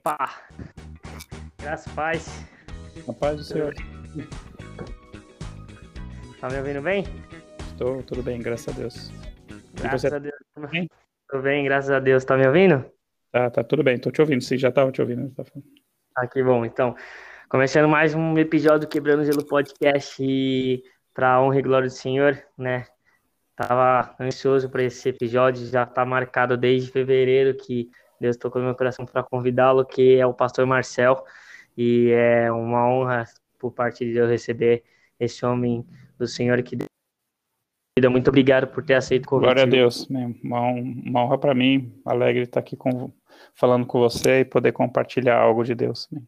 Opa! Graças paz. A paz do Senhor. Tá me ouvindo bem? Estou tudo bem, graças a Deus. Graças você? a Deus. bem? Tudo bem, graças a Deus. Tá me ouvindo? Tá, tá tudo bem, tô te ouvindo. Sim, já tava te ouvindo. Tá falando. Ah, que bom. Então, começando mais um episódio do Quebrando Gelo Podcast e para honra e glória do Senhor, né? Tava ansioso para esse episódio, já tá marcado desde fevereiro que Deus tocou no meu coração para convidá-lo, que é o pastor Marcel, e é uma honra por parte de Deus receber esse homem do Senhor que muito obrigado por ter aceito o convite. Glória a Deus, né? uma, uma honra para mim, alegre estar aqui com, falando com você e poder compartilhar algo de Deus. né?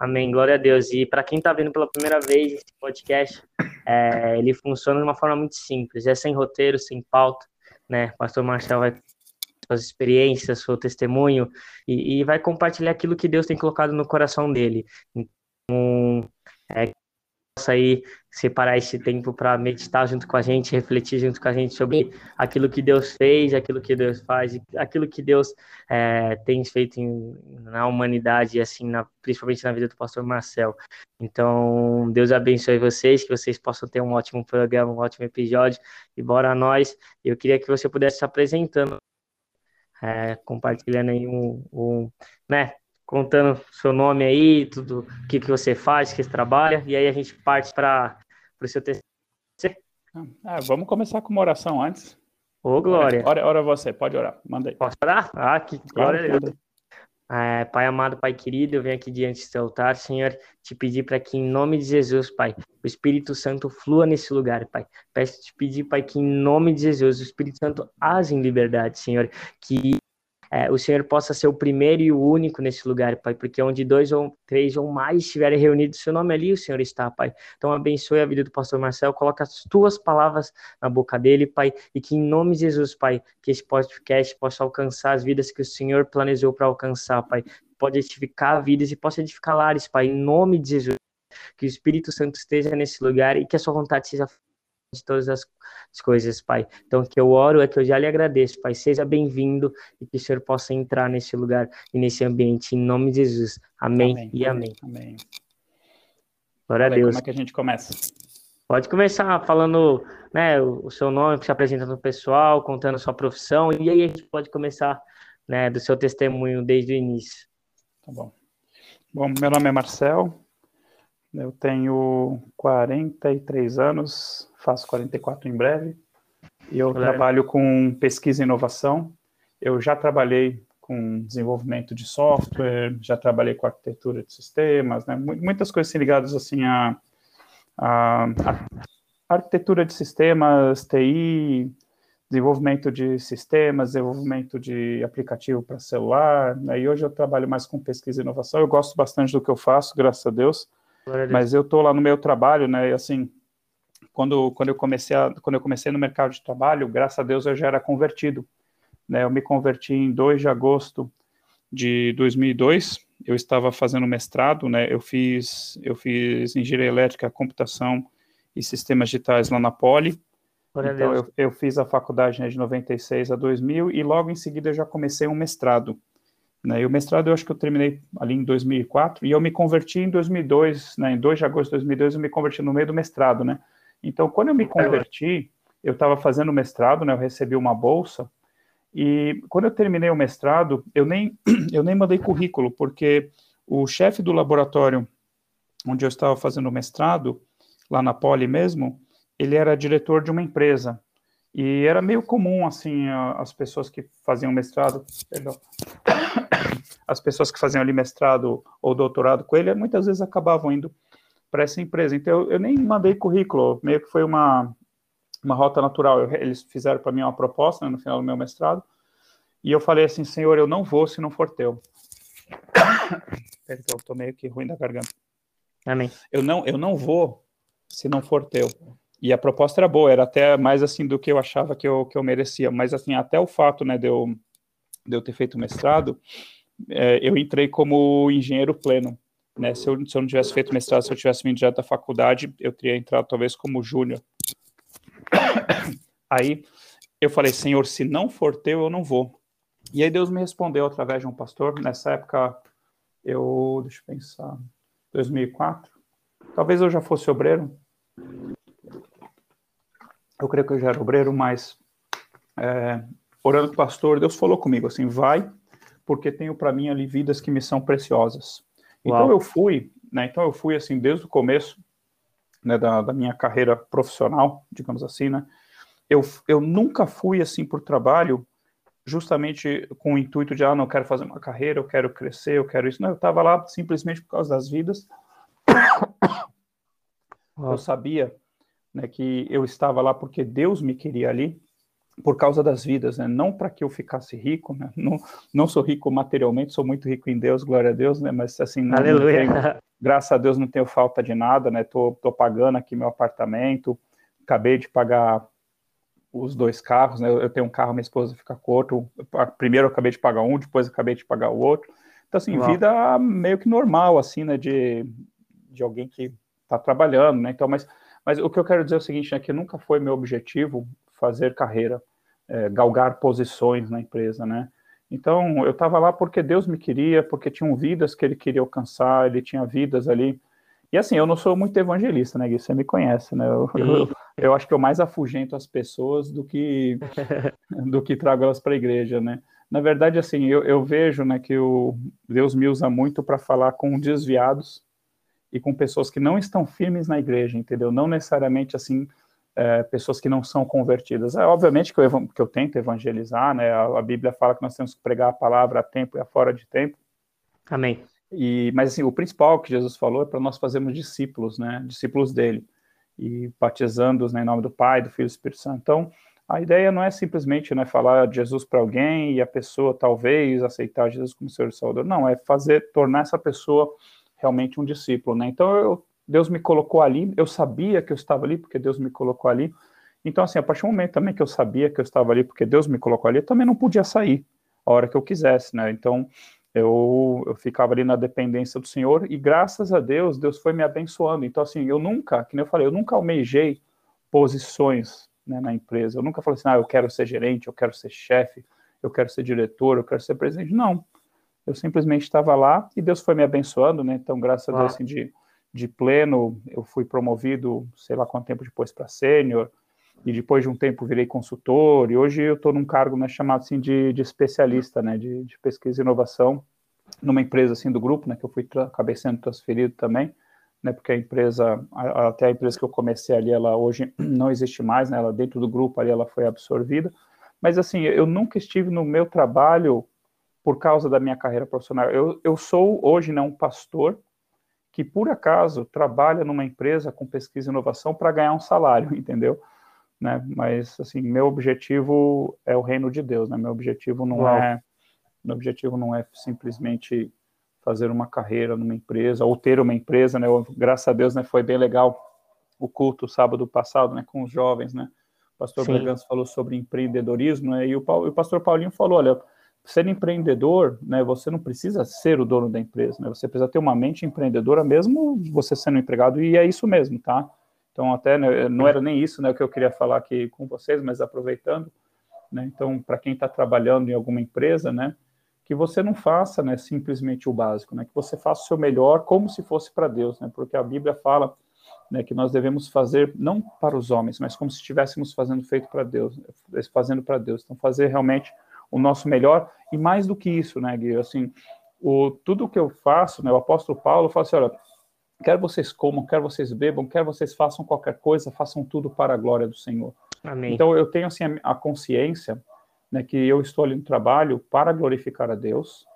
Amém, glória a Deus. E para quem está vendo pela primeira vez esse podcast, é, ele funciona de uma forma muito simples, é sem roteiro, sem pauta, né? Pastor Marcel vai suas experiências, seu testemunho e, e vai compartilhar aquilo que Deus tem colocado no coração dele. Então, é, possa aí separar esse tempo para meditar junto com a gente, refletir junto com a gente sobre aquilo que Deus fez, aquilo que Deus faz, aquilo que Deus é, tem feito em- na humanidade, assim, na- principalmente na vida do pastor Marcel. Então, Deus abençoe vocês, que vocês possam ter um ótimo programa, um ótimo episódio, e bora nós. Eu queria que você pudesse se apresentando, é, compartilhando aí um, um, né, contando seu nome aí, tudo, o que, que você faz, que você trabalha, e aí a gente parte para o seu testemunho. Ah, vamos começar com uma oração antes. Ô, Glória. Ora, ora você, pode orar, manda aí. Posso orar? Ah, que glória a Deus. manda aí. É, pai amado, Pai querido, eu venho aqui diante do altar, Senhor, te pedir para que em nome de Jesus, Pai, o Espírito Santo flua nesse lugar, Pai. Peço te pedir, Pai, que em nome de Jesus, o Espírito Santo age em liberdade, Senhor, que é, o Senhor possa ser o primeiro e o único nesse lugar, Pai, porque onde dois ou três ou mais estiverem reunidos, seu nome ali, o Senhor está, Pai. Então abençoe a vida do pastor Marcel, coloca as tuas palavras na boca dele, Pai, e que em nome de Jesus, Pai, que esse podcast possa alcançar as vidas que o Senhor planejou para alcançar, Pai. Pode edificar vidas e possa edificar lares, Pai, em nome de Jesus. Que o Espírito Santo esteja nesse lugar e que a sua vontade seja feita de todas as as coisas, Pai. Então, o que eu oro é que eu já lhe agradeço, Pai. Seja bem-vindo e que o Senhor possa entrar nesse lugar e nesse ambiente, em nome de Jesus. Amém, e amém. Amém. Glória a Fala aí, Deus. Como é que a gente começa? Pode começar falando né, o o seu nome, se apresentando pro pessoal, contando sua profissão, e aí a gente pode começar né, do seu testemunho desde o início. Tá bom. Bom, meu nome é Marcel, eu tenho 43 anos, faço 44 em breve, e eu trabalho com pesquisa e inovação. Eu já trabalhei com desenvolvimento de software, já trabalhei com arquitetura de sistemas, né? mu- muitas coisas ligadas assim a, a, a arquitetura de sistemas, TI, desenvolvimento de sistemas, desenvolvimento de aplicativo para celular, né? E hoje eu trabalho mais com pesquisa e inovação. Eu gosto bastante do que eu faço, graças a Deus. Glória a Deus. Mas eu estou lá no meu trabalho, né? E assim, quando, quando eu comecei a, quando eu comecei no mercado de trabalho, graças a Deus eu já era convertido, né? Eu me converti em 2 de agosto de 2002. Eu estava fazendo mestrado, né? Eu fiz eu fiz engenharia elétrica, computação e sistemas digitais lá na Poli. Então, eu, eu fiz a faculdade né, de 96 a 2000 e logo em seguida eu já comecei um mestrado. Né? E o mestrado eu acho que eu terminei ali em 2004 e eu me converti em 2002, né, em 2 de agosto de 2002 eu me converti no meio do mestrado, né? Então, quando eu me converti, eu estava fazendo mestrado, né, eu recebi uma bolsa. E quando eu terminei o mestrado, eu nem, eu nem mandei currículo, porque o chefe do laboratório onde eu estava fazendo o mestrado, lá na Poli mesmo, ele era diretor de uma empresa. E era meio comum, assim, as pessoas que faziam mestrado, perdão, as pessoas que faziam ali mestrado ou doutorado com ele, muitas vezes acabavam indo para essa empresa. Então, eu, eu nem mandei currículo, meio que foi uma, uma rota natural. Eu- eles fizeram para mim uma proposta né, no final do meu mestrado, e eu falei assim, senhor, eu não vou se não for teu. Perdão, tô meio que ruim da garganta Amém. eu não, eu não vou se não for teu. E a proposta era boa, era até mais assim do que eu achava que eu, que eu merecia. Mas assim, até o fato né, de, eu, de eu ter feito mestrado, é, eu entrei como engenheiro pleno. Né? Se, eu, se eu não tivesse feito mestrado, se eu tivesse vindo direto da faculdade, eu teria entrado talvez como júnior. Aí eu falei, senhor, se não for teu, eu não vou. E aí Deus me respondeu através de um pastor. Nessa época, eu, deixa eu pensar, 2004. Talvez eu já fosse obreiro. Eu creio que eu já era obreiro, mas é, orando com o pastor, Deus falou comigo assim: vai, porque tenho para mim ali vidas que me são preciosas. Então Uau. eu fui, né? Então eu fui assim desde o começo né, da, da minha carreira profissional, digamos assim, né? Eu, eu nunca fui assim por trabalho justamente com o intuito de, ah, não quero fazer uma carreira, eu quero crescer, eu quero isso. Não, eu estava lá simplesmente por causa das vidas. Eu sabia né, que eu estava lá porque Deus me queria ali, por causa das vidas, né? Não para que eu ficasse rico, né? Não, não sou rico materialmente, sou muito rico em Deus, glória a Deus, né? Mas assim, não, Aleluia. Não tenho, graças a Deus não tenho falta de nada, né? Tô, tô pagando aqui meu apartamento, acabei de pagar os dois carros, né? Eu tenho um carro, minha esposa fica com outro. Primeiro eu acabei de pagar um, depois acabei de pagar o outro. Então, assim, Uau. vida meio que normal, assim, né? De, de alguém que está trabalhando, né? Então, mas, mas o que eu quero dizer é o seguinte, né? Que nunca foi meu objetivo fazer carreira, é, galgar posições na empresa, né? Então, eu estava lá porque Deus me queria, porque tinham vidas que Ele queria alcançar, Ele tinha vidas ali e assim, eu não sou muito evangelista, né, Gui? Você me conhece, né? Eu, eu, eu, acho que eu mais afugento as pessoas do que do que trago elas para a igreja, né? Na verdade, assim, eu, eu vejo né, que o Deus me usa muito para falar com desviados e com pessoas que não estão firmes na igreja, entendeu? Não necessariamente, assim, é, pessoas que não são convertidas. É, obviamente que eu, que eu tento evangelizar, né? A, a Bíblia fala que nós temos que pregar a palavra a tempo e a fora de tempo. Amém. E, mas assim, o principal que Jesus falou é para nós fazermos discípulos, né? Discípulos dele e batizando-os né, em nome do Pai, do Filho e do Espírito Santo. Então, a ideia não é simplesmente né, falar de Jesus para alguém e a pessoa talvez aceitar Jesus como Senhor e Salvador. Não, é fazer, tornar essa pessoa realmente um discípulo, né? Então, eu, Deus me colocou ali, eu sabia que eu estava ali porque Deus me colocou ali. Então, assim, a partir do momento também que eu sabia que eu estava ali porque Deus me colocou ali, eu também não podia sair a hora que eu quisesse, né? Então, eu, eu ficava ali na dependência do Senhor e graças a Deus, Deus foi me abençoando. Então, assim, eu nunca, que nem eu falei, eu nunca almejei posições né, na empresa. Eu nunca falei assim, ah, eu quero ser gerente, eu quero ser chefe, eu quero ser diretor, eu quero ser presidente. Não. Eu simplesmente estava lá e Deus foi me abençoando, né? Então, graças a Deus, assim, de, de pleno, eu fui promovido, sei lá quanto tempo depois, para sênior, e depois de um tempo virei consultor, e hoje eu estou num cargo né, chamado assim, de, de especialista, né, de, de, pesquisa e inovação, numa empresa assim do grupo, né, que eu fui acabei sendo transferido também, né, porque a empresa, a, até a empresa que eu comecei ali, ela hoje não existe mais, né, ela dentro do grupo ali, ela foi absorvida, mas assim, eu nunca estive no meu trabalho por causa da minha carreira profissional, eu, eu sou hoje né, um pastor, que por acaso trabalha numa empresa com pesquisa e inovação para ganhar um salário, entendeu? né? Mas assim, meu objetivo é o reino de Deus, né? Meu objetivo não Uau. é meu objetivo não é simplesmente fazer uma carreira numa empresa ou ter uma empresa, né? Eu, graças a Deus, né, foi bem legal o culto sábado passado, né, com os jovens, né? O pastor Bergança falou sobre empreendedorismo, né? E o, o pastor Paulinho falou, olha, ser empreendedor, né, você não precisa ser o dono da empresa, né? Você precisa ter uma mente empreendedora mesmo você sendo empregado e é isso mesmo, tá? Então, até né, não era nem isso né, que eu queria falar aqui com vocês, mas aproveitando, né, então, para quem está trabalhando em alguma empresa, né, que você não faça né, simplesmente o básico, né, que você faça o seu melhor como se fosse para Deus, né, porque a Bíblia fala né, que nós devemos fazer não para os homens, mas como se estivéssemos fazendo feito para Deus, fazendo para Deus. Então, fazer realmente o nosso melhor e mais do que isso, né, Gui, assim, o, tudo que eu faço, né, o apóstolo Paulo fala assim, olha, quer vocês comam, quer vocês bebam, quer vocês façam qualquer coisa, façam tudo para a glória do Senhor. Amém. Então eu tenho assim a, consciência, né, que eu estou ali no trabalho para glorificar a Deus.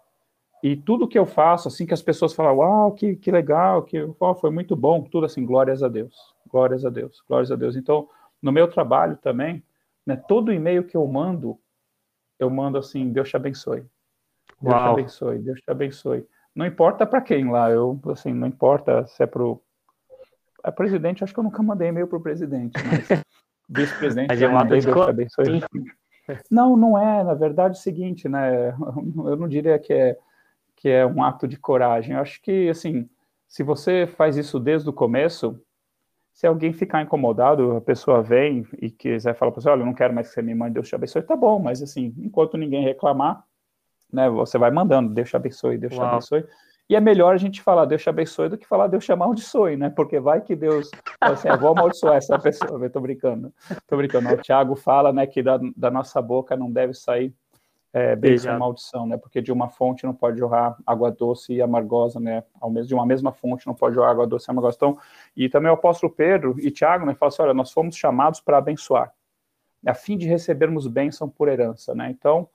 E tudo que eu faço, assim que as pessoas falam, uau, que, que legal, que oh, foi muito bom, tudo assim, glórias a Deus, glórias a Deus, glórias a Deus. Então, no meu trabalho também, né, todo e-mail que eu mando, eu mando assim, Deus te abençoe. Deus uau. te abençoe, Deus te abençoe. Não importa para quem lá, eu, assim, não importa se é pro. A presidente, acho que eu nunca mandei e-mail pro presidente, mas vice-presidente, já mandei, Deus te abençoe. Não, não é, na verdade é o seguinte, né, eu não diria que é, que é um ato de coragem, eu acho que, assim, se você faz isso desde o começo, se alguém ficar incomodado, a pessoa vem e quiser falar para você, olha, eu não quero mais que você me mande, Deus te abençoe, tá bom, mas assim, enquanto ninguém reclamar, né? Você vai mandando, Deus te abençoe, Deus te abençoe. E é melhor a gente falar Deus te abençoe do que falar Deus te amaldiçoe, né? Porque vai que Deus, assim, eu vou amaldiçoar essa pessoa, eu tô brincando, tô brincando. O Tiago fala, né, que da, da nossa boca não deve sair é, bênção e maldição, né? Porque de uma fonte não pode jorrar água doce e amargosa, né? Ao mesmo de uma mesma fonte não pode jorrar água doce e amargosa. Então, e também o apóstolo Pedro e Tiago, né, falam assim, olha, nós fomos chamados para abençoar, a fim de recebermos bênção por herança, né? Então,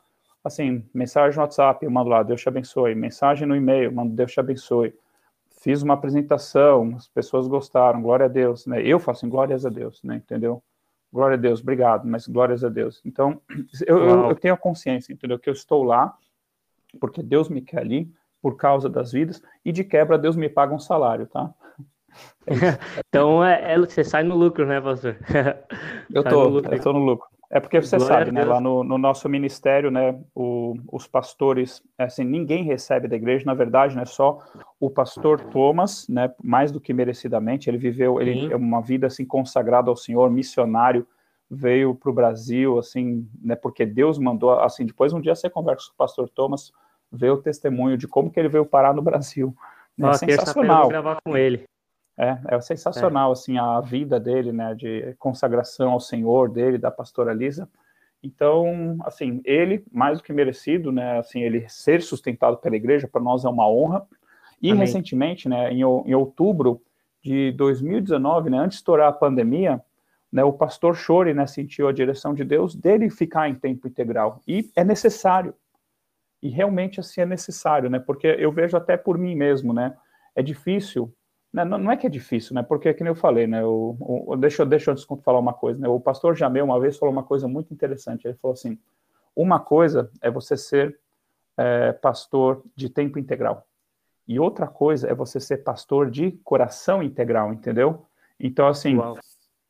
assim, mensagem no WhatsApp, eu mando lá, Deus te abençoe. Mensagem no e-mail, mando Deus te abençoe. Fiz uma apresentação, as pessoas gostaram, glória a Deus, né? Eu faço em glórias a Deus, né? Entendeu? Glória a Deus, obrigado, mas glórias a Deus. Então, eu, eu, eu, tenho a consciência, entendeu? Que eu estou lá porque Deus me quer ali por causa das vidas e de quebra Deus me paga um salário, tá? É então, é, é, você sai no lucro, né, pastor? eu tô, eu tô no lucro. É porque você Glória sabe, né, lá no, no, nosso ministério, né, o, os pastores, assim, ninguém recebe da igreja, na verdade, né, só o pastor Thomas, né, mais do que merecidamente, ele viveu ele, uma vida, assim, consagrada ao Senhor, missionário, veio para o Brasil, assim, né, porque Deus mandou, assim, depois um dia você conversa com o pastor Thomas, vê o testemunho de como que ele veio parar no Brasil. Né, é sensacional. gravar com ele. É, é sensacional, é. assim, a vida dele, né, de consagração ao Senhor dele, da pastora Lisa. Então, assim, ele, mais do que merecido, né, assim, ele ser sustentado pela igreja, para nós é uma honra. E Amém. recentemente, né, em, em outubro de 2019, né, antes de estourar a pandemia, né, o pastor Chore, né, sentiu a direção de Deus dele ficar em tempo integral. E é necessário. E realmente, assim, é necessário, né, porque eu vejo até por mim mesmo, né, é difícil não, não, é que é difícil, né? Porque, como eu falei, né? O, o, deixa, deixa eu falar uma coisa, né? O pastor Jamel uma vez falou uma coisa muito interessante. Ele falou assim: uma coisa é você ser é, pastor de tempo integral, e outra coisa é você ser pastor de coração integral, entendeu? Então, assim,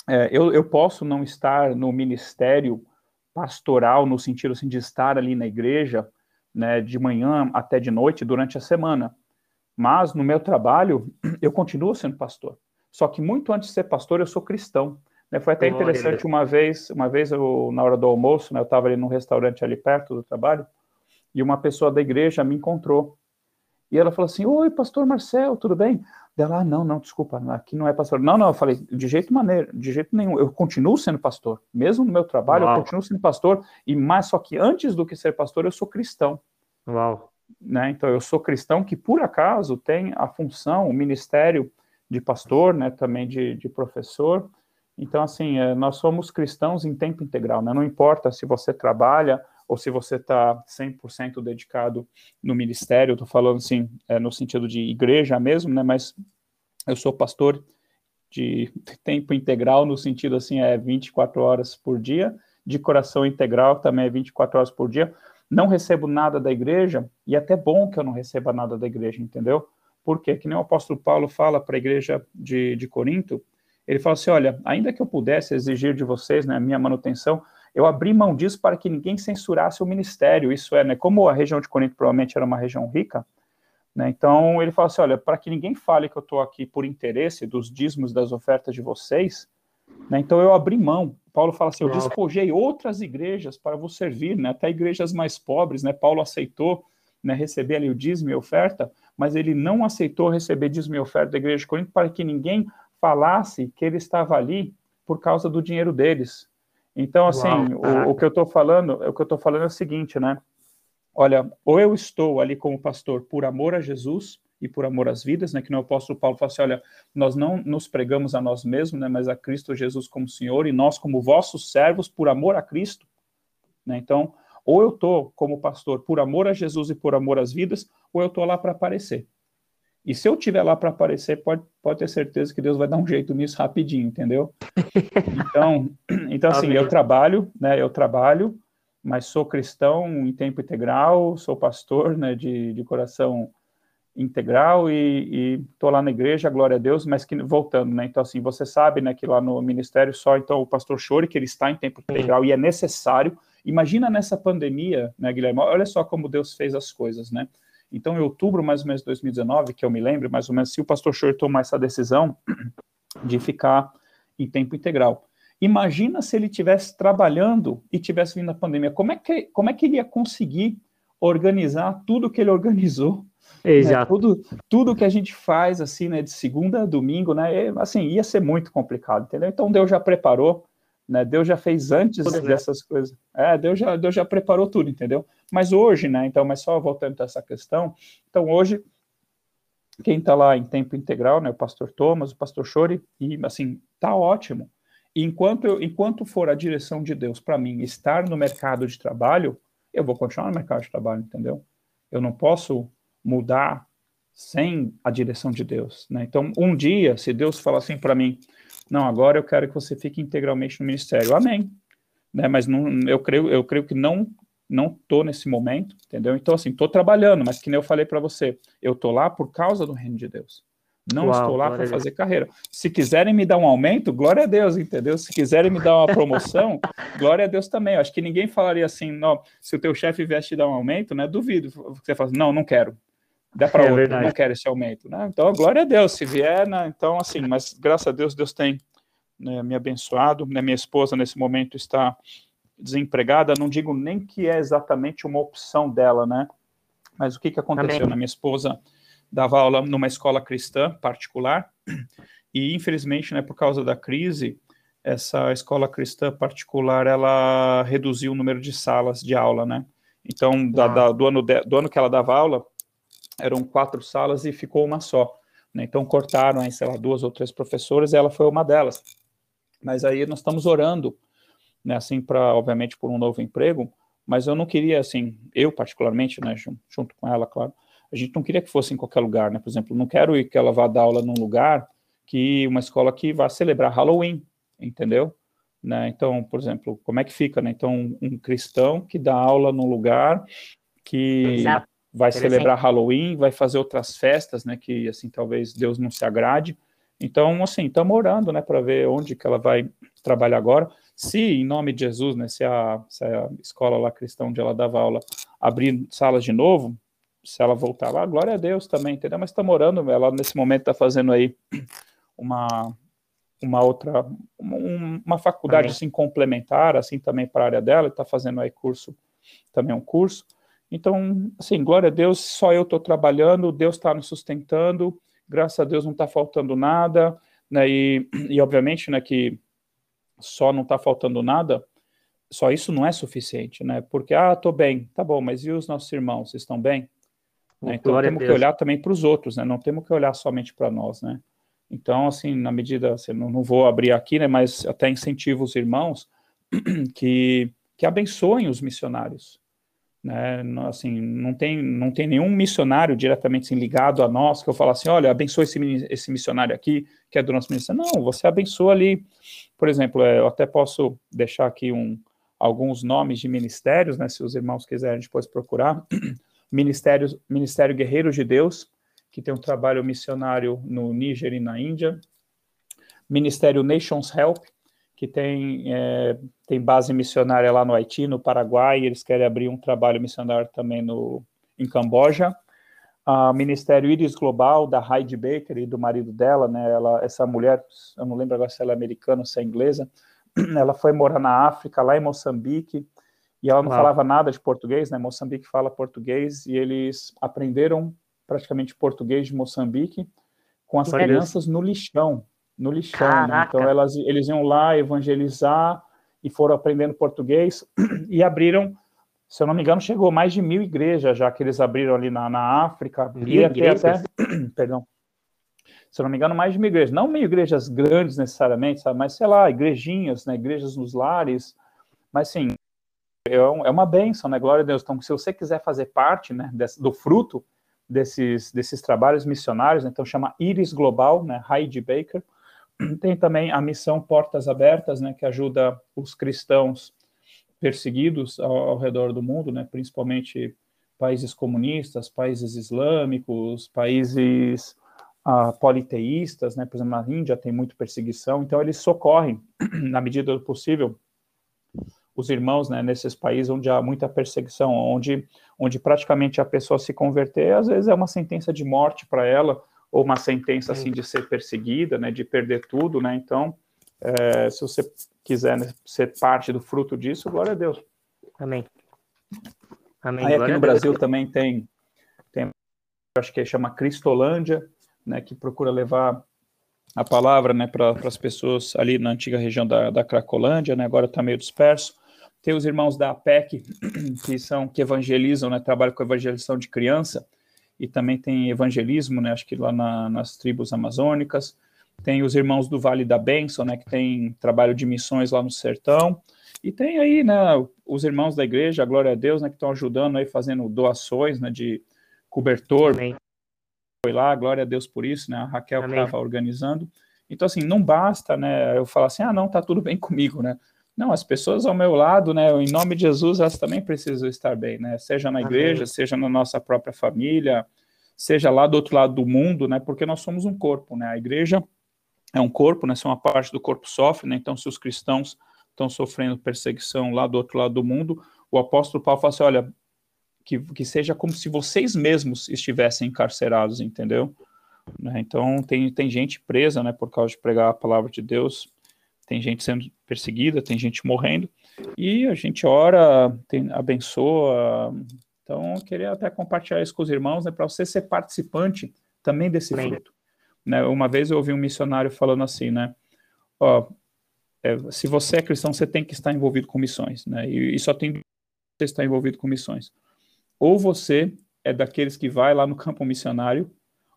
é, eu, eu posso não estar no ministério pastoral, no sentido assim, de estar ali na igreja, né, de manhã até de noite durante a semana mas no meu trabalho, eu continuo sendo pastor. Só que muito antes de ser pastor, eu sou cristão. Né? Foi até interessante uma vez, uma vez eu, na hora do almoço, né, eu estava ali num restaurante ali perto do trabalho, e uma pessoa da igreja me encontrou. E ela falou assim: Oi, pastor Marcel, tudo bem? Dela, ah, não, não, desculpa, aqui não é pastor. Não, não, eu falei, de jeito maneiro, de jeito nenhum, eu continuo sendo pastor. Mesmo no meu trabalho, Uau. eu continuo sendo pastor, e mais só que antes do que ser pastor, eu sou cristão. Uau né? Então eu sou cristão que por acaso tem a função, o ministério de pastor, né? Também de, de professor. Então assim, é, nós somos cristãos em tempo integral, né? Não importa se você trabalha ou se você está 100% dedicado no ministério, estou falando assim, é, no sentido de igreja mesmo, né? Mas eu sou pastor de tempo integral, no sentido assim, é 24 horas por dia, de coração integral também é 24 horas por dia, não recebo nada da igreja, e é até bom que eu não receba nada da igreja, entendeu? Porque, que nem o apóstolo Paulo fala para a igreja de, de Corinto, ele fala assim: olha, ainda que eu pudesse exigir de vocês né, a minha manutenção, eu abri mão disso para que ninguém censurasse o ministério. Isso é, né, como a região de Corinto provavelmente era uma região rica, né, então ele fala assim: olha, para que ninguém fale que eu estou aqui por interesse dos dízimos das ofertas de vocês, né, então eu abri mão. Paulo fala assim: eu despojei outras igrejas para vos servir, né? até igrejas mais pobres. Né? Paulo aceitou né, receber ali o dízimo e oferta, mas ele não aceitou receber dízimo e oferta da igreja de Corinto para que ninguém falasse que ele estava ali por causa do dinheiro deles. Então, assim, o, o, que eu estou falando, o que eu estou falando é o seguinte, né? Olha, ou eu estou ali como pastor por amor a Jesus, e por amor às vidas, né, que no apóstolo Paulo fala assim, olha, nós não nos pregamos a nós mesmos, né, mas a Cristo Jesus como Senhor, e nós como vossos servos por amor a Cristo, né, então, ou eu estou como pastor por amor a Jesus e por amor às vidas, ou eu estou lá para aparecer. E se eu estiver lá para aparecer, pode, pode ter certeza que Deus vai dar um jeito nisso rapidinho, entendeu? Então, então assim, Amém. eu trabalho, né, eu trabalho, mas sou cristão em tempo integral, sou pastor, né, de, de coração integral e estou lá na igreja, glória a Deus, mas que voltando, né? Então, assim, você sabe, né, que lá no ministério só, então, o pastor Chore, que ele está em tempo integral e é necessário. Imagina nessa pandemia, né, Guilherme? Olha só como Deus fez as coisas, né? Então, em outubro, mais ou menos, de 2019, que eu me lembro, mais ou menos, se o pastor Chore tomar essa decisão de ficar em tempo integral. Imagina se ele tivesse trabalhando e tivesse vindo a pandemia. Como é que, como é que ele ia conseguir organizar tudo que ele organizou. Né? Exato. Né? Tudo, tudo que a gente faz, assim, né, de segunda a domingo, né, é, assim, ia ser muito complicado, entendeu? Então Deus já preparou, né, Deus já fez antes né? dessas né? coisas. É, Deus já, Deus já preparou tudo, entendeu? Mas hoje, né, então, mas só voltando a essa questão, então hoje, quem está lá em tempo integral, né, o pastor Thomas, o pastor Chore, e, assim, tá ótimo. enquanto, eu, enquanto for a direção de Deus para mim estar no mercado de trabalho, eu vou continuar no mercado de trabalho, entendeu? Eu não posso mudar sem a direção de Deus, né? Então, um dia, se Deus falar assim para mim, não, agora eu quero que você fique integralmente no ministério, amém, né? Mas não, eu creio, eu creio que não não tô nesse momento, entendeu? Então, assim, tô trabalhando, mas que nem eu falei para você, eu tô lá por causa do reino de Deus. Não Uau, estou lá para fazer carreira. Se quiserem me dar um aumento, glória a Deus, entendeu? Se quiserem me dar uma promoção, glória a Deus também. Eu acho que ninguém falaria assim, não, se o teu chefe viesse te dar um aumento, né? Duvido. Você fala assim, não, não quero. Dá para é outro, não quero esse aumento, né? Então, glória a Deus, se vier, né? Então, assim, mas graças a Deus, Deus tem né, me abençoado. Né? Minha esposa, nesse momento, está desempregada. Não digo nem que é exatamente uma opção dela, né? Mas o que, que aconteceu? Na minha esposa dava aula numa escola cristã particular, e infelizmente, né, por causa da crise, essa escola cristã particular, ela reduziu o número de salas de aula, né? Então, da, da, do, ano de, do ano que ela dava aula, eram quatro salas e ficou uma só. Né? Então, cortaram, aí, sei lá, duas ou três professoras e ela foi uma delas. Mas aí nós estamos orando, né, assim, para, obviamente, por um novo emprego, mas eu não queria, assim, eu particularmente, né, junto com ela, claro, a gente não queria que fosse em qualquer lugar, né? Por exemplo, não quero ir que ela vá dar aula num lugar que uma escola que vá celebrar Halloween, entendeu? Né? Então, por exemplo, como é que fica, né? Então, um cristão que dá aula num lugar que Exato. Vai celebrar Halloween, vai fazer outras festas, né? Que assim talvez Deus não se agrade. Então, assim, estamos orando, né, para ver onde que ela vai trabalhar agora. Se, em nome de Jesus, né, se a, se a escola lá cristã onde ela dava aula abrir salas de novo, se ela voltar lá, glória a Deus também, entendeu? Mas está morando, ela nesse momento está fazendo aí uma, uma outra, uma, uma faculdade assim complementar, assim também para a área dela, está fazendo aí curso, também um curso. Então, assim, glória a Deus, só eu estou trabalhando, Deus está nos sustentando, graças a Deus não está faltando nada, né? E, e obviamente, né, que só não está faltando nada, só isso não é suficiente, né? Porque, ah, estou bem, tá bom, mas e os nossos irmãos, estão bem? Né? Então Glória temos que olhar também para os outros, né? Não temos que olhar somente para nós, né? Então, assim, na medida, assim, não, não vou abrir aqui, né? Mas até incentivo os irmãos que, que abençoem os missionários, né? Assim, não tem, não tem nenhum missionário diretamente assim, ligado a nós que eu falo assim, olha, abençoe esse, esse missionário aqui que é do nosso ministério. Não, você abençoa ali, por exemplo, é, eu até posso deixar aqui um, alguns nomes de ministérios, né? Se os irmãos quiserem depois procurar. Ministério, Ministério Guerreiros de Deus, que tem um trabalho missionário no Níger e na Índia. Ministério Nations Help, que tem, é, tem base missionária lá no Haiti, no Paraguai, e eles querem abrir um trabalho missionário também no, em Camboja. Uh, Ministério Iris Global, da Heidi Baker e do marido dela, né, ela, essa mulher, eu não lembro agora se ela é americana ou se é inglesa, ela foi morar na África, lá em Moçambique, e ela não falava nada de português, né? Moçambique fala português e eles aprenderam praticamente português de Moçambique com as crianças no lixão, no lixão. Né? Então elas, eles iam lá evangelizar e foram aprendendo português e abriram, se eu não me engano, chegou mais de mil igrejas já que eles abriram ali na, na África. Mil igrejas? Até, perdão. Se eu não me engano, mais de mil igrejas. Não mil igrejas grandes necessariamente, sabe? mas sei lá, igrejinhas, né? igrejas nos lares. Mas sim, é, é uma benção, né? Glória a Deus. Então, se você quiser fazer parte né, desse, do fruto desses, desses trabalhos missionários, então chama Iris Global, né? Heidi Baker. Tem também a missão Portas Abertas, né? Que ajuda os cristãos perseguidos ao, ao redor do mundo, né? Principalmente países comunistas, países islâmicos, países uh, politeístas, né? Por exemplo, na Índia tem muita perseguição. Então, eles socorrem, na medida do possível, os irmãos né, nesses países onde há muita perseguição, onde, onde praticamente a pessoa se converter, às vezes é uma sentença de morte para ela, ou uma sentença assim de ser perseguida, né, de perder tudo, né? Então, é, se você quiser né, ser parte do fruto disso, glória a Deus. Amém. Amém. Aí aqui no Brasil também tem, tem, acho que chama Cristolândia, né, que procura levar a palavra né, para as pessoas ali na antiga região da, da Cracolândia, né, agora está meio disperso. Tem os irmãos da APEC, que são que evangelizam, né, trabalham com evangelização de criança, e também tem evangelismo, né, acho que lá na, nas tribos amazônicas. Tem os irmãos do Vale da Bênção, né, que tem trabalho de missões lá no sertão. E tem aí, né, os irmãos da igreja, glória a Deus, né, que estão ajudando aí, fazendo doações, né, de cobertor. Amém. Foi lá, glória a Deus por isso, né, a Raquel estava organizando. Então, assim, não basta, né, eu falar assim, ah, não, tá tudo bem comigo, né. Não, as pessoas ao meu lado, né, em nome de Jesus, elas também precisam estar bem, né, seja na igreja, Amém. seja na nossa própria família, seja lá do outro lado do mundo, né, porque nós somos um corpo, né, a igreja é um corpo, né, se uma parte do corpo sofre, né, então se os cristãos estão sofrendo perseguição lá do outro lado do mundo, o apóstolo Paulo fala assim, olha, que, que seja como se vocês mesmos estivessem encarcerados, entendeu? Né? Então, tem, tem gente presa, né, por causa de pregar a palavra de Deus, tem gente sendo perseguida, tem gente morrendo, e a gente ora, tem, abençoa, então eu queria até compartilhar isso com os irmãos, né, para você ser participante também desse Amém. fruto. Né, uma vez eu ouvi um missionário falando assim, né, ó, é, se você é cristão, você tem que estar envolvido com missões, né? E, e só tem você estar envolvido com missões. Ou você é daqueles que vai lá no campo missionário,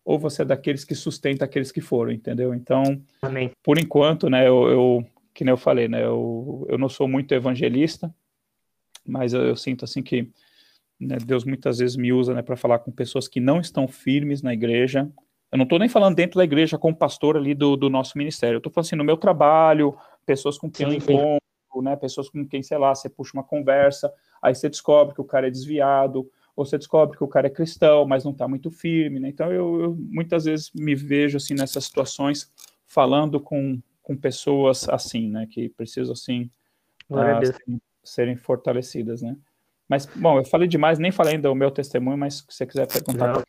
ou você é daqueles que sustenta aqueles que foram, entendeu? Então, Amém. por enquanto, né, eu, eu, que nem eu falei, né, eu, eu não sou muito evangelista, mas eu, eu sinto assim que né, Deus muitas vezes me usa, né, para falar com pessoas que não estão firmes na igreja. Eu não estou nem falando dentro da igreja como pastor ali do, do nosso ministério. Eu estou falando assim no meu trabalho, pessoas com quem eu encontro, né? Pessoas com quem, sei lá, você puxa uma conversa, aí você descobre que o cara é desviado, ou você descobre que o cara é cristão, mas não está muito firme, né? Então eu, eu, muitas vezes me vejo assim nessas situações falando com, com pessoas assim, né? Que precisam assim uh, serem, serem fortalecidas, né? Mas, bom, eu falei demais, nem falei ainda o meu testemunho, mas se você quiser perguntar. Não,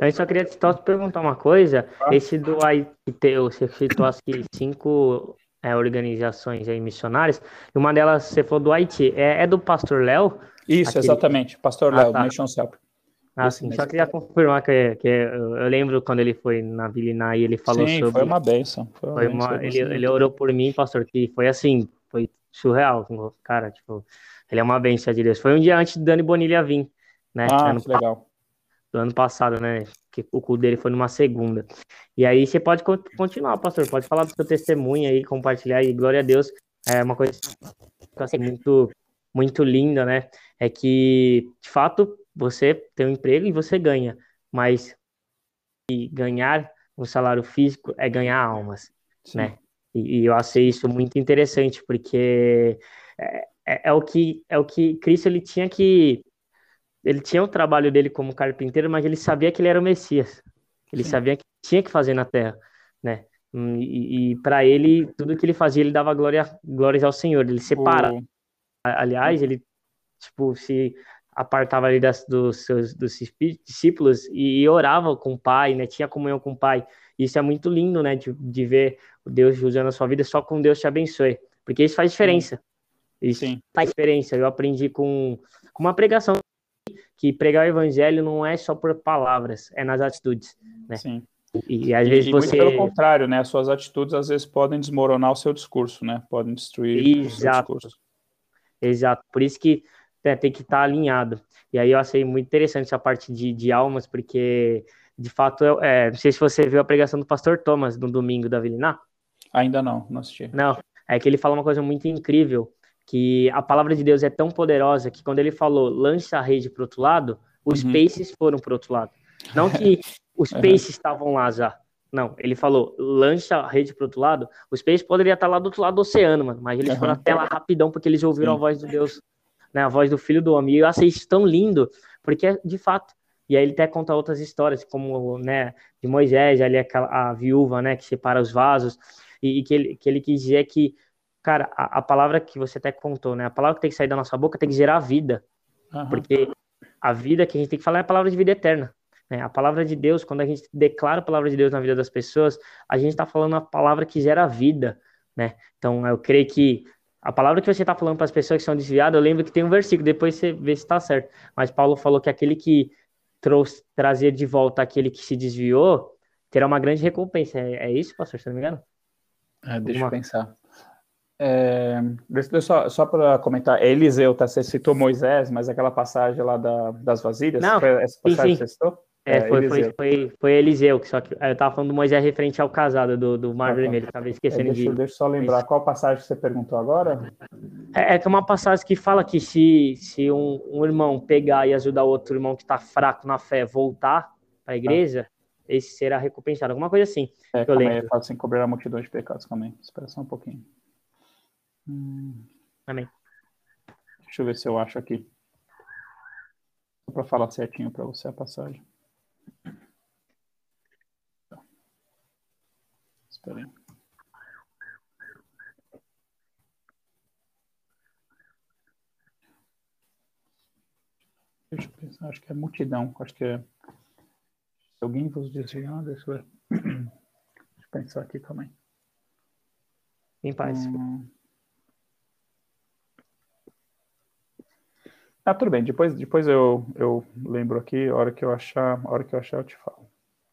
eu só queria só te perguntar uma coisa. Ah. Esse do aí, você citou aqui cinco é, organizações aí missionárias, e uma delas você falou do Haiti, é, é do pastor Léo? Isso, aquele... exatamente, pastor ah, Léo, tá. Mission Help. Ah, sim, só queria confirmar que, que eu lembro quando ele foi na Vila e ele falou sim, sobre... foi uma benção. Foi uma foi uma... Ele, ele orou por mim, pastor, que foi assim, foi surreal, cara, tipo, ele é uma benção de Deus. Foi um dia antes do Dani Bonilha vir, né? Ah, ano que legal. Do ano passado, né? Que o culto dele foi numa segunda. E aí você pode continuar, pastor, pode falar do seu testemunho aí, compartilhar aí, glória a Deus. É uma coisa assim, muito, muito linda, né? É que, de fato, você tem um emprego e você ganha, mas ganhar um salário físico é ganhar almas, Sim. né? E, e, eu achei isso muito interessante, porque é, é, é, o que é o que Cristo ele tinha que ele tinha o trabalho dele como carpinteiro, mas ele sabia que ele era o Messias. Ele Sim. sabia que tinha que fazer na terra, né? Hum, e, e para ele tudo que ele fazia ele dava glória glórias ao Senhor. Ele separa. Aliás, ele tipo se apartava ali das, dos seus dos discípulos e, e, orava com o Pai, né? Tinha comunhão com o Pai. Isso é muito lindo, né? De, de ver Deus usando a sua vida. Só com Deus te abençoe, porque isso faz diferença. Isso Sim. faz diferença. Eu aprendi com, com uma pregação que pregar o evangelho não é só por palavras, é nas atitudes, né? Sim. E, e às vezes e, você. pelo contrário, né? As suas atitudes às vezes podem desmoronar o seu discurso, né? Podem destruir Exato. o seu discurso. Exato. Por isso que né, tem que estar tá alinhado. E aí eu achei muito interessante essa parte de, de almas, porque de fato, eu, é, não sei se você viu a pregação do pastor Thomas no domingo da Viliná. Ainda não, não assisti. Não, é que ele fala uma coisa muito incrível, que a palavra de Deus é tão poderosa que quando ele falou lança a rede para o outro lado, os uhum. peixes foram para o outro lado. Não que os peixes estavam lá já. Não, ele falou, lança a rede para o outro lado. Os peixes poderiam estar lá do outro lado do oceano, mano, mas eles uhum. foram até lá rapidão porque eles ouviram Sim. a voz de Deus, né, a voz do filho do homem. E eu achei isso tão lindo, porque é de fato. E aí ele até conta outras histórias, como, né, de Moisés, ali aquela, a viúva, né, que separa os vasos, e, e que, ele, que ele quis dizer que cara, a, a, palavra que você até contou, né? A palavra que tem que sair da nossa boca tem que gerar vida. Uhum. Porque a vida que a gente tem que falar é a palavra de vida eterna. Né? A palavra de Deus, quando a gente declara a palavra de Deus na vida das pessoas, a gente está falando a palavra que gera vida, né? Então, eu creio que a palavra que você está falando para as pessoas que são desviadas, eu lembro que tem um versículo, depois você vê se está certo. Mas Paulo falou que aquele que trouxe, trazer de volta aquele que se desviou terá uma grande recompensa. É, é isso, pastor, se não me engano? É, deixa Alguma... eu pensar. É, só, só para comentar, Eliseu, tá? Você citou Moisés, mas aquela passagem lá da, das vasilhas, Não, foi essa passagem sim, sim. que você citou? É, é foi, foi, foi, foi, Eliseu, só que eu tava falando do Moisés referente ao casado do, do Mar ah, tá. Vermelho, tava esquecendo é, deixa, de... Deixa eu só lembrar, qual passagem você perguntou agora? É, é que é uma passagem que fala que se, se um, um irmão pegar e ajudar outro irmão que tá fraco na fé voltar para a igreja, ah. esse será recompensado, alguma coisa assim. É, eu lembro. Aí, fala assim, cobrar a multidão de pecados, também. Espera só um pouquinho. Hum. Amém. Deixa eu ver se eu acho aqui. Só para falar certinho para você a passagem. Espera aí. Deixa eu pensar, acho que é multidão. Acho que é. Se alguém vos desviar, deixa eu ver. Deixa eu pensar aqui também. Em paz. Hum... Ah, tudo bem. Depois, depois eu, eu lembro aqui, a hora que eu achar, a hora que eu achar, eu te falo.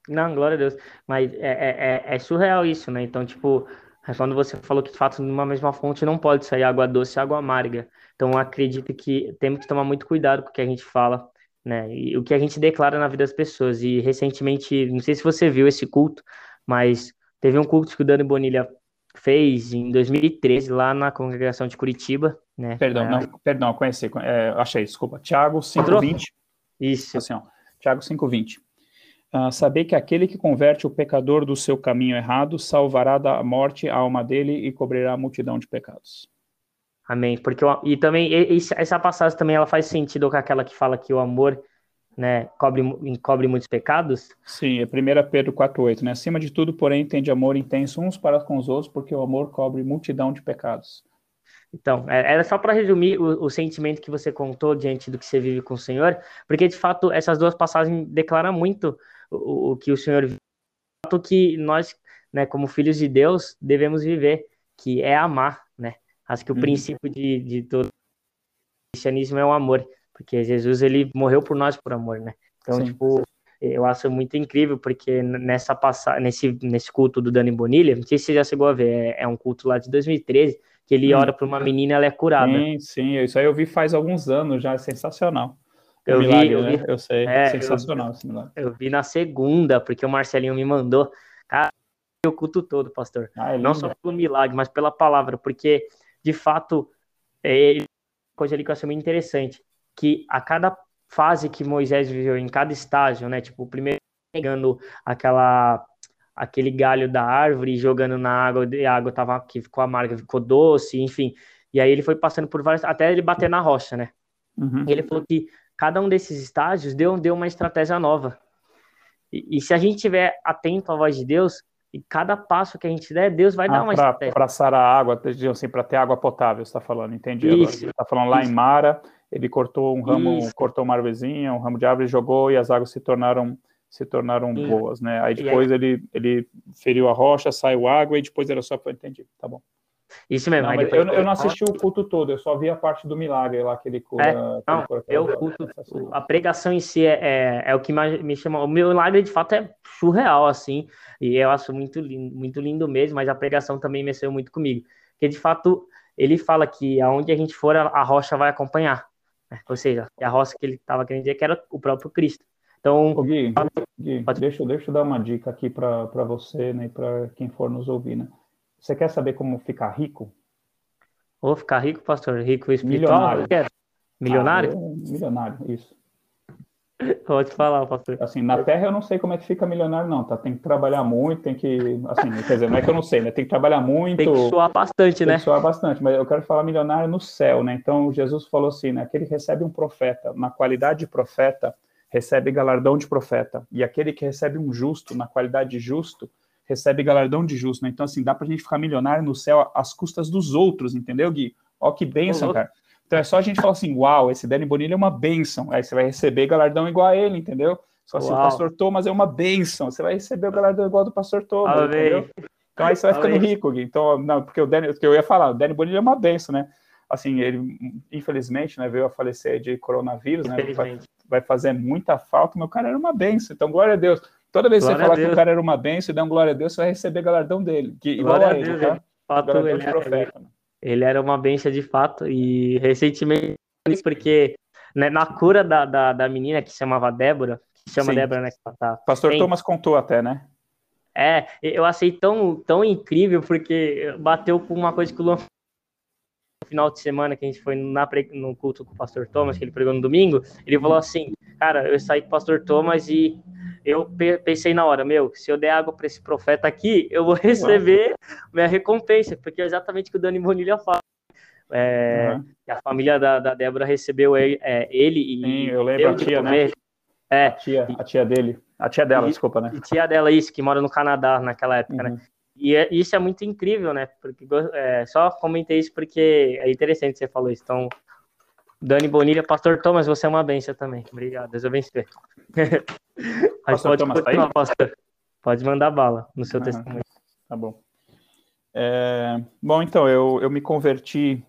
Não, glória a Deus. Mas é, é, é, é surreal isso, né? Então, tipo, é quando você falou que de fato numa mesma fonte não pode sair água doce e água amarga. Então, acredito que temos que tomar muito cuidado com o que a gente fala, né? E o que a gente declara na vida das pessoas. E recentemente, não sei se você viu esse culto, mas teve um culto que o Dani Bonilha fez em 2013 lá na congregação de Curitiba, né? Perdão, é... não, perdão, conheci, é, achei, desculpa. Tiago 5:20. Isso. Assim, ó, Tiago 5:20. Uh, saber que aquele que converte o pecador do seu caminho errado salvará da morte a alma dele e cobrirá a multidão de pecados. Amém. Porque e também essa passagem também ela faz sentido com aquela que fala que o amor né, cobre, cobre muitos pecados? Sim, é 1 Pedro 4,8, né? Acima de tudo, porém, tende amor intenso uns para com os outros, porque o amor cobre multidão de pecados. Então, é, era só para resumir o, o, sentimento que você contou diante do que você vive com o Senhor, porque de fato essas duas passagens declaram muito o, o que o Senhor vive, o que nós, né, como filhos de Deus, devemos viver, que é amar, né? Acho que o uhum. princípio de, de todo cristianismo é o amor porque Jesus ele morreu por nós por amor, né? Então, Sim. tipo, eu acho muito incrível, porque nessa passagem, nesse, nesse culto do Dani Bonilha, não sei se você já chegou a ver, é, é um culto lá de 2013, que ele ora para uma menina e ela é curada. Sim, sim, isso aí eu vi faz alguns anos já, é sensacional. Eu, milagre, vi, eu né? vi, eu sei, é, sensacional eu, esse milagre. Eu vi na segunda, porque o Marcelinho me mandou, cara, o culto todo, pastor. Ah, é não só pelo milagre, mas pela palavra, porque, de fato, é, coisa ali que eu achei muito interessante que a cada fase que Moisés viveu, em cada estágio, né? Tipo, o primeiro pegando aquela aquele galho da árvore jogando na água, e a água tava que ficou amarga, ficou doce, enfim. E aí ele foi passando por vários, até ele bater na rocha, né? Uhum. E ele falou que cada um desses estágios deu, deu uma estratégia nova. E, e, se a gente estiver atento à voz de Deus, e cada passo que a gente der, Deus vai ah, dar uma pra, estratégia. Para sarar a água, assim, para ter água potável, você está falando, entendi. Isso. Está falando lá Isso. em Mara, ele cortou um ramo, Isso. cortou uma árvorezinha, um ramo de árvore, jogou e as águas se tornaram se tornaram boas, né? Aí depois aí... ele ele feriu a rocha, saiu água e depois era só para entendi, tá bom. Isso mesmo. Não, eu, eu, não assisti o culto todo, eu só vi a parte do milagre lá que ele cura. É, não, eu culto, a pregação em si é, é, é, o que me chama. O meu milagre de fato é surreal, assim, e eu acho muito lindo, muito lindo mesmo, mas a pregação também mexeu muito comigo. Porque de fato ele fala que aonde a gente for, a rocha vai acompanhar. Né? Ou seja, a roça que ele estava querendo dizer que era o próprio Cristo. Então, Ô, Gui, Gui deixa, deixa eu dar uma dica aqui para você né, e para quem for nos ouvir. Né? Você quer saber como ficar rico? Ou ficar rico, pastor? Rico espiritual? Milionário. Milionário? Ah, milionário, isso. Pode falar, pastor. Assim, na Terra eu não sei como é que fica milionário, não, tá? Tem que trabalhar muito, tem que. Assim, quer dizer, não é que eu não sei, né? Tem que trabalhar muito. Tem que suar bastante, tem né? Tem que suar bastante, mas eu quero falar milionário no céu, né? Então, Jesus falou assim, né? Aquele que recebe um profeta, na qualidade de profeta, recebe galardão de profeta. E aquele que recebe um justo, na qualidade de justo, recebe galardão de justo, né? Então, assim, dá pra gente ficar milionário no céu às custas dos outros, entendeu, Gui? Ó, que bênção, uhum. cara. Então é só a gente falar assim, uau, esse Dani Bonilha é uma bênção. Aí você vai receber galardão igual a ele, entendeu? Só assim, o pastor Thomas é uma bênção. Você vai receber o galardão igual do pastor Thomas, Amém. entendeu? Então, aí você vai ficando rico, Gui. Então, não, porque o Dani, que eu ia falar, o Dani Bonilha é uma benção, né? Assim, ele, infelizmente, né, veio a falecer de coronavírus, né? Vai, vai, fazer muita falta, meu cara era uma benção. Então, glória a Deus. Toda vez que você falar que o cara era uma benção e dá um glória a Deus, você vai receber galardão dele. Que, igual a, ele, tá? Fato, ele, profeta, ele, ele, era uma benção de fato, e recentemente, porque né, na cura da, da, da menina que se chamava Débora, que chama Sim. Débora, né? Tá, Pastor tem, Thomas contou até, né? É, eu achei tão, tão incrível, porque bateu com uma coisa que o Luan final de semana que a gente foi na, no culto com o pastor Thomas, que ele pregou no domingo, ele falou assim, cara, eu saí com o pastor Thomas e eu pensei na hora, meu, se eu der água para esse profeta aqui, eu vou receber minha recompensa, porque é exatamente o que o Dani Bonilha fala. É, uhum. A família da, da Débora recebeu ele, é, ele e. Sim, eu lembro a tia, né? É, a tia, a tia dele. A tia dela, e, desculpa, né? E tia dela, isso, que mora no Canadá naquela época, né? uhum. né? E é, isso é muito incrível, né? Porque é, só comentei isso porque é interessante você falou isso. Então, Dani Bonilha, Pastor Thomas, você é uma benção também. Obrigado, Deus abençoe. Pastor pode, Thomas, tá aí? pastor. pode mandar bala no seu uhum. testemunho. Tá bom. É, bom, então, eu, eu me converti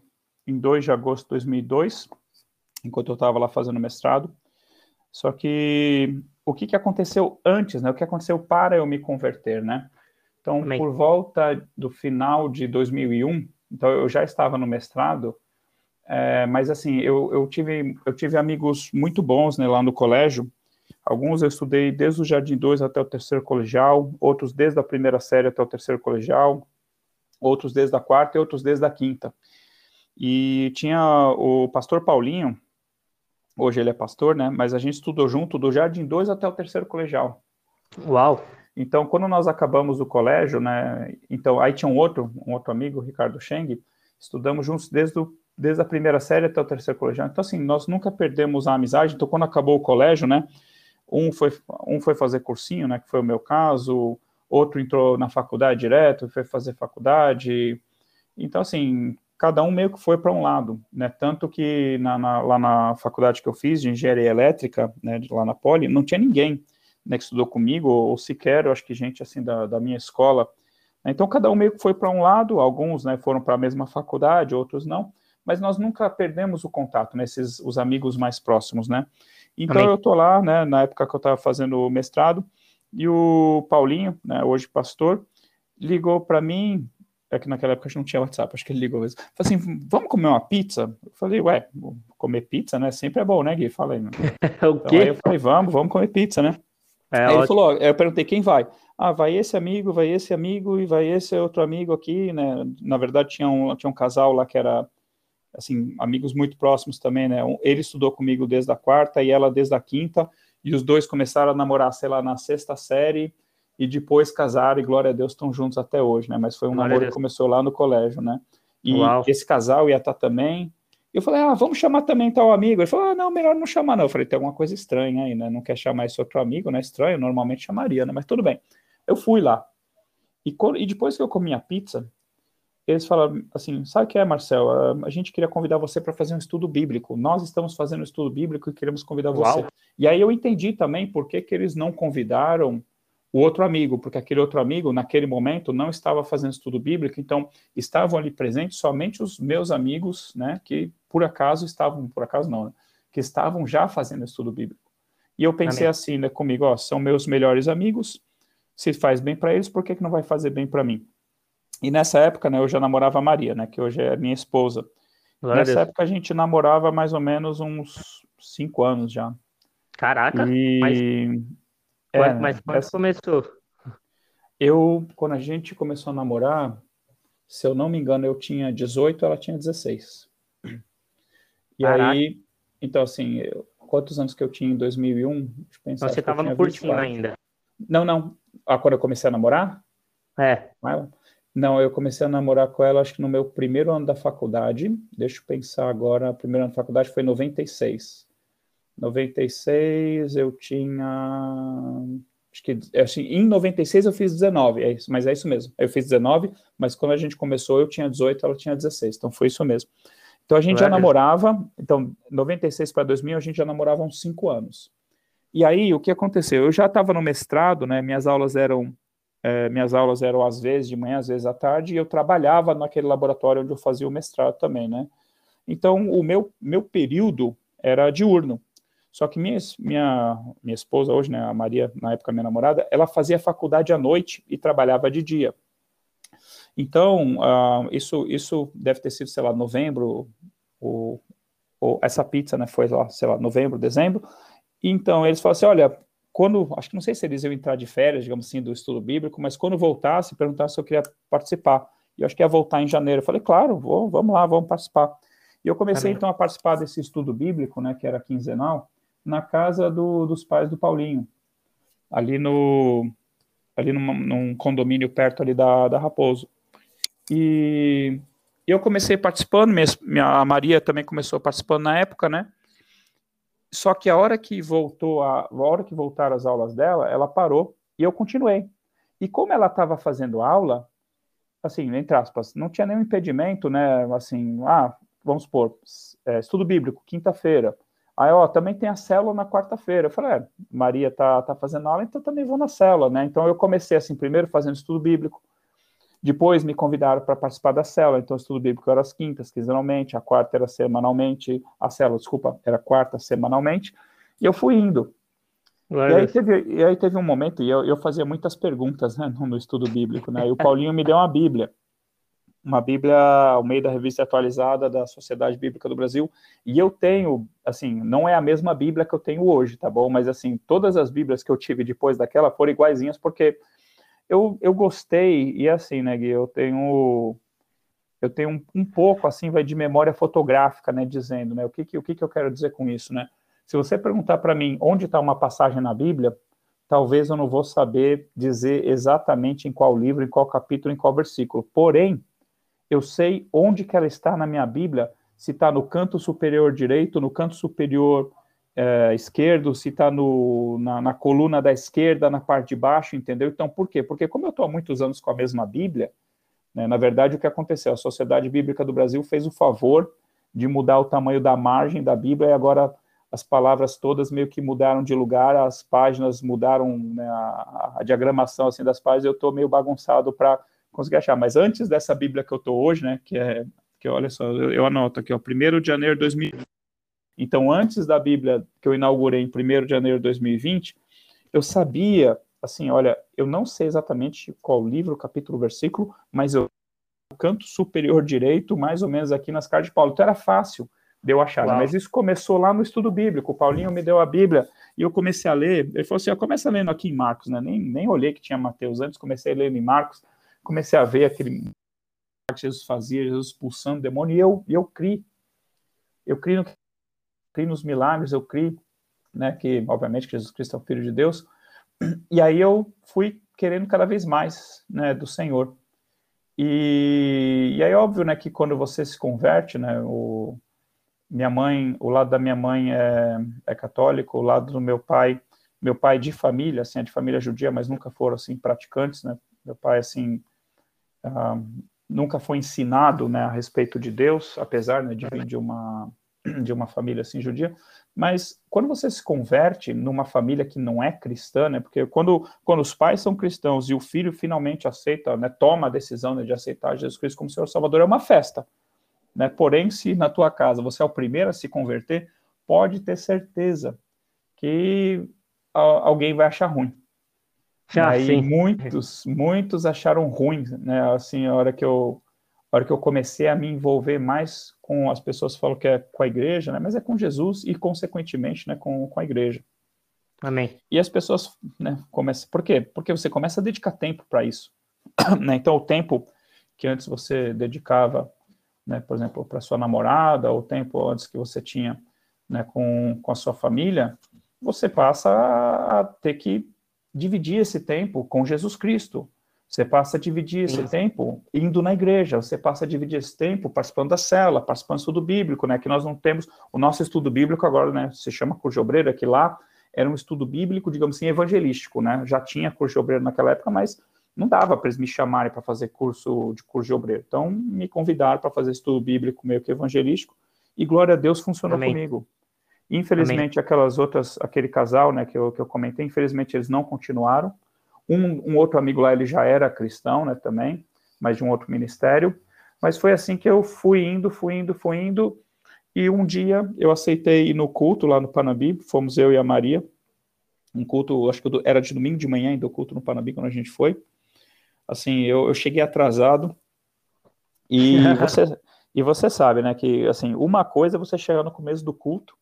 em 2 de agosto de 2002, enquanto eu estava lá fazendo mestrado. Só que o que, que aconteceu antes, né? O que aconteceu para eu me converter, né? Então, Amém. por volta do final de 2001, então eu já estava no mestrado, é, mas assim, eu, eu, tive, eu tive amigos muito bons né, lá no colégio. Alguns eu estudei desde o Jardim 2 até o terceiro colegial, outros desde a primeira série até o terceiro colegial, outros desde a quarta e outros desde a quinta. E tinha o pastor Paulinho, hoje ele é pastor, né? Mas a gente estudou junto do Jardim 2 até o terceiro colegial. Uau! Então, quando nós acabamos o colégio, né? Então, aí tinha um outro, um outro amigo, Ricardo Cheng, estudamos juntos desde o desde a primeira série até o terceiro colegial. Então, assim, nós nunca perdemos a amizade. Então, quando acabou o colégio, né, um foi, um foi fazer cursinho, né, que foi o meu caso, outro entrou na faculdade direto, foi fazer faculdade. Então, assim, cada um meio que foi para um lado, né, tanto que na, na, lá na faculdade que eu fiz, de engenharia elétrica, né, lá na Poli, não tinha ninguém, né, que estudou comigo, ou, ou sequer, eu acho que gente, assim, da, da minha escola. Então, cada um meio que foi para um lado, alguns, né, foram para a mesma faculdade, outros não, mas nós nunca perdemos o contato, né, os amigos mais próximos, né? Então Amém. eu tô lá, né, na época que eu estava fazendo o mestrado, e o Paulinho, né, hoje pastor, ligou para mim, é que naquela época a gente não tinha WhatsApp, acho que ele ligou mesmo. Falou assim, vamos comer uma pizza? Eu falei, ué, comer pizza, né? Sempre é bom, né, Gui? Fala aí. o então, quê? Aí eu falei, vamos, vamos comer pizza, né? É, aí ele falou, eu perguntei quem vai. Ah, vai esse amigo, vai esse amigo e vai esse outro amigo aqui, né? Na verdade tinha um, tinha um casal lá que era assim, amigos muito próximos também, né? Ele estudou comigo desde a quarta e ela desde a quinta, e os dois começaram a namorar, sei lá, na sexta série, e depois casaram, e glória a Deus, estão juntos até hoje, né? Mas foi um glória namoro que começou lá no colégio, né? E Uau. esse casal ia estar também. Eu falei, ah, vamos chamar também tal amigo. Ele falou, ah, não, melhor não chamar, não. Eu falei, tem alguma coisa estranha aí, né? Não quer chamar esse outro amigo, né? Estranho, normalmente chamaria, né? Mas tudo bem. Eu fui lá. E, e depois que eu comi a pizza, eles falaram assim: sabe o que é, Marcel? A gente queria convidar você para fazer um estudo bíblico. Nós estamos fazendo um estudo bíblico e queremos convidar Uau. você. E aí eu entendi também por que, que eles não convidaram o outro amigo, porque aquele outro amigo, naquele momento, não estava fazendo estudo bíblico, então estavam ali presentes somente os meus amigos, né, que por acaso estavam, por acaso não, né, que estavam já fazendo estudo bíblico. E eu pensei Amém. assim, né, comigo, ó, são meus melhores amigos, se faz bem para eles, por que, que não vai fazer bem para mim? E nessa época, né, eu já namorava a Maria, né, que hoje é minha esposa. Glória nessa a época a gente namorava mais ou menos uns cinco anos já. Caraca! E... Mas, é, mas quando essa... começou? Eu, quando a gente começou a namorar, se eu não me engano, eu tinha 18, ela tinha 16. E Caraca. aí, então assim, eu, quantos anos que eu tinha em 2001? Pensar, então, você estava no curtinho ainda? Não, não. Ah, quando eu comecei a namorar? É. Não, eu comecei a namorar com ela, acho que no meu primeiro ano da faculdade. Deixa eu pensar agora. O primeiro ano da faculdade foi em 96. 96 eu tinha. Acho que assim, em 96 eu fiz 19, é isso, mas é isso mesmo. Eu fiz 19, mas quando a gente começou eu tinha 18, ela tinha 16, então foi isso mesmo. Então a gente já namorava, então 96 para 2000 a gente já namorava uns 5 anos. E aí o que aconteceu? Eu já estava no mestrado, né? Minhas aulas eram é, minhas aulas eram às vezes de manhã, às vezes à tarde, e eu trabalhava naquele laboratório onde eu fazia o mestrado também, né? Então, o meu, meu período era diurno. Só que minha, minha, minha esposa hoje, né, a Maria, na época minha namorada, ela fazia faculdade à noite e trabalhava de dia. Então, uh, isso, isso deve ter sido, sei lá, novembro, ou, ou essa pizza, né, foi lá, sei lá, novembro, dezembro. Então, eles falaram assim, olha, quando, acho que não sei se eles iam entrar de férias, digamos assim, do estudo bíblico, mas quando voltasse, perguntasse se eu queria participar. E eu acho que ia voltar em janeiro. Eu falei, claro, vou, vamos lá, vamos participar. E eu comecei, Caramba. então, a participar desse estudo bíblico, né, que era quinzenal, na casa do, dos pais do Paulinho, ali no ali num, num condomínio perto ali da, da Raposo. E eu comecei participando, minha, minha, a Maria também começou participando na época, né? Só que a hora que voltou a, a hora que voltaram as aulas dela, ela parou e eu continuei. E como ela estava fazendo aula, assim, entre aspas, não tinha nenhum impedimento, né? Assim, ah, vamos supor, é, estudo bíblico, quinta-feira. Aí, ó, também tem a célula na quarta-feira. Eu falei, é, Maria tá, tá fazendo aula, então também vou na célula, né? Então eu comecei assim, primeiro fazendo estudo bíblico, depois me convidaram para participar da célula, então o estudo bíblico era às quintas, quinzenalmente, a quarta era semanalmente, a célula, desculpa, era quarta semanalmente, e eu fui indo. E aí, teve, e aí teve um momento, e eu, eu fazia muitas perguntas né, no, no estudo bíblico, né, e o Paulinho me deu uma Bíblia, uma Bíblia ao meio da revista atualizada da Sociedade Bíblica do Brasil, e eu tenho, assim, não é a mesma Bíblia que eu tenho hoje, tá bom? Mas, assim, todas as Bíblias que eu tive depois daquela foram iguaizinhas, porque eu, eu gostei, e assim, né, Gui, eu tenho eu tenho um, um, pouco, assim, vai de memória fotográfica, né, dizendo, né, o que, que, o que, que eu quero dizer com isso, né? Se você perguntar para mim onde está uma passagem na Bíblia, talvez eu não vou saber dizer exatamente em qual livro, em qual capítulo, em qual versículo. Porém, eu sei onde que ela está na minha Bíblia, se está no canto superior direito, no canto superior é, esquerdo, se está na, na, coluna da esquerda, na parte de baixo, entendeu? Então, por quê? Porque como eu estou há muitos anos com a mesma Bíblia, né, na verdade, o que aconteceu? A Sociedade Bíblica do Brasil fez o favor de mudar o tamanho da margem da Bíblia e agora as palavras todas meio que mudaram de lugar, as páginas mudaram, né, a, a, diagramação assim das páginas, eu estou meio bagunçado para conseguir achar. Mas antes dessa Bíblia que eu estou hoje, né, que é, que olha só, eu, eu anoto aqui, ó, 1 de janeiro de 2000 então, antes da Bíblia que eu inaugurei em 1 de janeiro de 2020, eu sabia, assim, olha, eu não sei exatamente qual livro, capítulo, versículo, mas eu no canto superior direito, mais ou menos aqui nas cartas de Paulo. Então era fácil de eu achar. Uau. Mas isso começou lá no estudo bíblico. O Paulinho me deu a Bíblia e eu comecei a ler. Ele falou assim: ó, começa lendo aqui em Marcos, né? Nem, nem olhei que tinha Mateus antes, comecei a ler em Marcos, comecei a ver aquele que Jesus fazia, Jesus expulsando demônio, e eu, eu criei. Eu criei no nos milagres, eu creio, né, que obviamente Jesus Cristo é o Filho de Deus, e aí eu fui querendo cada vez mais, né, do Senhor. E, e aí óbvio, né, que quando você se converte, né, o minha mãe, o lado da minha mãe é, é católico, o lado do meu pai, meu pai de família, assim, é de família judia, mas nunca foram assim praticantes, né? Meu pai assim uh, nunca foi ensinado, né, a respeito de Deus, apesar né, de vir de uma de uma família assim judia, mas quando você se converte numa família que não é cristã, né, porque quando, quando os pais são cristãos e o filho finalmente aceita, né, toma a decisão né, de aceitar Jesus Cristo como Senhor Salvador, é uma festa, né, porém se na tua casa você é o primeiro a se converter, pode ter certeza que alguém vai achar ruim. Ah, Aí sim. muitos, muitos acharam ruim, né, assim, a hora que eu a hora que eu comecei a me envolver mais com as pessoas falam que é com a igreja, né? Mas é com Jesus e consequentemente, né, com, com a igreja. Amém. E as pessoas, né, começam. Por quê? Porque você começa a dedicar tempo para isso. né? Então, o tempo que antes você dedicava, né, por exemplo, para sua namorada, ou o tempo antes que você tinha, né, com, com a sua família, você passa a ter que dividir esse tempo com Jesus Cristo, você passa a dividir esse Sim. tempo indo na igreja, você passa a dividir esse tempo participando da cela, participando do estudo bíblico, né? Que nós não temos, o nosso estudo bíblico agora, né? Se chama curso obreiro, que lá era um estudo bíblico, digamos assim, evangelístico, né? Já tinha curso de obreiro naquela época, mas não dava para eles me chamarem para fazer curso de curso de obreiro. Então, me convidaram para fazer estudo bíblico meio que evangelístico, e glória a Deus funcionou Amém. comigo. Infelizmente, Amém. aquelas outras, aquele casal, né, que eu, que eu comentei, infelizmente eles não continuaram, Um, um outro amigo lá, ele já era cristão, né, também, mas de um outro ministério. Mas foi assim que eu fui indo, fui indo, fui indo. E um dia eu aceitei ir no culto lá no Panambi, fomos eu e a Maria. Um culto, acho que era de domingo de manhã, ainda o culto no Panambi, quando a gente foi. Assim, eu, eu cheguei atrasado. E você, e você sabe, né, que assim, uma coisa é você chegar no começo do culto,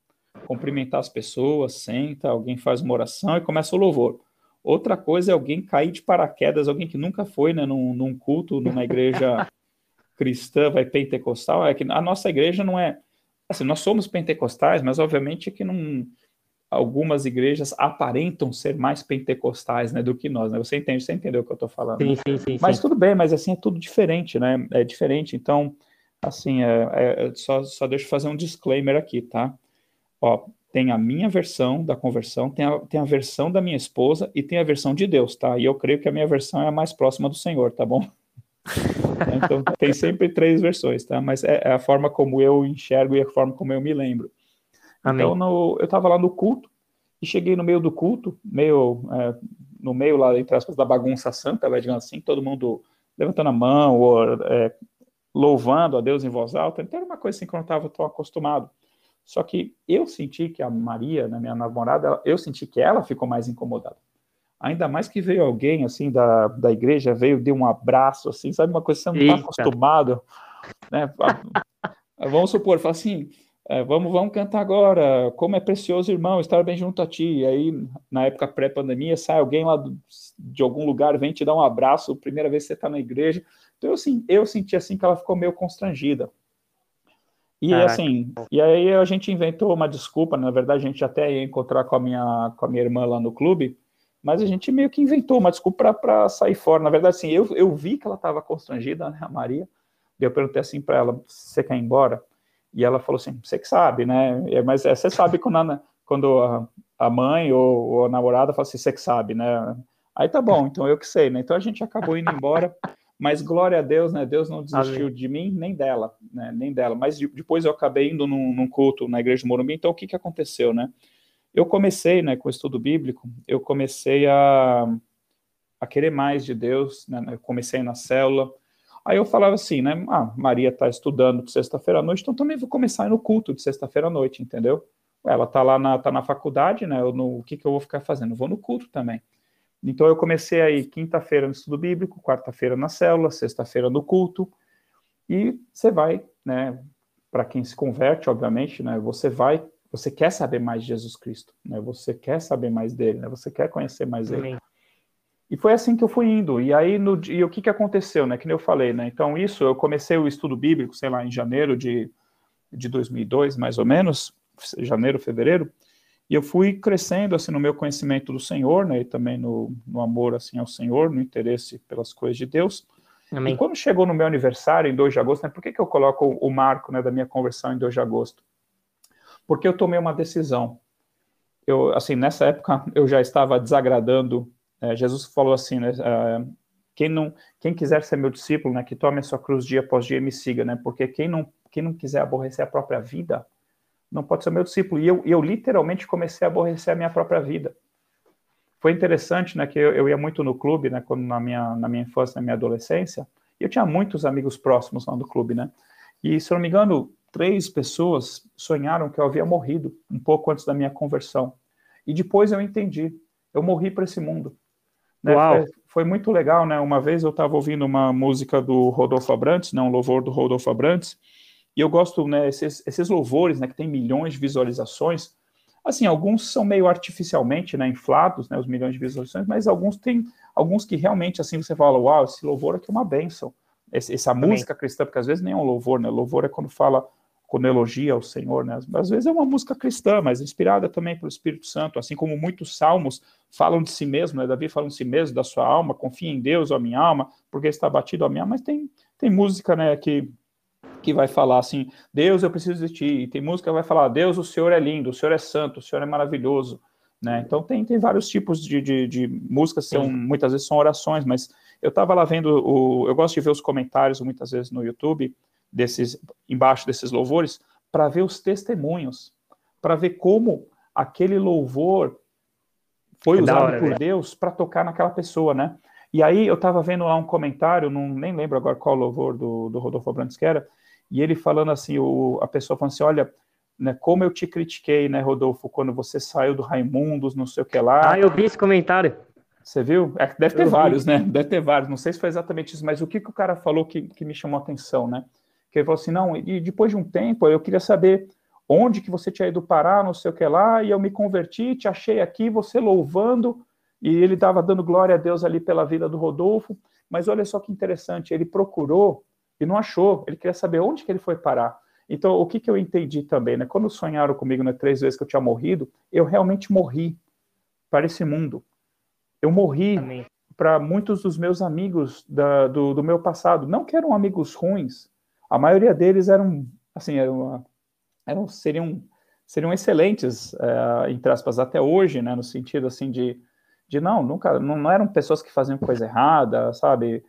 cumprimentar as pessoas, senta, alguém faz uma oração e começa o louvor. Outra coisa é alguém cair de paraquedas, alguém que nunca foi né, num, num culto, numa igreja cristã, vai pentecostal, é que a nossa igreja não é. Assim, nós somos pentecostais, mas obviamente que não. Algumas igrejas aparentam ser mais pentecostais né, do que nós, né? Você entende, você entendeu o que eu estou falando. Sim, sim, sim. Mas tudo bem, mas assim é tudo diferente, né? É diferente. Então, assim, é, é, só, só deixa eu fazer um disclaimer aqui, tá? Ó, tem a minha versão da conversão, tem a, tem a versão da minha esposa e tem a versão de Deus, tá? E eu creio que a minha versão é a mais próxima do Senhor, tá bom? então, tem sempre três versões, tá? Mas é, é, a forma como eu enxergo e a forma como eu me lembro. Amém. Então, no, eu estava lá no culto e cheguei no meio do culto, meio, é, no meio lá, entre aspas, da bagunça santa, vai digamos assim, todo mundo levantando a mão ou é, louvando a Deus em voz alta. Então, era uma coisa assim que eu não estava tão acostumado. Só que eu senti que a Maria, né, minha namorada, eu senti que ela ficou mais incomodada. Ainda mais que veio alguém, assim, da, da igreja, veio, deu um abraço, assim, sabe, uma coisa que você não está acostumado, né? vamos supor, fala assim, é, vamos, vamos cantar agora, como é precioso, irmão, estar bem junto a ti. E aí, na época pré-pandemia, sai alguém lá do, de algum lugar, vem te dar um abraço, primeira vez que você está na igreja. Então, assim, eu senti, assim, que ela ficou meio constrangida. E Caraca. assim, e aí a gente inventou uma desculpa, na verdade a gente até ia encontrar com a minha, com a minha irmã lá no clube, mas a gente meio que inventou uma desculpa para sair fora. Na verdade, assim, eu, eu vi que ela estava constrangida, né, a Maria, e eu perguntei assim para ela, você quer ir embora? E ela falou assim, você que sabe, né, mas é, você sabe quando a, quando a, a mãe ou, ou, a namorada fala assim, você que sabe, né, aí tá bom, então eu que sei, né, então a gente acabou indo embora, mas glória a Deus, né? Deus não desistiu Amém. de mim, nem dela, né? Nem dela. Mas depois eu acabei indo num, num, culto na igreja de Morumbi. Então, o que, que aconteceu, né? Eu comecei, né, com o estudo bíblico, eu comecei a, a querer mais de Deus, né? Eu comecei na célula. Aí eu falava assim, né? Ah, Maria está estudando de sexta-feira à noite, então também vou começar no culto de sexta-feira à noite, entendeu? Ela tá lá na, tá na faculdade, né? Eu, no, o que, que eu vou ficar fazendo? Eu vou no culto também. Então eu comecei aí quinta-feira no estudo bíblico, quarta-feira na célula, sexta-feira no culto, e você vai, né, para quem se converte, obviamente, né, você vai, você quer saber mais de Jesus Cristo, né, você quer saber mais dele, né, você quer conhecer mais Amém. ele. E foi assim que eu fui indo. E aí, no, e o que, que aconteceu, né? Que nem eu falei, né? Então, isso, eu comecei o estudo bíblico, sei lá, em janeiro de, de 2002, mais ou menos, janeiro, fevereiro, e eu fui crescendo assim no meu conhecimento do Senhor, né, e também no, no amor assim ao Senhor, no interesse pelas coisas de Deus. Amém. E quando chegou no meu aniversário, em 2 de agosto, né, por que, que eu coloco o marco né, da minha conversão em 2 de agosto? Porque eu tomei uma decisão. Eu, assim, nessa época eu já estava desagradando. É, Jesus falou assim, né, é, quem não, quem quiser ser meu discípulo, né, que tome a sua cruz dia após dia e me siga, né, porque quem não, quem não quiser aborrecer a própria vida, não pode ser meu discípulo. E eu, eu literalmente comecei a aborrecer a minha própria vida. Foi interessante, né, que eu, eu ia muito no clube, né, quando na minha, na minha infância, na minha adolescência, e eu tinha muitos amigos próximos lá no clube, né, e se eu não me engano, três pessoas sonharam que eu havia morrido um pouco antes da minha conversão. E depois eu entendi, eu morri para esse mundo. Né? Foi, foi, muito legal, né? Uma vez eu estava ouvindo uma música do Rodolfo Abrantes, né, um louvor do Rodolfo Abrantes, e eu gosto, né, esses, esses louvores, né, que tem milhões de visualizações, assim, alguns são meio artificialmente, né, inflados, né, os milhões de visualizações, mas alguns tem, alguns que realmente, assim, você fala, uau, esse louvor aqui é uma bênção. Esse, essa música cristã, porque às vezes nem é um louvor, né, louvor é quando fala, quando elogia o Senhor, né, às vezes é uma música cristã, mas inspirada também pelo Espírito Santo, assim como muitos salmos falam de si mesmo, né, Davi fala de si mesmo, da sua alma, confia em Deus, ó minha alma, porque está batido a minha alma, mas tem, tem música, né, que que vai falar assim: Deus, eu preciso de ti. E tem música que vai falar: Deus, o Senhor é lindo, o Senhor é santo, o Senhor é maravilhoso. Né? Então tem, tem vários tipos de, de, de músicas, são, muitas vezes são orações, mas eu estava lá vendo, o, eu gosto de ver os comentários muitas vezes no YouTube, desses embaixo desses louvores, para ver os testemunhos, para ver como aquele louvor foi é usado hora, por Deus para tocar naquela pessoa, né? E aí eu estava vendo lá um comentário, não, nem lembro agora qual louvor do, do Rodolfo Abrantes que era, e ele falando assim, o, a pessoa falando assim, olha, né, como eu te critiquei, né, Rodolfo, quando você saiu do Raimundos, não sei o que lá. Ah, eu vi esse comentário. Você viu? É, deve ter eu vários, vi. né? Deve ter vários. Não sei se foi exatamente isso, mas o que, que o cara falou que, que me chamou a atenção, né? Que ele falou assim, não, e depois de um tempo eu queria saber onde que você tinha ido parar, não sei o que lá, e eu me converti, te achei aqui, você louvando, e ele estava dando glória a Deus ali pela vida do Rodolfo, mas olha só que interessante, ele procurou e não achou, ele queria saber onde que ele foi parar. Então, o que, que eu entendi também, né? Quando sonharam comigo, né, três vezes que eu tinha morrido, eu realmente morri para esse mundo. Eu morri para muitos dos meus amigos da, do, do meu passado. Não que eram amigos ruins, a maioria deles eram, assim, eram eram, seriam, seriam excelentes, é, entre aspas, até hoje, né, no sentido, assim, de, de não, nunca, não, não eram pessoas que faziam coisa errada, sabe,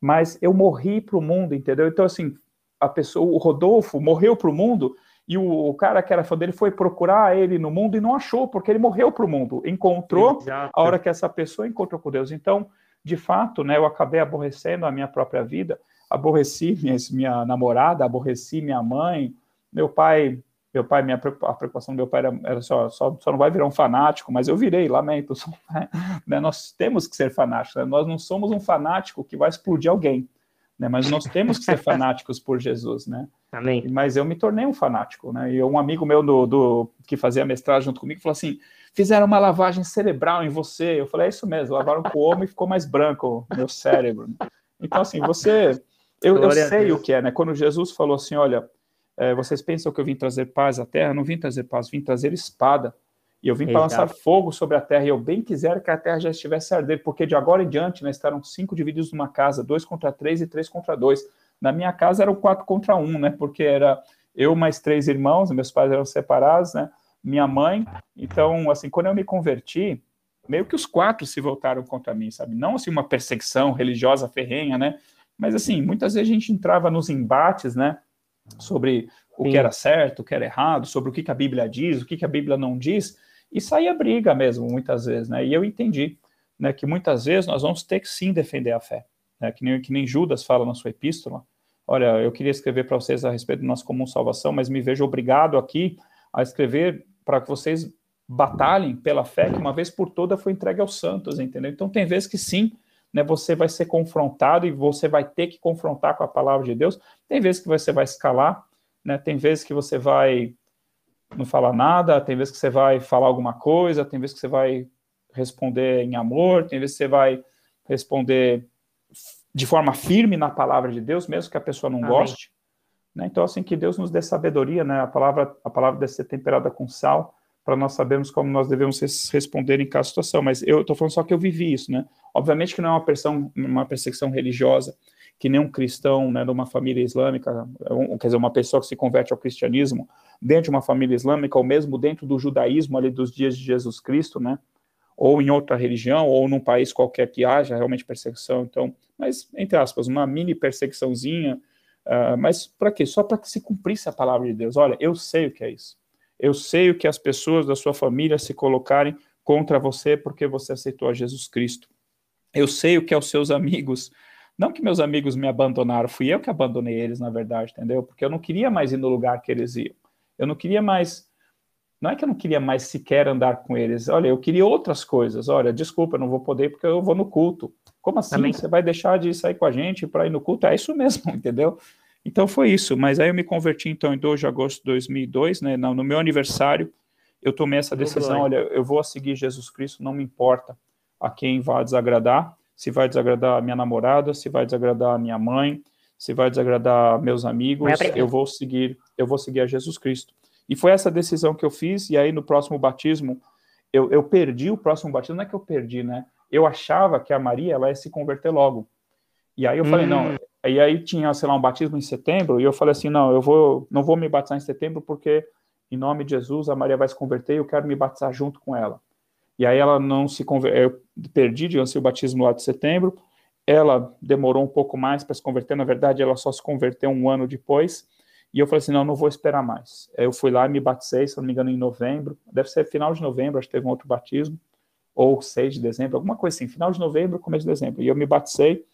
mas eu morri para o mundo, entendeu? Então, assim, a pessoa, o Rodolfo morreu para o mundo e o, o, cara que era fã dele foi procurar ele no mundo e não achou, porque ele morreu para o mundo. Encontrou Exato. a hora que essa pessoa encontrou com Deus. Então, de fato, né, eu acabei aborrecendo a minha própria vida, aborreci minha, minha namorada, aborreci minha mãe, meu pai, meu pai, minha a preocupação do meu pai era, era só, só, só não vai virar um fanático, mas eu virei, lamento. Só, né, nós temos que ser fanáticos, né? nós não somos um fanático que vai explodir alguém, né? Mas nós temos que ser fanáticos por Jesus, né? Amém. Mas eu me tornei um fanático, né? E um amigo meu do, do que fazia mestrado junto comigo falou assim: fizeram uma lavagem cerebral em você. Eu falei, é isso mesmo, lavaram com o homem e ficou mais branco meu cérebro. Então, assim, você. Eu, eu sei o que é, né? Quando Jesus falou assim: olha, é, vocês pensam que eu vim trazer paz à terra? Eu não vim trazer paz, vim trazer espada. E eu vim para lançar fogo sobre a terra, e eu bem quiser que a terra já estivesse a arder, porque de agora em diante né, estarão cinco divididos numa casa, dois contra três e três contra dois. Na minha casa eram quatro contra um, né? Porque era eu mais três irmãos, meus pais eram separados, né? Minha mãe. Então, assim, quando eu me converti, meio que os quatro se voltaram contra mim, sabe? Não assim uma perseguição religiosa ferrenha, né? Mas assim, muitas vezes a gente entrava nos embates, né? Sobre o Sim. que era certo, o que era errado, sobre o que, que a Bíblia diz, o que, que a Bíblia não diz, e saía briga mesmo, muitas vezes, né? E eu entendi né, que muitas vezes nós vamos ter que sim defender a fé, né? que, nem, que nem Judas fala na sua epístola. Olha, eu queria escrever para vocês a respeito do nosso comum salvação, mas me vejo obrigado aqui a escrever para que vocês batalhem pela fé que uma vez por toda foi entregue aos santos, entendeu? Então tem vezes que sim, né, você vai ser confrontado e você vai ter que confrontar com a palavra de Deus. Tem vezes que você vai escalar, né, tem vezes que você vai não falar nada, tem vezes que você vai falar alguma coisa, tem vezes que você vai responder em amor, tem vezes que você vai responder de forma firme na palavra de Deus, mesmo que a pessoa não Amém. goste. Né? Então, assim, que Deus nos dê sabedoria, né? A palavra, a palavra deve ser temperada com sal, para nós sabermos como nós devemos responder em cada situação. Mas eu estou falando só que eu vivi isso, né? Obviamente que não é uma, perseguição, uma perseguição religiosa, que nem um cristão, né, de uma família islâmica, quer dizer, uma pessoa que se converte ao cristianismo dentro de uma família islâmica, ou mesmo dentro do judaísmo ali dos dias de Jesus Cristo, né? Ou em outra religião, ou num país qualquer que haja realmente perseguição. Então, mas, entre aspas, uma mini perseguiçãozinha, uh, mas para quê? Só para que se cumprisse a palavra de Deus. Olha, eu sei o que é isso. Eu sei o que as pessoas da sua família se colocarem contra você porque você aceitou a Jesus Cristo. Eu sei o que é os seus amigos. Não que meus amigos me abandonaram, fui eu que abandonei eles, na verdade, entendeu? Porque eu não queria mais ir no lugar que eles iam. Eu não queria mais. Não é que eu não queria mais sequer andar com eles. Olha, eu queria outras coisas. Olha, desculpa, eu não vou poder porque eu vou no culto. Como assim? Também. Você vai deixar de sair com a gente para ir no culto? É isso mesmo, entendeu? Então foi isso, mas aí eu me converti então em 2 de agosto de 2002, né, no meu aniversário, eu tomei essa decisão, olha, eu vou seguir Jesus Cristo, não me importa a quem vai desagradar, se vai desagradar a minha namorada, se vai desagradar a minha mãe, se vai desagradar meus amigos, eu vou seguir, eu vou seguir a Jesus Cristo. E foi essa decisão que eu fiz, e aí no próximo batismo, eu, eu perdi o próximo batismo, não é que eu perdi, né? Eu achava que a Maria, ela ia se converter logo. E aí eu hum. falei, não, hum. E aí tinha, sei lá, um batismo em setembro, e eu falei assim, não, eu vou, não vou me batizar em setembro porque, em nome de Jesus, a Maria vai se converter e eu quero me batizar junto com ela. E aí ela não se converteu, eu perdi, digamos o batismo lá de setembro, ela demorou um pouco mais para se converter, na verdade ela só se converteu um ano depois, e eu falei assim, não, não vou esperar mais. Eu fui lá e me batizei, se não me engano, em novembro, deve ser final de novembro, acho que teve um outro batismo, ou 6 de dezembro, alguma coisa assim, final de novembro, começo de dezembro. E eu me batizei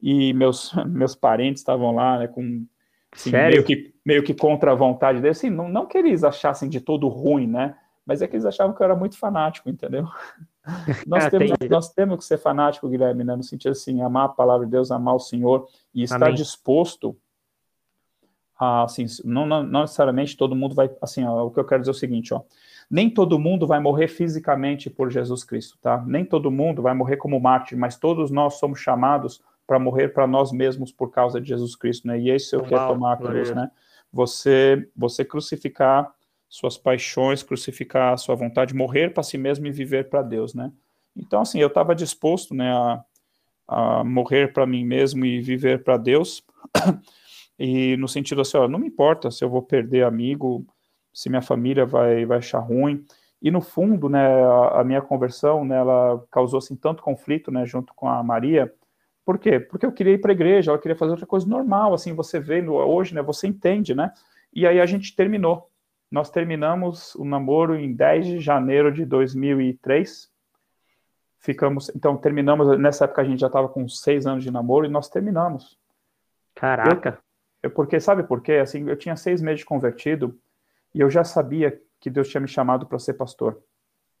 e meus, meus parentes estavam lá, né, com assim, meio, que, meio que contra a vontade deles, assim, não, não que eles achassem de todo ruim, né, mas é que eles achavam que eu era muito fanático, entendeu? nós, ah, temos, nós temos que ser fanático, Guilherme, né, no sentido assim, amar a palavra de Deus, amar o Senhor e estar Amém. disposto a, assim, não, não, não, necessariamente todo mundo vai, assim, ó, o que eu quero dizer é o seguinte, ó, nem todo mundo vai morrer fisicamente por Jesus Cristo, tá? Nem todo mundo vai morrer como mártir, mas todos nós somos chamados para morrer para nós mesmos por causa de Jesus Cristo, né? E esse é o que é tomar a cruz, né? Você, você crucificar suas paixões, crucificar a sua vontade, morrer para si mesmo e viver para Deus, né? Então, assim, eu estava disposto, né, a, a morrer para mim mesmo e viver para Deus, e no sentido assim, ó, não me importa se eu vou perder amigo, se minha família vai, vai achar ruim, e no fundo, né, a, a minha conversão, né, ela causou, assim, tanto conflito, né, junto com a Maria, por quê? Porque eu queria ir para a igreja, ela queria fazer outra coisa normal, assim, você vê hoje, né, você entende, né? E aí a gente terminou. Nós terminamos o namoro em 10 de janeiro de 2003. Ficamos, então terminamos, nessa época a gente já estava com seis anos de namoro e nós terminamos. Caraca! Eu, eu, porque, sabe por quê? Assim, eu tinha seis meses de convertido e eu já sabia que Deus tinha me chamado para ser pastor.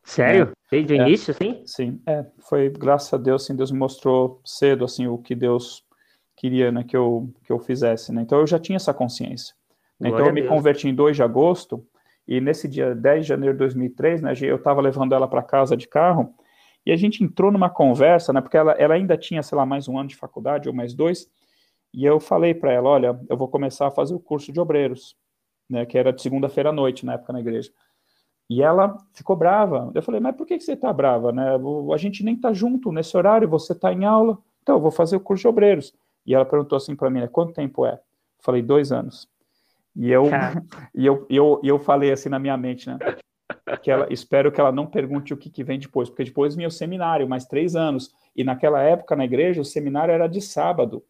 Sério? Desde o é, início, sim? Sim, é, foi graças a Deus, assim, Deus me mostrou cedo, assim, o que Deus queria, né, que eu, que eu fizesse, né, então eu já tinha essa consciência. Né, então eu me converti em 2 de agosto, e nesse dia 10 de janeiro de 2003, né, eu estava levando ela para casa de carro, e a gente entrou numa conversa, né, porque ela, ela ainda tinha, sei lá, mais um ano de faculdade, ou mais dois, e eu falei para ela, olha, eu vou começar a fazer o curso de obreiros, né, que era de segunda-feira à noite, na época na igreja. E ela ficou brava. Eu falei, mas por que você está brava? Né? A gente nem está junto nesse horário, você está em aula. Então, eu vou fazer o curso de obreiros. E ela perguntou assim para mim, né, quanto tempo é? Eu falei, dois anos. E eu, e eu, eu, eu falei assim na minha mente, né? Que ela, espero que ela não pergunte o que, que vem depois, porque depois vinha o seminário, mais três anos. E naquela época, na igreja, o seminário era de sábado.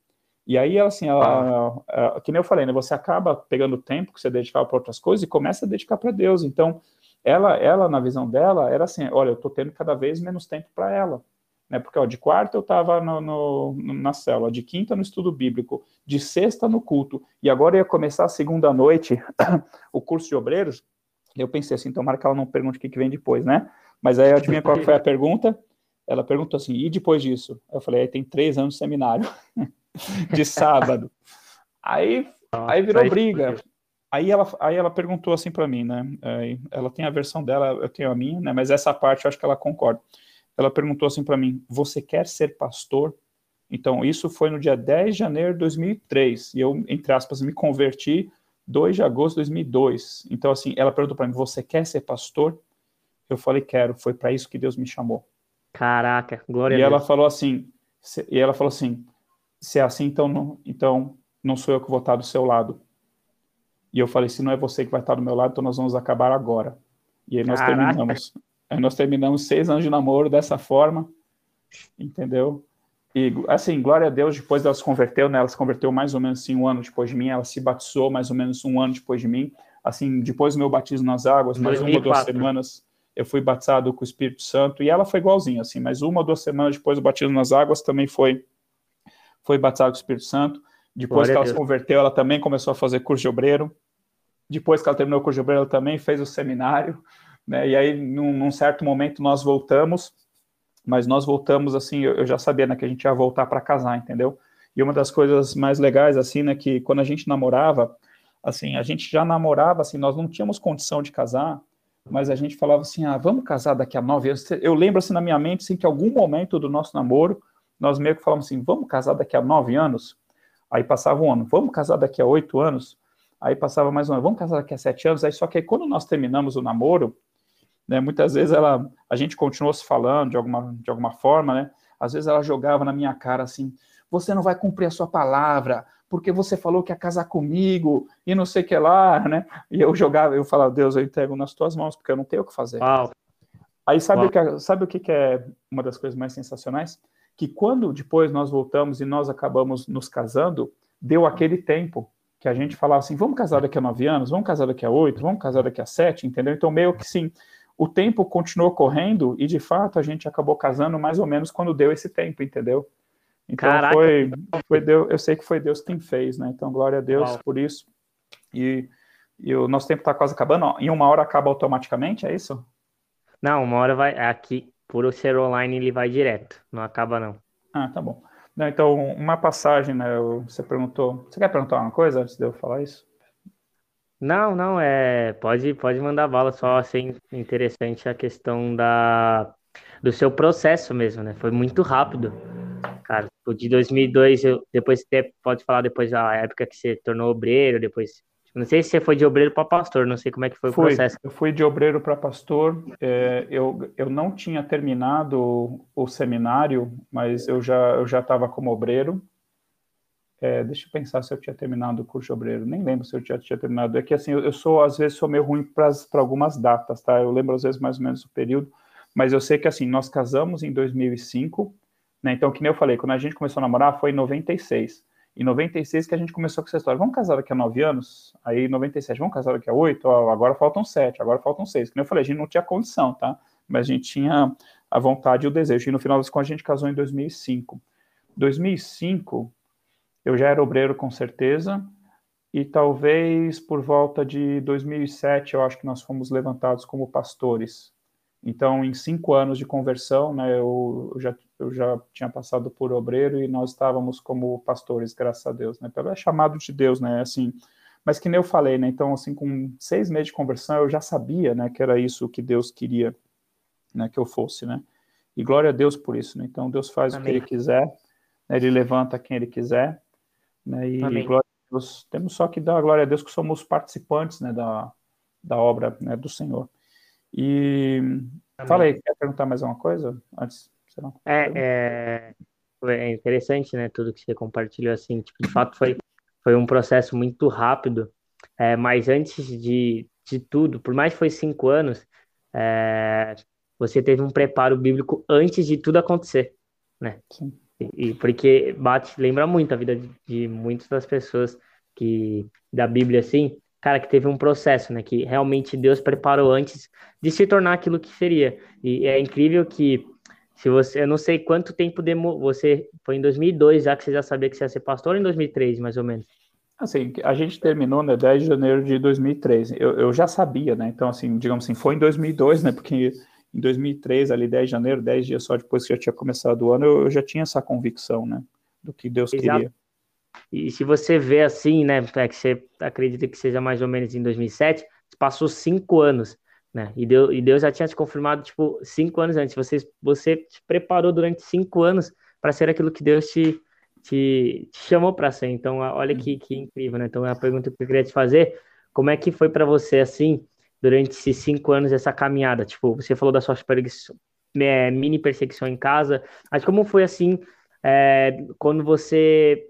E aí, assim, ela, ah. ela, que nem eu falei, né? Você acaba pegando tempo que você dedicava para outras coisas e começa a dedicar para Deus. Então, ela, ela, na visão dela, era assim, olha, eu estou tendo cada vez menos tempo para ela. Né? Porque ó, de quarta eu estava na célula, de quinta no estudo bíblico, de sexta no culto, e agora ia começar a segunda noite o curso de obreiros. Eu pensei assim, tomara que ela não pergunte o que, que vem depois, né? Mas aí adivinha qual foi a pergunta? Ela perguntou assim, e depois disso? Eu falei, aí tem três anos de seminário, de sábado. Aí, aí virou briga. Aí ela, aí ela perguntou assim para mim, né? Ela tem a versão dela, eu tenho a minha, né? Mas essa parte eu acho que ela concorda. Ela perguntou assim para mim: Você quer ser pastor? Então, isso foi no dia 10 de janeiro de 2003. E eu, entre aspas, me converti 2 de agosto de 2002. Então, assim, ela perguntou para mim: Você quer ser pastor? Eu falei: Quero. Foi para isso que Deus me chamou. Caraca, glória e a Deus. E ela falou assim: E ela falou assim: Se é assim, então não, então não sou eu que vou estar do seu lado e eu falei, se não é você que vai estar do meu lado, então nós vamos acabar agora. E aí nós Caraca. terminamos. Aí nós terminamos seis anos de namoro dessa forma, entendeu? E assim, glória a Deus, depois ela se converteu, né? Ela se converteu mais ou menos assim, um ano depois de mim, ela se batizou mais ou menos um ano depois de mim. Assim, depois do meu batismo nas águas, mais 2004. uma ou duas semanas, eu fui batizado com o Espírito Santo, e ela foi igualzinha, assim, mas uma ou duas semanas depois do batismo nas águas também foi, foi batizado com o Espírito Santo. Depois glória que ela se converteu, ela também começou a fazer curso de obreiro. Depois que ela terminou o curso de obreiro, ela também fez o seminário, né? E aí, num, num, certo momento, nós voltamos, mas nós voltamos assim, eu, eu já sabia, né, que a gente ia voltar para casar, entendeu? E uma das coisas mais legais, assim, né, que quando a gente namorava, assim, a gente já namorava, assim, nós não tínhamos condição de casar, mas a gente falava assim, ah, vamos casar daqui a nove anos. Eu lembro, assim, na minha mente, assim, que algum momento do nosso namoro, nós meio que falamos assim, vamos casar daqui a nove anos? Aí passava um ano, vamos casar daqui a oito anos? Aí passava mais um ano, vamos casar daqui a sete anos. Aí só que aí, quando nós terminamos o namoro, né, muitas vezes ela, a gente continuou se falando de alguma, de alguma forma, né? Às vezes ela jogava na minha cara assim: você não vai cumprir a sua palavra, porque você falou que ia casar comigo e não sei o que lá, né? E eu jogava, eu falava, Deus, eu entrego nas tuas mãos, porque eu não tenho o que fazer. Uau. Aí sabe, Uau. O que, sabe o que é uma das coisas mais sensacionais? Que quando depois nós voltamos e nós acabamos nos casando, deu aquele tempo que a gente falava assim, vamos casar daqui a nove anos, vamos casar daqui a oito, vamos casar daqui a sete, entendeu? Então, meio que sim, o tempo continuou correndo e de fato a gente acabou casando mais ou menos quando deu esse tempo, entendeu? Então Caraca. foi, foi Deus, eu sei que foi Deus quem fez, né? Então glória a Deus Uau. por isso. E, e o nosso tempo está quase acabando. Em uma hora acaba automaticamente, é isso? Não, uma hora vai aqui por ser online ele vai direto, não acaba não. Ah, tá bom. Não, então uma passagem, né? Você perguntou. Você quer perguntar uma coisa antes de eu falar isso? Não, não, é. Pode, pode mandar bala, só assim, interessante a questão da, do seu processo mesmo, né? Foi muito rápido. Cara, o de 2002, eu, depois você pode falar depois da época que você tornou obreiro, depois. Não sei se você foi de obreiro para pastor, não sei como é que foi fui, o processo. Eu fui de obreiro para pastor. É, eu, eu não tinha terminado o seminário, mas eu já eu já estava como obreiro. É, deixa eu pensar se eu tinha terminado o curso de obreiro. Nem lembro se eu já tinha terminado. É que assim, eu, eu sou, às vezes, sou meio ruim para algumas datas, tá? Eu lembro, às vezes, mais ou menos o período. Mas eu sei que, assim, nós casamos em 2005, né? Então, que nem eu falei, quando a gente começou a namorar foi em 96. Em 96 que a gente começou com essa história. Vamos casar daqui a nove anos? Aí, em 97, vamos casar daqui a oito? Agora faltam sete, agora faltam seis. Nem eu falei, a gente não tinha condição, tá? Mas a gente tinha a vontade e o desejo. E no final das contas, a gente casou em 2005. 2005 eu já era obreiro com certeza, e talvez por volta de 2007 eu acho que nós fomos levantados como pastores. Então, em cinco anos de conversão, né, eu, já, eu já tinha passado por obreiro e nós estávamos como pastores, graças a Deus, né, pelo chamado de Deus, né, assim. Mas que nem eu falei, né, então, assim, com seis meses de conversão, eu já sabia, né, que era isso que Deus queria, né, que eu fosse, né. E glória a Deus por isso, né. Então, Deus faz Amém. o que Ele quiser, né, Ele levanta quem Ele quiser, né? E Amém. glória a Deus, temos só que dar glória a Deus que somos participantes né, da, da obra né, do Senhor. E Amém. fala aí, quer perguntar mais alguma coisa antes? É, é, é, interessante, né, tudo que você compartilhou, assim, tipo, de fato foi, foi um processo muito rápido, é, mas antes de, de tudo, por mais que foi cinco anos, é, você teve um preparo bíblico antes de tudo acontecer, né? Sim. E, porque bate, lembra muito a vida de, de muitas das pessoas que da Bíblia assim, cara, que teve um processo, né, que realmente Deus preparou antes de se tornar aquilo que seria. E é incrível que se você, eu não sei quanto tempo demo, você foi em 2002, já que você já sabia que você ia ser pastor, ou em 2003, mais ou menos. Assim, a gente terminou no né, 10 de janeiro de 2003. Eu, eu já sabia, né? Então, assim, digamos assim, foi em 2002, né? Porque em 2003, ali 10 de janeiro, 10 dias só depois que já tinha começado o ano, eu, eu já tinha essa convicção, né, do que Deus Exato. queria. E se você vê assim, né, é que você acredita que seja mais ou menos em 2007, passou cinco anos, né, e Deus, e Deus já tinha te confirmado, tipo, cinco anos antes, você, você te preparou durante cinco anos para ser aquilo que Deus te, te, te chamou para ser, então olha que, que incrível, né, então é a pergunta que eu queria te fazer, como é que foi para você, assim, durante esses cinco anos essa caminhada? Tipo, você falou da sua é, mini perseguição em casa, mas como foi assim é, quando você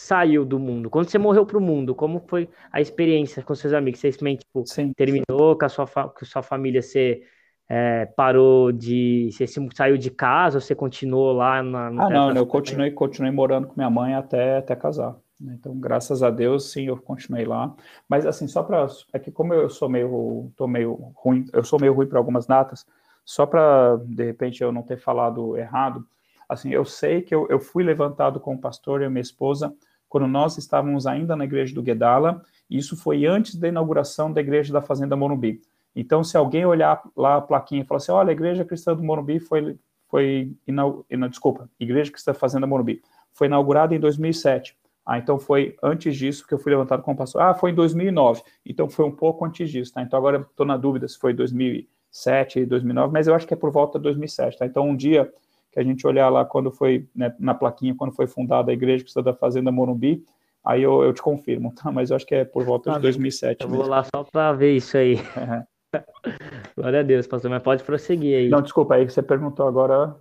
saiu do mundo? Quando você morreu para o mundo, como foi a experiência com seus amigos? Você tipo, Sim. terminou com a sua, com sua família, você é, parou de. Você saiu de casa ou você continuou lá na. ah, não, eu continuei, continuei morando com minha mãe até, até casar. Né? Então, graças a Deus, sim, eu continuei lá. Mas assim, só para é que como eu sou meio, tô meio ruim, eu sou meio ruim para algumas datas. Só para de repente eu não ter falado errado, assim, eu sei que eu, eu fui levantado com o pastor e a minha esposa quando nós estávamos ainda na igreja do Guedala. E isso foi antes da inauguração da igreja da Fazenda Morumbi. Então, se alguém olhar lá a plaquinha e falar assim, olha, a igreja cristã do Morumbi foi, foi inau, desculpa, igreja cristã Fazenda Morumbi, foi inaugurada em 2007. Ah, então foi antes disso que eu fui levantado como pastor. Ah, foi em 2009. Então foi um pouco antes disso, tá? Então agora estou na dúvida se foi 2007, 2009, mas eu acho que é por volta de 2007, tá? Então um dia que a gente olhar lá quando foi, né, na plaquinha, quando foi fundada a igreja que está da Fazenda Morumbi, aí eu, eu te confirmo, tá? Mas eu acho que é por volta de 2007. Eu mesmo. vou lá só para ver isso aí. Uhum. Glória a Deus, pastor, mas pode prosseguir aí. Não, desculpa, aí você perguntou agora.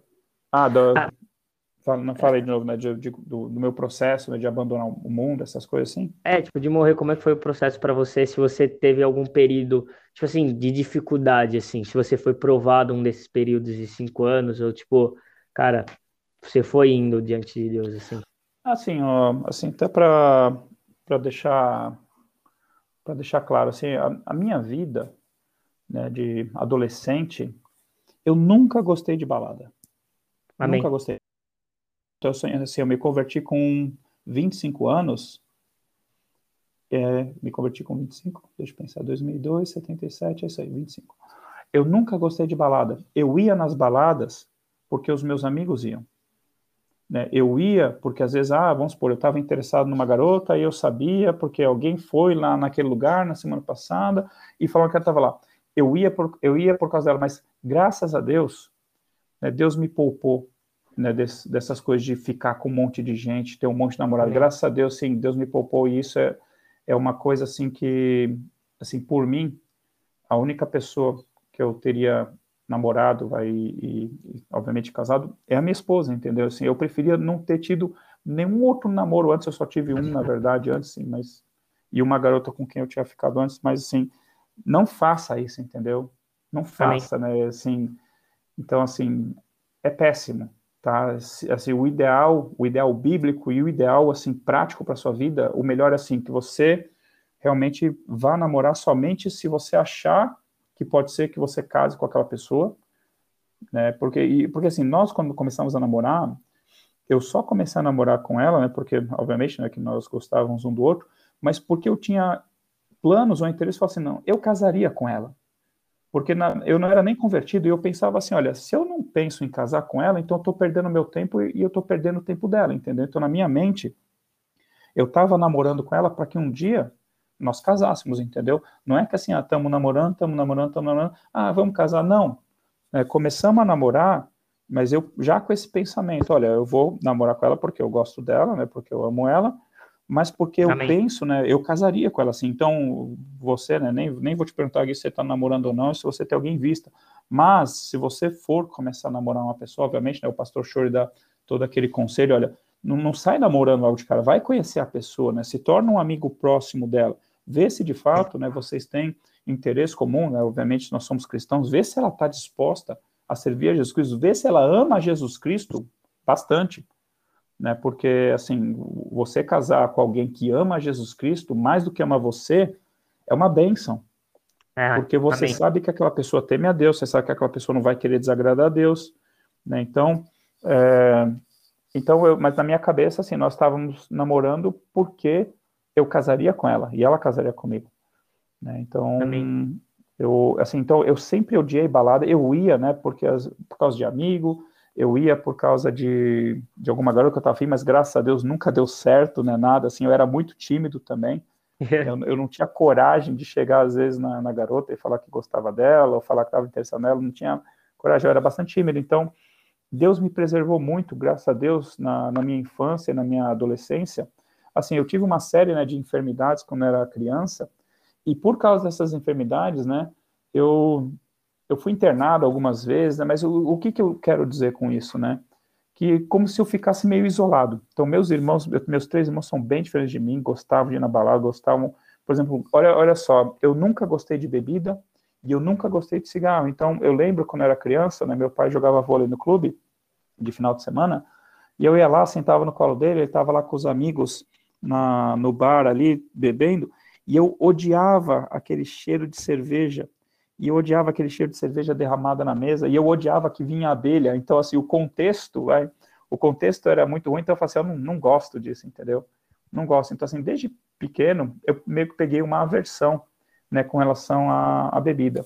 Ah, do... ah não falei de novo, né, de, de, do, do, meu processo, né, de abandonar o mundo, essas coisas assim. É, tipo, de morrer, como é que foi o processo para você? Se você teve algum período, tipo assim, de dificuldade, assim, se você foi provado um desses períodos de cinco anos, ou tipo, cara, você foi indo diante de Deus, assim. Assim, ó, assim, até para deixar para deixar claro, assim, a, a minha vida, né, de adolescente, eu nunca gostei de balada. Amém. Nunca gostei. Então, assim, eu me converti com 25 anos. É, me converti com 25, deixa eu pensar, 2002, 77, é isso aí, 25. Eu nunca gostei de balada. Eu ia nas baladas porque os meus amigos iam. Né? Eu ia porque às vezes, ah, vamos supor, eu estava interessado numa garota e eu sabia porque alguém foi lá naquele lugar na semana passada e falou que ela estava lá. Eu ia por, eu ia por causa dela, mas graças a Deus, né, Deus me poupou né, desse, dessas coisas de ficar com um monte de gente, ter um monte de namorado. É. Graças a Deus, sim, Deus me poupou e isso é, é uma coisa assim que, assim, por mim, a única pessoa que eu teria namorado vai, e, e, obviamente casado é a minha esposa, entendeu? Assim, eu preferia não ter tido nenhum outro namoro antes, eu só tive um, na verdade, antes, sim, mas e uma garota com quem eu tinha ficado antes, mas assim, não faça isso, entendeu? Não faça, né? Assim, então assim, é péssimo, tá? Assim, o ideal, o ideal bíblico e o ideal assim prático para sua vida, o melhor é assim que você realmente vá namorar somente se você achar que pode ser que você case com aquela pessoa, né? Porque e, porque assim, nós quando começamos a namorar, eu só comecei a namorar com ela, né? Porque obviamente, né, que nós gostávamos um do outro, mas porque eu tinha planos ou interesse, eu falei assim, não, eu casaria com ela porque na, eu não era nem convertido e eu pensava assim, olha, se eu não penso em casar com ela, então eu estou perdendo meu tempo e, e eu estou perdendo o tempo dela, entendeu? Então na minha mente eu estava namorando com ela para que um dia nós casássemos, entendeu? Não é que assim, ah, estamos namorando, estamos namorando, estamos namorando, ah, vamos casar, não. É, começamos a namorar, mas eu já com esse pensamento, olha, eu vou namorar com ela porque eu gosto dela, né? Porque eu amo ela, mas porque eu penso, né, eu casaria com ela assim. Então, você, né, nem, nem vou te perguntar aqui se você está namorando ou não, se você tem alguém em vista. Mas, se você for começar a namorar uma pessoa, obviamente, né, o pastor Chore dá todo aquele conselho, olha, não, não sai namorando logo de cara, vai conhecer a pessoa, né, se torna um amigo próximo dela, vê se de fato, né, vocês têm interesse comum, né, obviamente nós somos cristãos, vê se ela está disposta a servir a Jesus Cristo, vê se ela ama Jesus Cristo bastante, né? Porque assim, você casar com alguém que ama Jesus Cristo mais do que ama você é uma bênção. É, porque você amém. sabe que aquela pessoa teme a Deus, você sabe que aquela pessoa não vai querer desagradar a Deus, né? Então, é, então eu, mas na minha cabeça assim, nós estávamos namorando porque eu casaria com ela e ela casaria comigo, né? Então, amém. eu assim, então eu sempre odiei balada, eu ia, né? Porque as, por causa de amigo, eu ia por causa de, de alguma garota que eu estava afim, mas graças a Deus nunca deu certo, né, nada, assim, eu era muito tímido também, eu, eu, não tinha coragem de chegar às vezes na, na, garota e falar que gostava dela, ou falar que estava interessado nela, não tinha coragem, eu era bastante tímido, então Deus me preservou muito, graças a Deus, na, na minha infância, na minha adolescência, assim, eu tive uma série, né, de enfermidades quando era criança, e por causa dessas enfermidades, né, eu eu fui internado algumas vezes, né, mas o, o que, que eu quero dizer com isso, né? Que como se eu ficasse meio isolado. Então, meus irmãos, meus três irmãos são bem diferentes de mim, gostavam de ir na balada, gostavam, por exemplo, olha, olha só, eu nunca gostei de bebida e eu nunca gostei de cigarro. Então, eu lembro quando eu era criança, né, meu pai jogava vôlei no clube de final de semana, e eu ia lá, sentava no colo dele, ele estava lá com os amigos na, no bar ali, bebendo, e eu odiava aquele cheiro de cerveja e eu odiava aquele cheiro de cerveja derramada na mesa, e eu odiava que vinha abelha, então, assim, o contexto, vai, o contexto era muito ruim, então eu falei assim, eu não, não gosto disso, entendeu? Não gosto, então, assim, desde pequeno, eu meio que peguei uma aversão, né, com relação à, à bebida.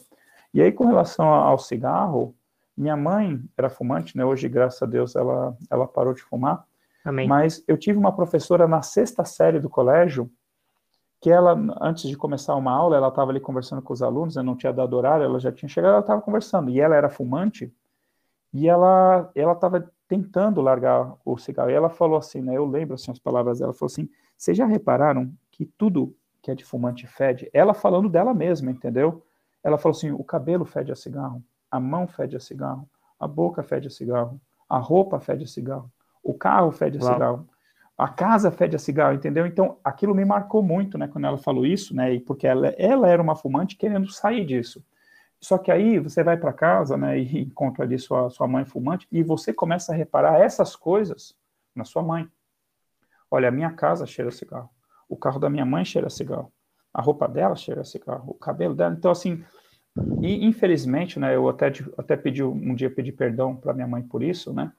E aí, com relação ao cigarro, minha mãe era fumante, né, hoje, graças a Deus, ela, ela parou de fumar, Amém. mas eu tive uma professora na sexta série do colégio, que ela, antes de começar uma aula, ela estava ali conversando com os alunos, eu não tinha dado horário, ela já tinha chegado, ela estava conversando, e ela era fumante, e ela estava tentando largar o cigarro, e ela falou assim, né, eu lembro assim as palavras dela, falou assim, vocês já repararam que tudo que é de fumante fede? Ela falando dela mesma, entendeu? Ela falou assim, o cabelo fede a cigarro, a mão fede a cigarro, a boca fede a cigarro, a roupa fede a cigarro, o carro fede a Uau. cigarro a casa fede a cigarro, entendeu? Então, aquilo me marcou muito, né, quando ela falou isso, né, porque ela, ela era uma fumante querendo sair disso. Só que aí você vai para casa, né, e encontra ali sua, sua mãe fumante, e você começa a reparar essas coisas na sua mãe. Olha, a minha casa cheira a cigarro, o carro da minha mãe cheira a cigarro, a roupa dela cheira a cigarro, o cabelo dela. Então, assim, E, infelizmente, né, eu até, até pedi um dia pedi perdão para minha mãe por isso, né?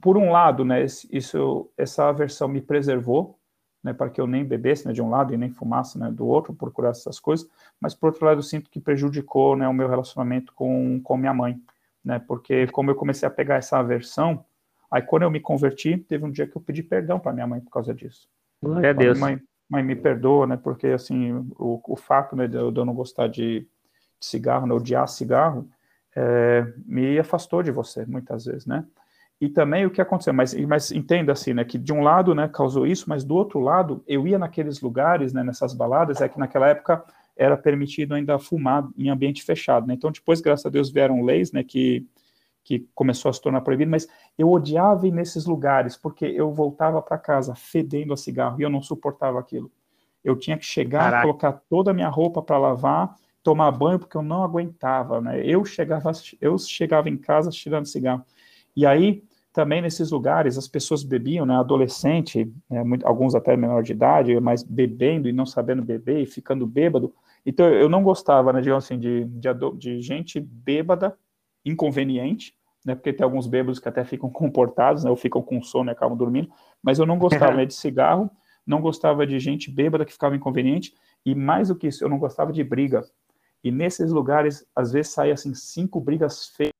Por um lado, né, isso, essa aversão me preservou, né, para que eu nem bebesse né, de um lado e nem fumasse né, do outro, procurar essas coisas, mas por outro lado eu sinto que prejudicou né, o meu relacionamento com, com minha mãe, né, porque como eu comecei a pegar essa aversão, aí quando eu me converti, teve um dia que eu pedi perdão para minha mãe por causa disso. Glória a Deus. Mãe, mãe, me perdoa, né, porque assim, o, o fato né, de, eu, de eu não gostar de, de cigarro, né, odiar cigarro, é, me afastou de você, muitas vezes, né, e também o que aconteceu, mas, mas entenda assim, né, que de um lado, né, causou isso, mas do outro lado, eu ia naqueles lugares, né, nessas baladas, é que naquela época era permitido ainda fumar em ambiente fechado, né, então depois, graças a Deus, vieram leis, né, que, que começou a se tornar proibido, mas eu odiava ir nesses lugares, porque eu voltava para casa fedendo a cigarro, e eu não suportava aquilo. Eu tinha que chegar, Caraca. colocar toda a minha roupa para lavar, tomar banho, porque eu não aguentava, né, eu chegava, eu chegava em casa tirando cigarro, e aí, também nesses lugares, as pessoas bebiam, né, adolescente, né, muito, alguns até menor de idade, mas bebendo e não sabendo beber e ficando bêbado. Então, eu não gostava, né, digamos assim, de, de, de gente bêbada, inconveniente, né, porque tem alguns bêbados que até ficam comportados, né, ou ficam com sono e acabam dormindo, mas eu não gostava né, de cigarro, não gostava de gente bêbada que ficava inconveniente, e mais do que isso, eu não gostava de briga. E nesses lugares, às vezes, saem, assim, cinco brigas feias,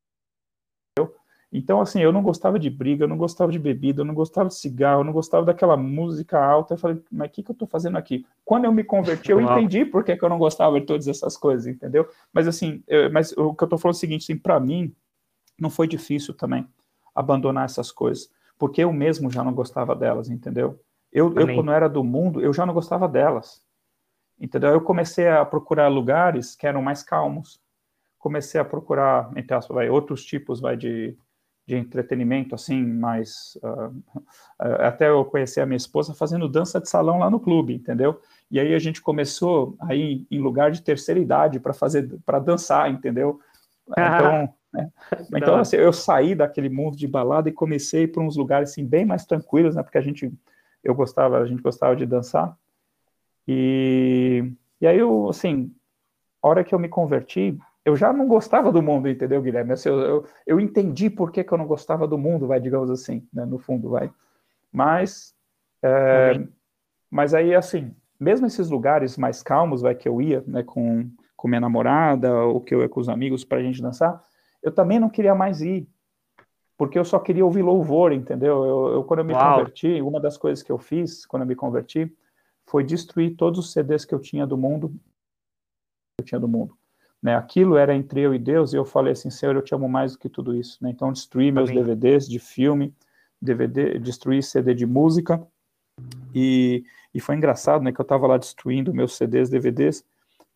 então, assim, eu não gostava de briga, eu não gostava de bebida, eu não gostava de cigarro, eu não gostava daquela música alta. Eu falei, mas o que, que eu estou fazendo aqui? Quando eu me converti, eu entendi por que, que eu não gostava de todas essas coisas, entendeu? Mas, assim, eu, mas o que eu estou falando é o seguinte, assim, para mim, não foi difícil também abandonar essas coisas, porque eu mesmo já não gostava delas, entendeu? Eu, eu quando era do mundo, eu já não gostava delas, entendeu? Eu comecei a procurar lugares que eram mais calmos, comecei a procurar, entre aspas, vai, outros tipos vai, de de entretenimento, assim, mais. Uh, até eu conheci a minha esposa fazendo dança de salão lá no clube, entendeu? E aí a gente começou aí em lugar de terceira idade para fazer, para dançar, entendeu? Então, né? então assim, eu saí daquele mundo de balada e comecei por uns lugares assim bem mais tranquilos, né? Porque a gente, eu gostava, a gente gostava de dançar. E, e aí eu, assim, a hora que eu me converti, eu já não gostava do mundo, entendeu, Guilherme? Assim, eu, eu, eu, entendi por que, que, eu não gostava do mundo, vai, digamos assim, né, no fundo, vai. Mas, é, mas aí, assim, mesmo esses lugares mais calmos, vai, que eu ia, né, com, com minha namorada, ou que eu ia com os amigos para a gente dançar, eu também não queria mais ir, porque eu só queria ouvir louvor, entendeu? Eu, eu quando eu me Uau. converti, uma das coisas que eu fiz quando eu me converti foi destruir todos os CDs que eu tinha do mundo, que eu tinha do mundo. Né? Aquilo era entre eu e Deus, e eu falei assim, Senhor, eu te amo mais do que tudo isso. Né? Então, destruí meus Amém. DVDs de filme, DVD, destruí CD de música, e, e foi engraçado, né, que eu estava lá destruindo meus CDs, DVDs,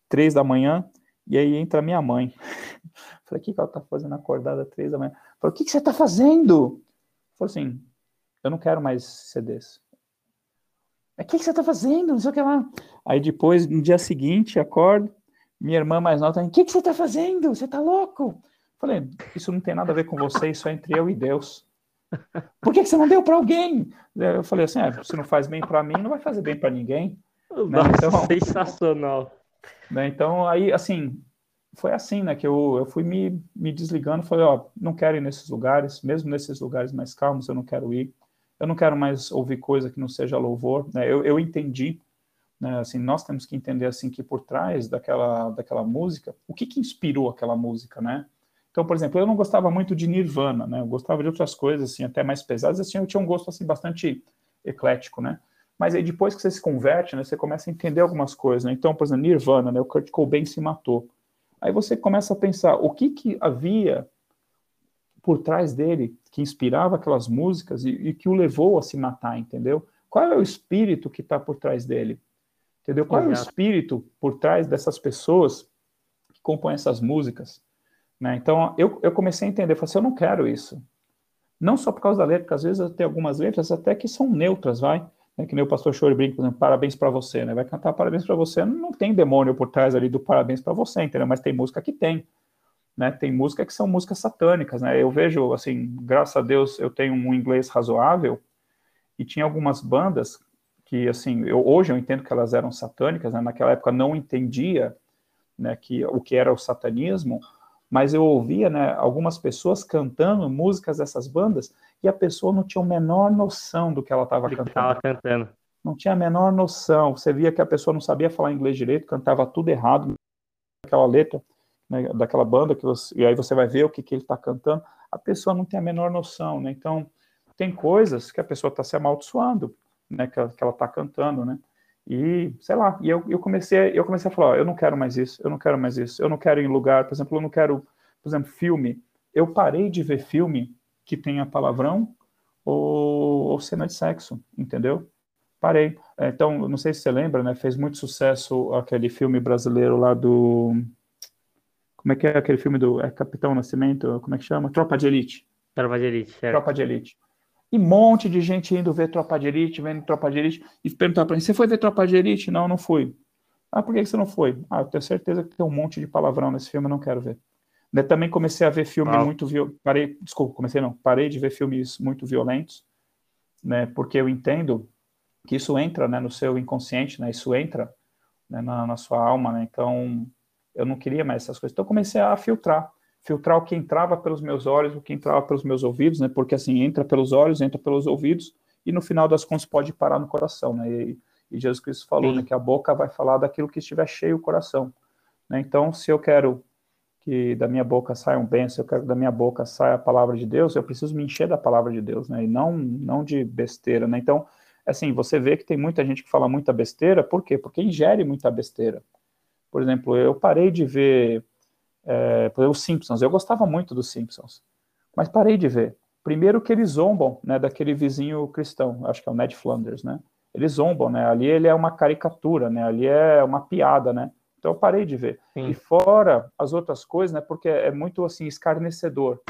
três da manhã, e aí entra minha mãe. Falei, o que, que ela tá fazendo acordada três da manhã? Falei, o que, que você está fazendo? Falei assim, eu não quero mais CDs. O que, que você está fazendo? Não sei o que lá. Aí depois, no dia seguinte, acordo, minha irmã mais nova, o que, que você está fazendo? Você está louco? Falei, isso não tem nada a ver com você, isso é entre eu e Deus. Por que, que você não deu para alguém? Eu falei assim, ah, se não faz bem para mim, não vai fazer bem para ninguém. Né? Então, sensacional. Né? Então, aí, assim, foi assim, né, que eu, eu fui me, me desligando, falei, ó, não quero ir nesses lugares, mesmo nesses lugares mais calmos, eu não quero ir. Eu não quero mais ouvir coisa que não seja louvor, né? Eu, eu entendi né? Assim, nós temos que entender assim que por trás daquela, daquela música, o que, que inspirou aquela música, né? Então, por exemplo, eu não gostava muito de Nirvana, né? Eu gostava de outras coisas assim, até mais pesadas, assim, eu tinha um gosto assim bastante eclético, né? Mas aí depois que você se converte, né, você começa a entender algumas coisas, né? Então, por exemplo, Nirvana, né, o Kurt Cobain se matou. Aí você começa a pensar o que que havia por trás dele que inspirava aquelas músicas e, e que o levou a se matar, entendeu? Qual é o espírito que está por trás dele? Entendeu? Qual é o espírito por trás dessas pessoas que compõem essas músicas? Né? Então, eu, eu comecei a entender, falei assim, eu não quero isso. Não só por causa da letra, porque às vezes tem algumas letras até que são neutras, vai? Né? Que nem o pastor Chore brinca, por exemplo, parabéns para você, né? Vai cantar parabéns para você, não tem demônio por trás ali do parabéns para você, entendeu? Mas tem música que tem. Né? Tem música que são músicas satânicas, né? Eu vejo, assim, graças a Deus eu tenho um inglês razoável e tinha algumas bandas que assim, eu, hoje eu entendo que elas eram satânicas, né? naquela época não entendia, né, que o que era o satanismo, mas eu ouvia, né, algumas pessoas cantando músicas dessas bandas e a pessoa não tinha a menor noção do que ela estava cantando. cantando. Não tinha a menor noção. Você via que a pessoa não sabia falar inglês direito, cantava tudo errado, aquela letra né, daquela banda que você, e aí você vai ver o que, que ele está cantando. A pessoa não tem a menor noção, né? Então tem coisas que a pessoa está se amaldiçoando, né? Que, que ela está cantando, né? E, sei lá, e eu, eu, comecei, eu comecei a falar, ó, eu não quero mais isso, eu não quero mais isso, eu não quero ir em lugar, por exemplo, eu não quero, por exemplo, filme. Eu parei de ver filme que tenha palavrão ou, ou cena de sexo, entendeu? Parei. É, então, não sei se você lembra, né? Fez muito sucesso aquele filme brasileiro lá do. Como é que é aquele filme do é Capitão Nascimento? Como é que chama? Tropa de Elite. Tropa de Elite, certo. Tropa de Elite. E monte de gente indo ver Tropa de Elite, vendo Tropa de Elite, e perguntar para mim, você foi ver Tropa de Elite? Não, não fui. Ah, por que você não foi? Ah, eu tenho certeza que tem um monte de palavrão nesse filme, eu não quero ver. Eu também comecei a ver filme ah. muito violento. Parei, desculpa, comecei não. Parei de ver filmes muito violentos, né? Porque eu entendo que isso entra, né, no seu inconsciente, né? Isso entra né, na, na sua alma, né? Então, eu não queria mais essas coisas. Então, comecei a filtrar filtrar o que entrava pelos meus olhos, o que entrava pelos meus ouvidos, né? Porque assim, entra pelos olhos, entra pelos ouvidos, e no final das contas pode parar no coração, né? E, e Jesus Cristo falou, né, que a boca vai falar daquilo que estiver cheio o coração. Né? Então, se eu quero que da minha boca saia um bem, se eu quero que da minha boca saia a palavra de Deus, eu preciso me encher da palavra de Deus, né? E não, não de besteira, né? Então, assim, você vê que tem muita gente que fala muita besteira, por quê? Porque ingere muita besteira. Por exemplo, eu parei de ver é, por exemplo, os Simpsons. Eu gostava muito dos Simpsons, mas parei de ver. Primeiro que eles zombam, né, daquele vizinho cristão, acho que é o Ned Flanders, né? Eles zombam, né? Ali ele é uma caricatura, né? Ali é uma piada, né? Então eu parei de ver. Sim. E fora as outras coisas, né? Porque é muito assim escarnecedor,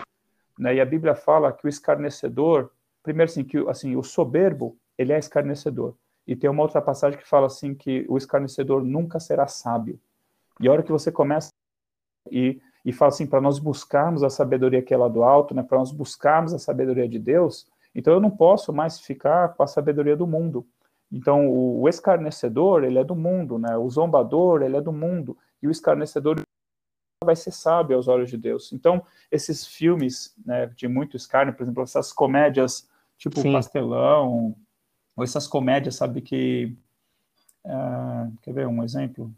né? E a Bíblia fala que o escarnecedor, primeiro assim que assim o soberbo ele é escarnecedor. E tem uma outra passagem que fala assim que o escarnecedor nunca será sábio. E a hora que você começa e, e fala assim, para nós buscarmos a sabedoria que é lá do alto, né, para nós buscarmos a sabedoria de Deus, então eu não posso mais ficar com a sabedoria do mundo. Então o, o escarnecedor, ele é do mundo, né, o zombador, ele é do mundo, e o escarnecedor vai ser sábio aos olhos de Deus. Então, esses filmes né, de muito escárnio, por exemplo, essas comédias tipo Sim. Pastelão, ou essas comédias, sabe, que... Uh, quer ver um exemplo?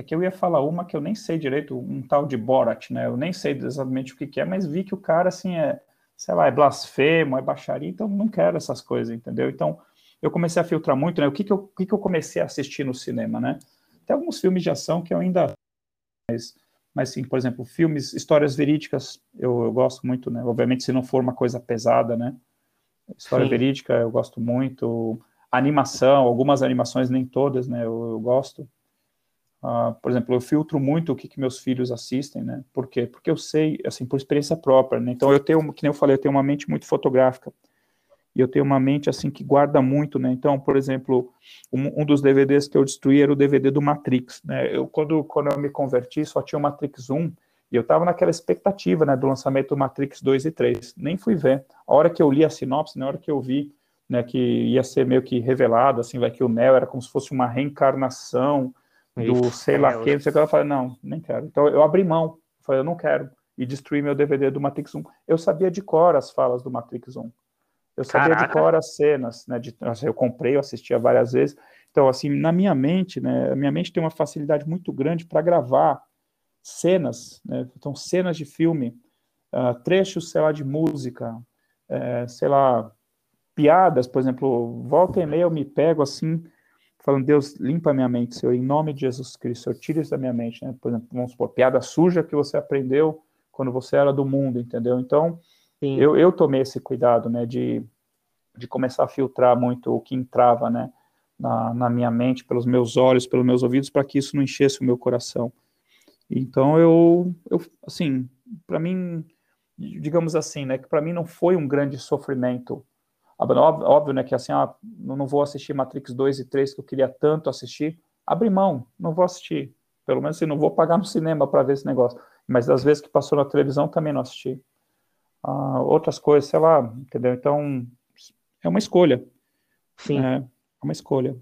É que eu ia falar uma que eu nem sei direito, um tal de Borat, né? Eu nem sei exatamente o que, que é, mas vi que o cara, assim, é, sei lá, é blasfemo, é baixaria, então não quero essas coisas, entendeu? Então, eu comecei a filtrar muito, né? O que, que, eu, o que, que eu comecei a assistir no cinema, né? Tem alguns filmes de ação que eu ainda. Mas, mas sim, por exemplo, filmes, histórias verídicas, eu, eu gosto muito, né? Obviamente, se não for uma coisa pesada, né? História sim. verídica, eu gosto muito. Animação, algumas animações, nem todas, né? eu, eu gosto. Uh, por exemplo, eu filtro muito o que, que, meus filhos assistem, né? Por quê? Porque eu sei, assim, por experiência própria, né? Então, eu tenho, que nem eu falei, eu tenho uma mente muito fotográfica. E eu tenho uma mente, assim, que guarda muito, né? Então, por exemplo, um, um dos DVDs que eu destruí era o DVD do Matrix, né? Eu, quando, quando eu me converti, só tinha o Matrix 1, e eu estava naquela expectativa, né, do lançamento do Matrix 2 e 3. Nem fui ver. A hora que eu li a sinopse, na hora que eu vi, né, que ia ser meio que revelado, assim, vai que o Neo era como se fosse uma reencarnação, do sei lá é, quem, não sei o que, ela falei, não, nem quero. Então eu abri mão, falei, eu não quero, e destruí meu DVD do Matrix 1. Eu sabia de cor as falas do Matrix 1. Eu sabia Caraca. de cor as cenas, né, de, assim, eu comprei, eu assistia várias vezes. Então, assim, na minha mente, né, a minha mente tem uma facilidade muito grande para gravar cenas, né, então cenas de filme, uh, trechos, sei lá, de música, é, sei lá, piadas, por exemplo, volta e meia eu me pego assim, falando, Deus, limpa minha mente, Senhor, em nome de Jesus Cristo, Senhor, tira isso da minha mente, né? Por exemplo, vamos supor, piada suja que você aprendeu quando você era do mundo, entendeu? Então, eu, eu tomei esse cuidado, né, de, de começar a filtrar muito o que entrava, né, na, na minha mente, pelos meus olhos, pelos meus ouvidos, para que isso não enchesse o meu coração. Então, eu, eu assim, para mim, digamos assim, né, que para mim não foi um grande sofrimento Óbvio, óbvio, né, que assim, ah, não vou assistir Matrix 2 e 3 que eu queria tanto assistir. Abre mão, não vou assistir. Pelo menos assim, não vou pagar no cinema para ver esse negócio. Mas das vezes que passou na televisão também não assisti. Ah, outras coisas, sei lá, entendeu? Então, é uma escolha. Sim. É, é uma escolha.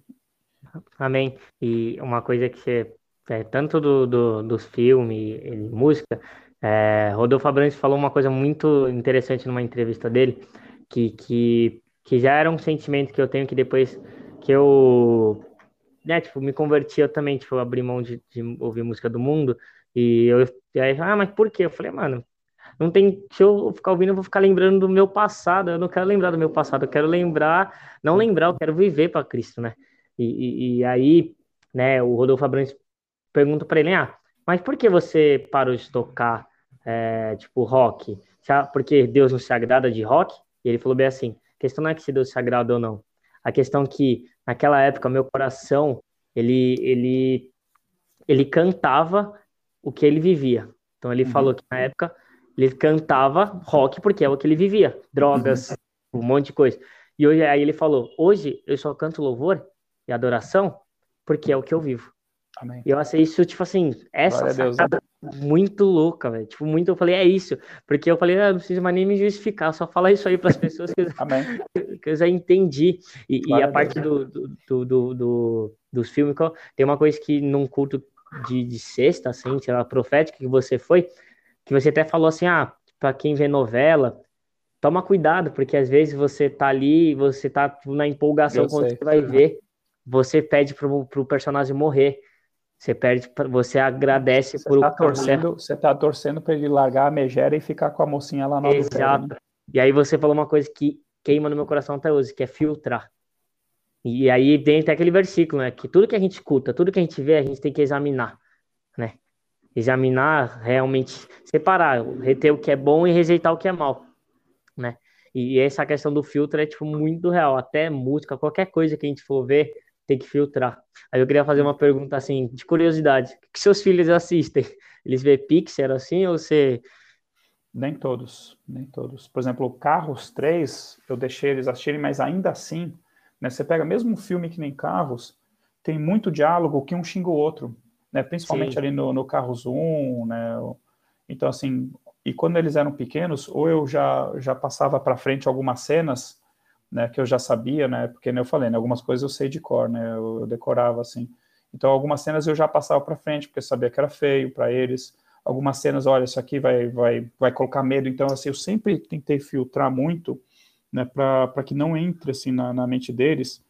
Amém. E uma coisa que você é, tanto do, do, dos filmes e música, é, Rodolfo Abrantes falou uma coisa muito interessante numa entrevista dele, que, que, que já era um sentimento que eu tenho que depois que eu né, tipo, me converti, eu também, tipo, abri mão de, de ouvir música do mundo, e eu, e aí, ah, mas por quê? Eu falei, mano, não tem, se eu ficar ouvindo, eu vou ficar lembrando do meu passado, eu não quero lembrar do meu passado, eu quero lembrar, não lembrar, eu quero viver para Cristo, né? E, e, e, aí, né, o Rodolfo Abrantes pergunta para ele, ah, mas por que você parou de tocar, é, tipo, rock? Porque Deus não se agrada de rock? E ele falou bem assim, a questão não é que se Deus se agrada ou não, a questão é que naquela época meu coração ele ele ele cantava o que ele vivia. Então ele uhum. falou que na época ele cantava rock porque é o que ele vivia, drogas, uhum. um monte de coisa. E hoje aí ele falou: "Hoje eu só canto louvor e adoração porque é o que eu vivo". Amém. E eu achei isso, tipo assim, essa sacada muito louca, velho. Tipo, muito, eu falei, é isso. Porque eu falei, ah, não preciso mais nem me justificar, só falar isso aí para as pessoas que, que, eu já entendi. E, e a parte do, do, do, do, dos filmes, tem uma coisa que num culto de, de sexta, assim, sei lá, profética que você foi, que você até falou assim, ah, para quem vê novela, toma cuidado, porque às vezes você tá ali, você tá tipo, na empolgação eu quando sei. você vai ver, você pede pro, pro personagem morrer. Você perde, você agradece você por tá torcendo, Você tá torcendo para ele largar a megera e ficar com a mocinha lá no Exato. Né? E aí você falou uma coisa que queima no meu coração até hoje, que é filtrar. E aí vem até aquele versículo, né? Que tudo que a gente escuta, tudo que a gente vê, a gente tem que examinar, né? Examinar realmente, separar, reter o que é bom e rejeitar o que é mal, né? E essa questão do filtro é, tipo, muito real. Até música, qualquer coisa que a gente for ver, tem que filtrar. Aí eu queria fazer uma pergunta assim, de curiosidade. O que seus filhos assistem? Eles vê Pixar assim ou você. Nem todos, nem todos. Por exemplo, Carros 3, eu deixei eles assistirem, mas ainda assim, né, você pega mesmo um filme que nem Carros, tem muito diálogo que um xinga o outro, né, principalmente Sim. ali no, no Carros 1, né, então assim, e quando eles eram pequenos, ou eu já, já passava para frente algumas cenas né, que eu já sabia, né, porque né, eu falei, né, algumas coisas eu sei de cor, né, eu, eu decorava assim. Então algumas cenas eu já passava para frente porque eu sabia que era feio para eles. Algumas cenas, olha, isso aqui vai vai vai colocar medo. Então assim, eu sempre tentei filtrar muito, né, para que não entre assim na, na mente deles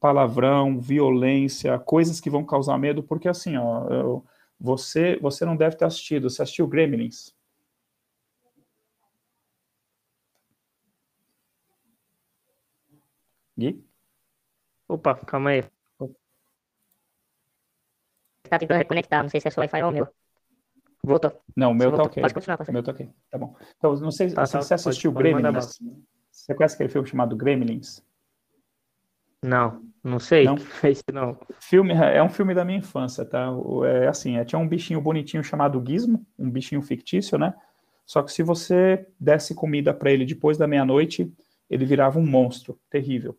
palavrão, violência, coisas que vão causar medo, porque assim, ó, eu, você você não deve ter assistido. Você assistiu Gremlins? Gui? Opa, calma aí. Tá tentando reconectar, não sei se é só Wi-Fi ou o meu. Voltou. Não, o meu tá ok. Pode continuar, O meu tá ok. Tá bom. Então, não sei tá, se tá, você assistiu pode, Gremlins. Pode você conhece aquele filme chamado Gremlins? Não, não sei. Não? Esse não. Filme, é um filme da minha infância, tá? É assim, é, tinha um bichinho bonitinho chamado Gizmo, um bichinho fictício, né? Só que se você desse comida para ele depois da meia-noite, ele virava um monstro terrível.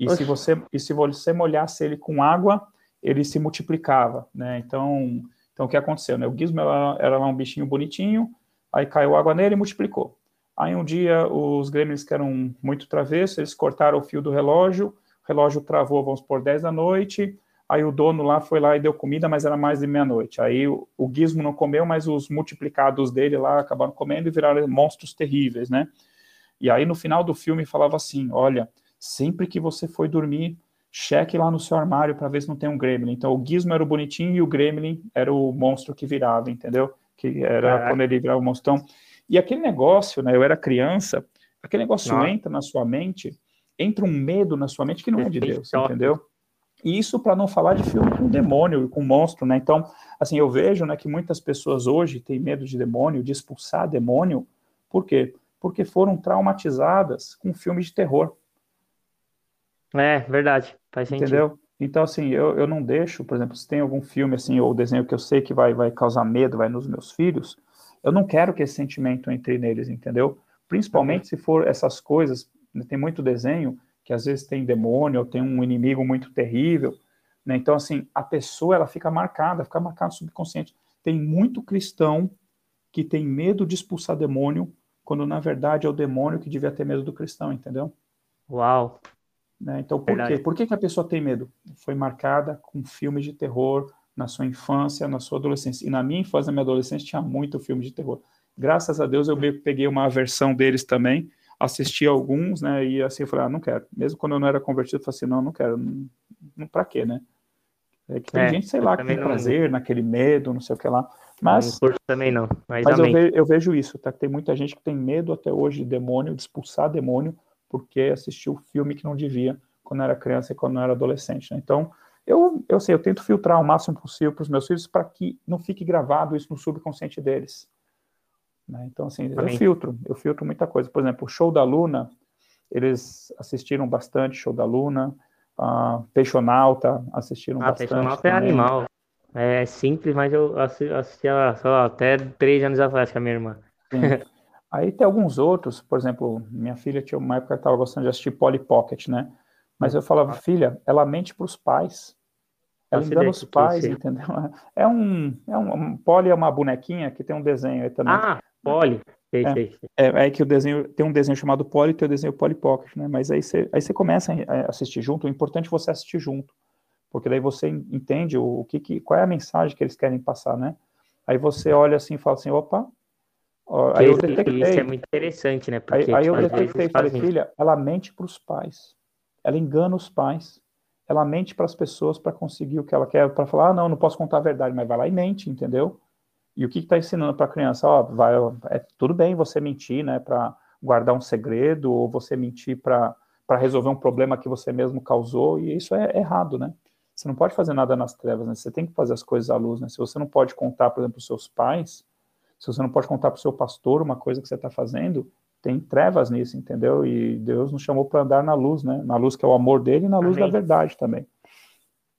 E se você e se você molhasse ele com água, ele se multiplicava, né? Então, então o que aconteceu, né? O Gizmo era, era lá um bichinho bonitinho, aí caiu água nele e multiplicou. Aí um dia os gremlins que eram muito travessos, eles cortaram o fio do relógio, o relógio travou, vamos por 10 da noite, aí o dono lá foi lá e deu comida, mas era mais de meia-noite. Aí o, o Gizmo não comeu, mas os multiplicados dele lá acabaram comendo e viraram monstros terríveis, né? E aí no final do filme falava assim: olha, sempre que você for dormir, cheque lá no seu armário para ver se não tem um gremlin. Então o Gizmo era o bonitinho e o gremlin era o monstro que virava, entendeu? Que era quando ele virava o monstro. Então, e aquele negócio, né? Eu era criança, aquele negócio não. entra na sua mente, entra um medo na sua mente que não é de Deus, entendeu? E isso para não falar de filme com demônio, com monstro, né? Então, assim, eu vejo, né, que muitas pessoas hoje têm medo de demônio, de expulsar demônio. Por quê? porque foram traumatizadas com filmes de terror. É, verdade, faz sentido. Entendeu? Então, assim, eu, eu não deixo, por exemplo, se tem algum filme, assim, ou desenho que eu sei que vai, vai causar medo, vai nos meus filhos, eu não quero que esse sentimento entre neles, entendeu? Principalmente uhum. se for essas coisas, né, tem muito desenho que às vezes tem demônio, ou tem um inimigo muito terrível, né? Então, assim, a pessoa, ela fica marcada, fica marcada no subconsciente. Tem muito cristão que tem medo de expulsar demônio quando na verdade é o demônio que devia ter medo do cristão, entendeu? Uau! Né? Então, por verdade. quê? Por que, que a pessoa tem medo? Foi marcada com filmes de terror na sua infância, na sua adolescência. E na minha infância, na minha adolescência, tinha muito filme de terror. Graças a Deus, eu peguei uma versão deles também, assisti alguns, né, e assim, eu falei, ah, não quero. Mesmo quando eu não era convertido, eu falei assim, não, não quero. Não, não pra quê, né? É que tem é, gente, sei lá, que tem não... prazer naquele medo, não sei o que lá. Mas, não também não. Mas, mas eu, vejo, eu, vejo, isso, tá? Tem muita gente que tem medo até hoje de demônio, de expulsar demônio, porque assistiu filme que não devia quando era criança e quando era adolescente. Né? Então, eu, eu sei, eu tento filtrar o máximo possível para os meus filhos para que não fique gravado isso no subconsciente deles. Né? Então, assim, eu filtro, eu filtro muita coisa. Por exemplo, o show da Luna, eles assistiram bastante show da Luna, uh, Peixonauta assistiram ah, bastante. Peixonauta é animal. É simples, mas eu assistia só até três anos atrás com a minha irmã. Aí tem alguns outros, por exemplo, minha filha tinha uma época que estava gostando de assistir Polly Pocket, né? Mas eu falava, filha, ela mente para os pais. Ela engana os pais, entendeu? É um, é um, um Polly é uma bonequinha que tem um desenho aí também. Ah, Polly. Sei, é, sei, sei. É, é, que o desenho tem um desenho chamado Polly e tem o desenho Polly Pocket, né? Mas aí você aí você começa a assistir junto. O importante é você assistir junto, porque daí você entende o, o que, que qual é a mensagem que eles querem passar, né? Aí você olha assim e fala assim, opa, aí eu detectei. Isso é muito interessante, né? Porque, aí, aí tipo, eu detectei, falei, filha, ela mente para os pais, ela engana os pais, ela mente para as pessoas para conseguir o que ela quer, para falar, ah, não, não posso contar a verdade, mas vai lá e mente, entendeu? E o que está ensinando para a criança? Ó, vai, é tudo bem você mentir, né, para guardar um segredo, ou você mentir para resolver um problema que você mesmo causou, e isso é errado, né? Você não pode fazer nada nas trevas, né? Você tem que fazer as coisas à luz, né? Se você não pode contar, por exemplo, os seus pais, se você não pode contar para o seu pastor uma coisa que você está fazendo, tem trevas nisso, entendeu? E Deus nos chamou para andar na luz, né? Na luz que é o amor dele e na luz Amém. da verdade também.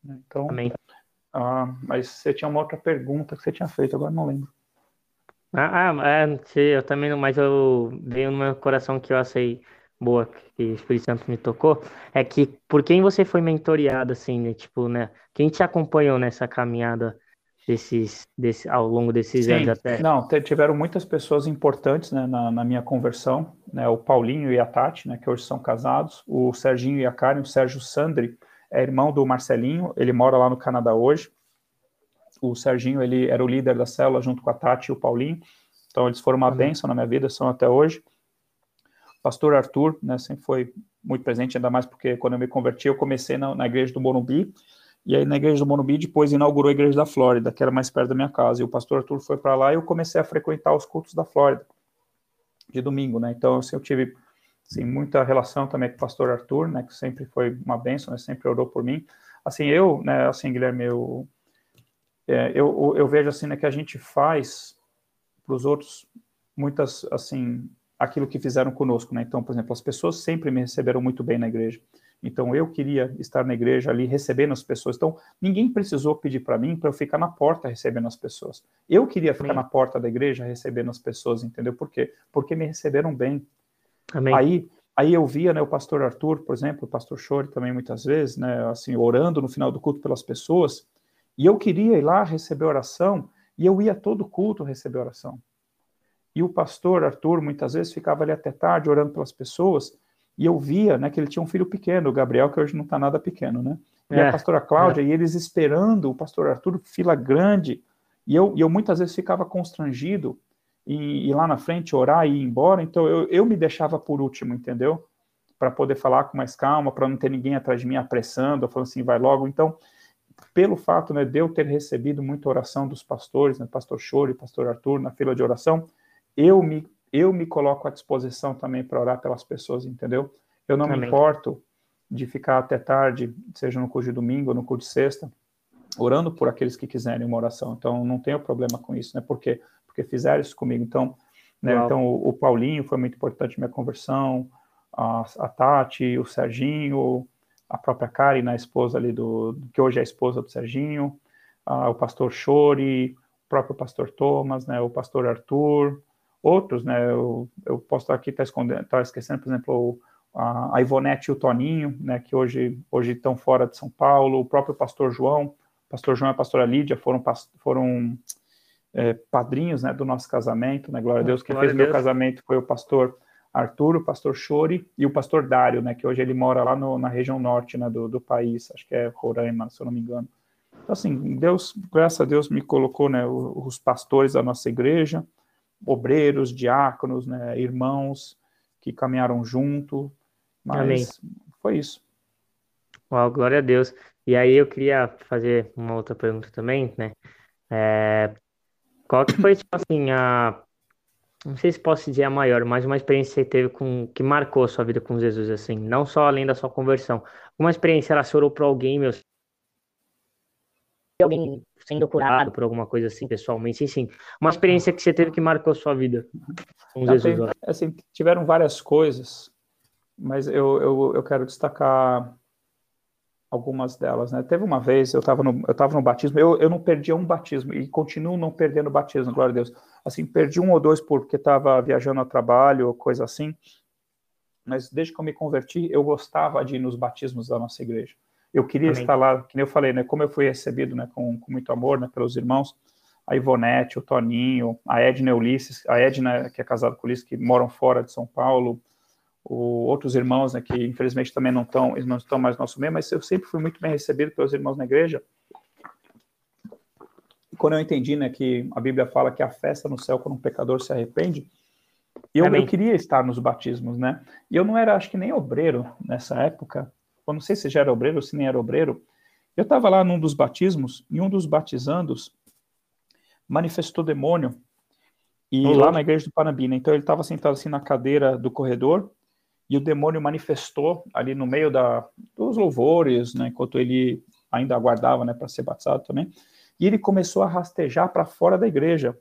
Então, Amém. Ah, mas você tinha uma outra pergunta que você tinha feito, agora não lembro. Ah, ah é, eu também não, mas eu veio no meu coração que eu achei boa, que o Espírito Santo me tocou, é que por quem você foi mentoreado, assim, né? Tipo, né? Quem te acompanhou nessa caminhada desses, desse, ao longo desses Sim, anos até? Não, tiveram muitas pessoas importantes né, na, na, minha conversão, né? O Paulinho e a Tati, né? Que hoje são casados, o Serginho e a Karen, o Sérgio Sandri, é irmão do Marcelinho, ele mora lá no Canadá hoje. O Serginho, ele era o líder da célula junto com a Tati e o Paulinho. Então, eles foram uma uhum. bênção na minha vida, são até hoje. Pastor Arthur, né, sempre foi muito presente, ainda mais porque quando eu me converti, eu comecei na, na igreja do Morumbi, e aí na igreja do Morumbi depois inaugurou a igreja da Flórida, que era mais perto da minha casa, e o pastor Arthur foi para lá e eu comecei a frequentar os cultos da Flórida, de domingo, né, então assim, eu tive assim, muita relação também com o pastor Arthur, né, que sempre foi uma bênção, né, sempre orou por mim. Assim, eu, né, assim, Guilherme, eu, é, eu, eu vejo assim, né, que a gente faz para os outros muitas, assim, aquilo que fizeram conosco, né? Então, por exemplo, as pessoas sempre me receberam muito bem na igreja. Então, eu queria estar na igreja ali recebendo as pessoas. Então, ninguém precisou pedir para mim para eu ficar na porta recebendo as pessoas. Eu queria ficar Amém. na porta da igreja recebendo as pessoas, entendeu? Por quê? Porque me receberam bem. Amém. Aí, aí eu via, né, o pastor Arthur, por exemplo, o pastor Chore também muitas vezes, né, assim, orando no final do culto pelas pessoas, e eu queria ir lá receber oração, e eu ia todo culto receber oração. E o pastor Arthur muitas vezes ficava ali até tarde orando pelas pessoas, e eu via, né, que ele tinha um filho pequeno, o Gabriel, que hoje não está nada pequeno, né? E é, a pastora Cláudia, é. e eles esperando o pastor Arthur, fila grande, e eu, e eu muitas vezes ficava constrangido, e ir lá na frente, orar e ir embora. Então eu, eu me deixava por último, entendeu? Para poder falar com mais calma, para não ter ninguém atrás de mim apressando, falando assim, vai logo. Então, pelo fato né, de eu ter recebido muita oração dos pastores, né, pastor Chore, pastor Arthur, na fila de oração, eu me, eu me coloco à disposição também para orar pelas pessoas, entendeu? Eu não Amém. me importo de ficar até tarde, seja no curso de domingo ou no curso de sexta, orando por aqueles que quiserem uma oração. Então, não tenho problema com isso, né? Porque porque fizeram isso comigo. Então, né, então o, o, Paulinho foi muito importante na minha conversão, a, a, Tati, o Serginho, a própria Karen, a esposa ali do, que hoje é a esposa do Serginho, a, o pastor Chore, o próprio pastor Thomas, né, o pastor Arthur, outros, né, eu, eu posso estar aqui, estar tá escondendo, tá esquecendo, por exemplo, a, a Ivonete e o Toninho, né, que hoje, hoje estão fora de São Paulo, o próprio pastor João, pastor João e a pastora Lídia foram, foram é, padrinhos né, do nosso casamento, né? Glória a Deus. Quem Glória fez Deus. meu casamento foi o pastor Arthur, o pastor Chore e o pastor Dário, né? Que hoje ele mora lá no, na região norte né, do, do país, acho que é Roraima, se eu não me engano. Então, assim, Deus, graças a Deus, me colocou, né, os pastores da nossa igreja, obreiros, diáconos, né, irmãos que caminharam junto, mas Amém. foi isso. Uau, glória a Deus. E aí eu queria fazer uma outra pergunta também, né? É, qual que foi, tipo assim, a... Não sei se posso dizer a maior, mas uma experiência que você teve com... que marcou a sua vida com Jesus, assim, não só além da sua conversão. Uma experiência, ela chorou por alguém, meu, alguém sendo curado por alguma coisa assim, pessoalmente, sim. Uma experiência que você teve que marcou a sua vida com Jesus. Tem, assim, tiveram várias coisas, mas eu, eu, eu quero destacar algumas delas, né? Teve uma vez, eu estava no, eu tava no batismo, eu, eu não perdi um batismo e continuo não perdendo batismo, glória a Deus. Assim, perdi um ou dois porque estava viajando a trabalho ou coisa assim, mas desde que eu me converti, eu gostava de ir nos batismos da nossa igreja. Eu queria Amém. estar lá, que nem eu falei, né? Como eu fui recebido, né? Com, com muito amor, né? Pelos irmãos, a Ivonete, o Toninho, a Edna Ulisses, a Edna, que é casada com o Ulisses, que moram fora de São Paulo, o, outros irmãos, né? Que infelizmente também não estão, eles não estão mais no nosso meio, mas eu sempre fui muito bem recebido pelos irmãos na igreja. Quando eu entendi, né? Que a Bíblia fala que a festa no céu quando um pecador se arrepende, eu, eu, queria estar nos batismos, né? E eu não era, acho que nem obreiro nessa época, eu não sei se já era obreiro ou se nem era obreiro, eu estava lá num dos batismos, e um dos batizandos manifestou demônio, e uhum. lá na igreja do Panambina, então ele estava sentado assim na cadeira do corredor, e o demônio manifestou ali no meio da, dos louvores, né, enquanto ele ainda aguardava né, para ser batizado também, e ele começou a rastejar para fora da igreja.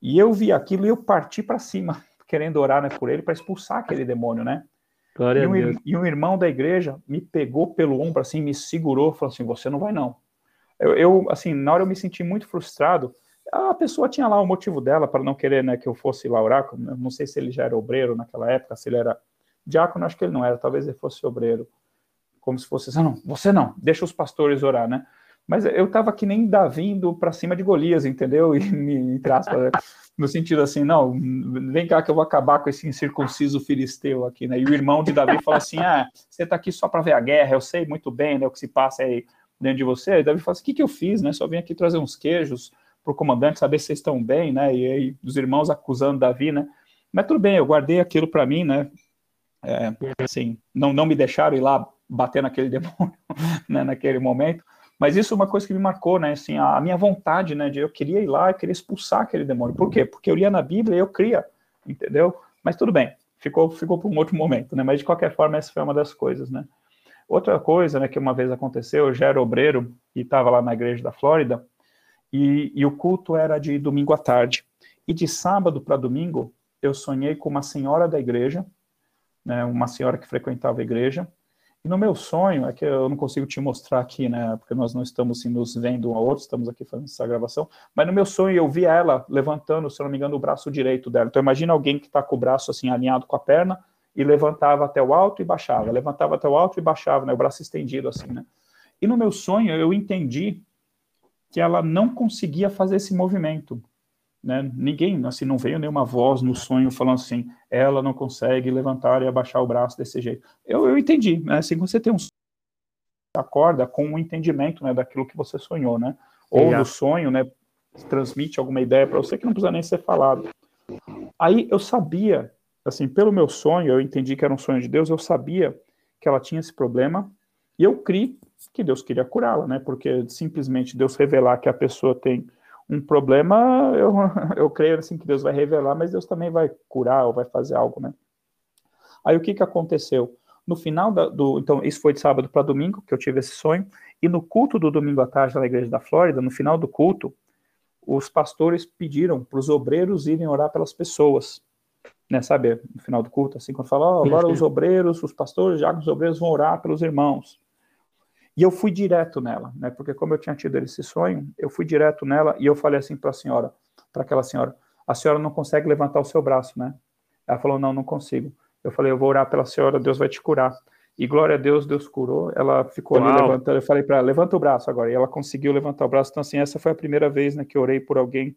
E eu vi aquilo e eu parti para cima, querendo orar né, por ele para expulsar aquele demônio, né? E, um, e um irmão da igreja me pegou pelo ombro, assim, me segurou, falou assim: Você não vai, não. Eu, eu, assim, na hora eu me senti muito frustrado. A pessoa tinha lá o motivo dela para não querer né, que eu fosse lá orar. Não sei se ele já era obreiro naquela época, se ele era diácono, acho que ele não era, talvez ele fosse obreiro. Como se fosse, ah, não, você não, deixa os pastores orar, né? Mas eu estava que nem Davi indo para cima de Golias, entendeu? E me traz no sentido assim, não, vem cá que eu vou acabar com esse incircunciso filisteu aqui, né? E o irmão de Davi fala assim, ah, você está aqui só para ver a guerra, eu sei muito bem, né, o que se passa aí dentro de você. E Davi fala assim, o que, que eu fiz, né? Só vim aqui trazer uns queijos para o comandante saber se vocês estão bem, né? E aí os irmãos acusando Davi, né? Mas tudo bem, eu guardei aquilo para mim, né? É, assim, não, não me deixaram ir lá bater naquele demônio, né, naquele momento. Mas isso é uma coisa que me marcou, né? Assim, a, minha vontade, né? De eu queria ir lá, eu queria expulsar aquele demônio. Por quê? Porque eu lia na Bíblia e eu cria, entendeu? Mas tudo bem, ficou, ficou para um outro momento, né? Mas de qualquer forma, essa foi uma das coisas, né? Outra coisa, né, que uma vez aconteceu, eu já era obreiro e estava lá na igreja da Flórida, e, e o culto era de domingo à tarde. E de sábado para domingo, eu sonhei com uma senhora da igreja, né, uma senhora que frequentava a igreja, e no meu sonho, é que eu não consigo te mostrar aqui, né, porque nós não estamos assim, nos vendo um ao outro, estamos aqui fazendo essa gravação, mas no meu sonho eu vi ela levantando, se não me engano, o braço direito dela. Então imagina alguém que está com o braço assim alinhado com a perna e levantava até o alto e baixava, levantava até o alto e baixava, né, o braço estendido assim, né. E no meu sonho eu entendi que ela não conseguia fazer esse movimento. Né? Ninguém, assim, não veio nenhuma voz no sonho falando assim, ela não consegue levantar e abaixar o braço desse jeito. Eu, eu entendi, né? Assim, você tem um acorda com um entendimento, né, daquilo que você sonhou, né? Ou no sonho, né, transmite alguma ideia para você que não precisa nem ser falado. Aí eu sabia, assim, pelo meu sonho, eu entendi que era um sonho de Deus, eu sabia que ela tinha esse problema e eu criei que Deus queria curá-la, né? Porque simplesmente Deus revelar que a pessoa tem um problema, eu, eu creio assim que Deus vai revelar, mas Deus também vai curar ou vai fazer algo, né? Aí o que que aconteceu? No final da, do, então isso foi de sábado para domingo que eu tive esse sonho, e no culto do domingo à tarde na igreja da Flórida, no final do culto, os pastores pediram para os obreiros irem orar pelas pessoas, né? Sabe, no final do culto, assim, quando fala, oh, agora os obreiros, os pastores, já os obreiros vão orar pelos irmãos. E eu fui direto nela, né? Porque como eu tinha tido esse sonho, eu fui direto nela e eu falei assim para a senhora, para aquela senhora, a senhora não consegue levantar o seu braço, né? Ela falou, não, não consigo. Eu falei, eu vou orar pela senhora, Deus vai te curar. E glória a Deus, Deus curou. Ela ficou Uau. ali levantando. Eu falei para ela, levanta o braço agora. E ela conseguiu levantar o braço. Então, assim, essa foi a primeira vez né, que eu orei por alguém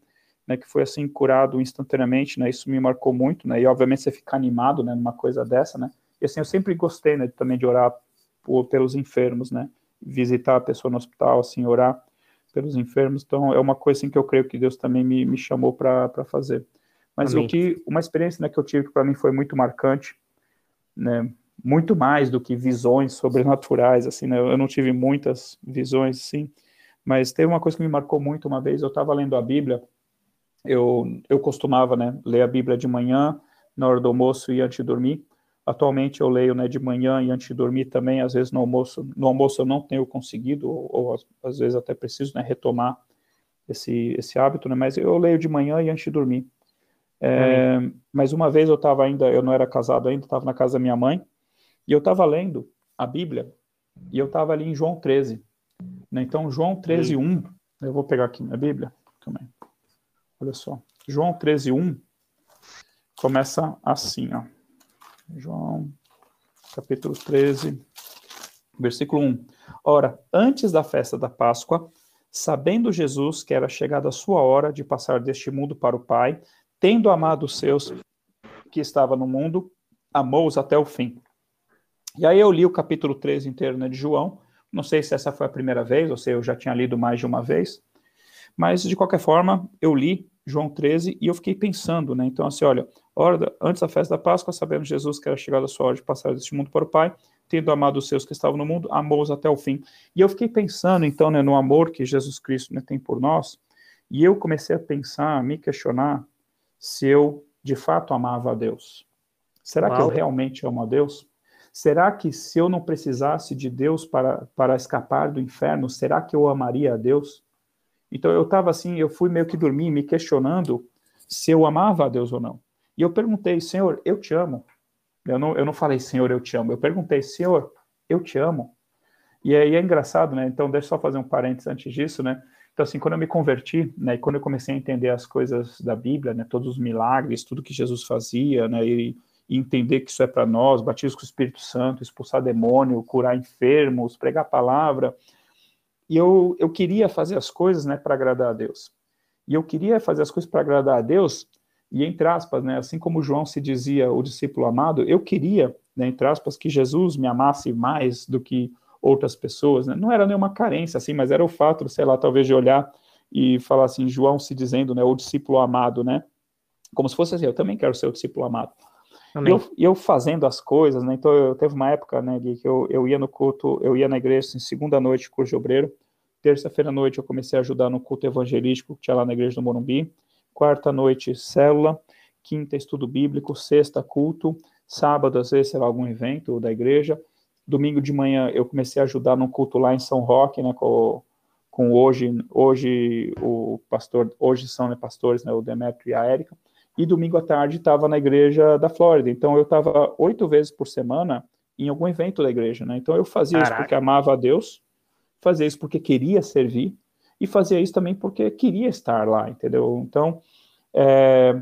né, que foi assim curado instantaneamente, né? Isso me marcou muito, né? E obviamente você fica animado, né, numa coisa dessa, né? E assim, eu sempre gostei, né, também de orar por, pelos enfermos, né? Visitar a pessoa no hospital, assim, orar. pelos enfermos. Então, é uma coisa assim, que eu creio que Deus também me, me chamou para fazer. Mas Amém. o que, uma experiência né, que eu tive que para mim foi muito marcante, né, muito mais do que visões sobrenaturais, assim, né, eu não tive muitas visões, assim, mas teve uma coisa que me marcou muito uma vez, eu estava lendo a Bíblia, eu, eu costumava, né, ler a Bíblia de manhã, na hora do almoço e antes de dormir, Atualmente eu leio né, de manhã e antes de dormir também, às vezes no almoço, no almoço eu não tenho conseguido, ou, ou às, vezes até preciso né, retomar esse, esse hábito, né, mas eu leio de manhã e antes de dormir. É, mas uma vez eu estava ainda, eu não era casado ainda, estava na casa da minha mãe, e eu estava lendo a Bíblia, e eu estava ali em João 13. Né, então, João 13, 1, eu vou pegar aqui minha Bíblia também. Olha só. João 13, 1 começa assim, ó. João, capítulo 13, versículo 1. Ora, antes da festa da Páscoa, sabendo Jesus que era chegada a sua hora de passar deste mundo para o Pai, tendo amado os seus que estava no mundo, amou-os até o fim. E aí eu li o capítulo 13 inteiro né, de João. Não sei se essa foi a primeira vez, ou se eu já tinha lido mais de uma vez. Mas, de qualquer forma, eu li João 13 e eu fiquei pensando, né? Então, assim, olha, hora, antes da festa da Páscoa, sabemos Jesus que era chegado a sua hora de passar deste mundo para o Pai, tendo amado os seus que estavam no mundo, amou-os até o fim. E eu fiquei pensando, então, né, no amor que Jesus Cristo né, tem por nós, e eu comecei a pensar, a me questionar, se eu de fato amava a Deus. Será Uau. que eu realmente amo a Deus? Será que se eu não precisasse de Deus para, para escapar do inferno, será que eu amaria a Deus? Então eu estava assim, eu fui meio que dormir, me questionando se eu amava a Deus ou não. E eu perguntei, Senhor, eu te amo. Eu não, eu não falei, Senhor, eu te amo. Eu perguntei, Senhor, eu te amo. E aí é engraçado, né? Então, deixa eu só fazer um parênteses antes disso, né? Então, assim, quando eu me converti, né, e quando eu comecei a entender as coisas da Bíblia, né, todos os milagres, tudo que Jesus fazia, né, e, e entender que isso é para nós, batismo com o Espírito Santo, expulsar demônio, curar enfermos, pregar a palavra, e eu, eu queria fazer as coisas, né, para agradar a Deus. E eu queria fazer as coisas para agradar a Deus e entre aspas, né, assim como João se dizia o discípulo amado, eu queria, né, entre aspas, que Jesus me amasse mais do que outras pessoas. Né? Não era nenhuma carência, assim, mas era o fato, sei lá, talvez de olhar e falar assim, João se dizendo, né, o discípulo amado, né? Como se fosse assim, eu também quero ser o discípulo amado. E eu, eu, fazendo as coisas, né? Então eu teve uma época, né, Gui, que eu, eu ia no culto, eu ia na igreja assim, segunda noite, curso de obreiro. Terça-feira à noite eu comecei a ajudar no culto evangelístico que tinha lá na igreja do Morumbi quarta noite célula, quinta estudo bíblico, sexta culto, sábado às vezes será algum evento da igreja, domingo de manhã eu comecei a ajudar num culto lá em São Roque, né, com, com hoje, hoje o pastor, hoje são né, pastores, né, o Demetrio e a Érica, e domingo à tarde estava na igreja da Flórida, então eu estava oito vezes por semana em algum evento da igreja, né, então eu fazia Caraca. isso porque amava a Deus, fazia isso porque queria servir, e fazia isso também porque queria estar lá, entendeu? Então, é,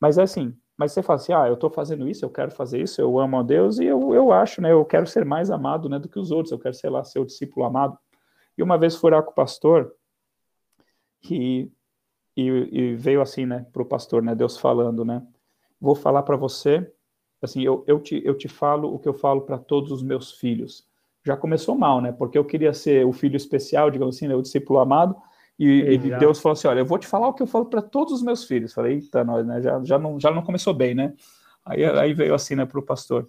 mas é assim, mas você fala assim, ah, eu estou fazendo isso, eu quero fazer isso, eu amo a Deus e eu, eu acho, né, eu quero ser mais amado, né, do que os outros, eu quero, sei lá, ser o discípulo amado. E uma vez lá com o pastor e, e, e veio assim, né, para o pastor, né, Deus falando, né, vou falar para você, assim, eu, eu, te, eu te falo o que eu falo para todos os meus filhos já começou mal, né? Porque eu queria ser o filho especial, digamos assim, né? o discípulo amado, e, e Deus falou assim: olha, eu vou te falar o que eu falo para todos os meus filhos. Falei, eita, nós, né? Já, já, não, já não começou bem, né? Aí, aí veio assim, né, para o pastor: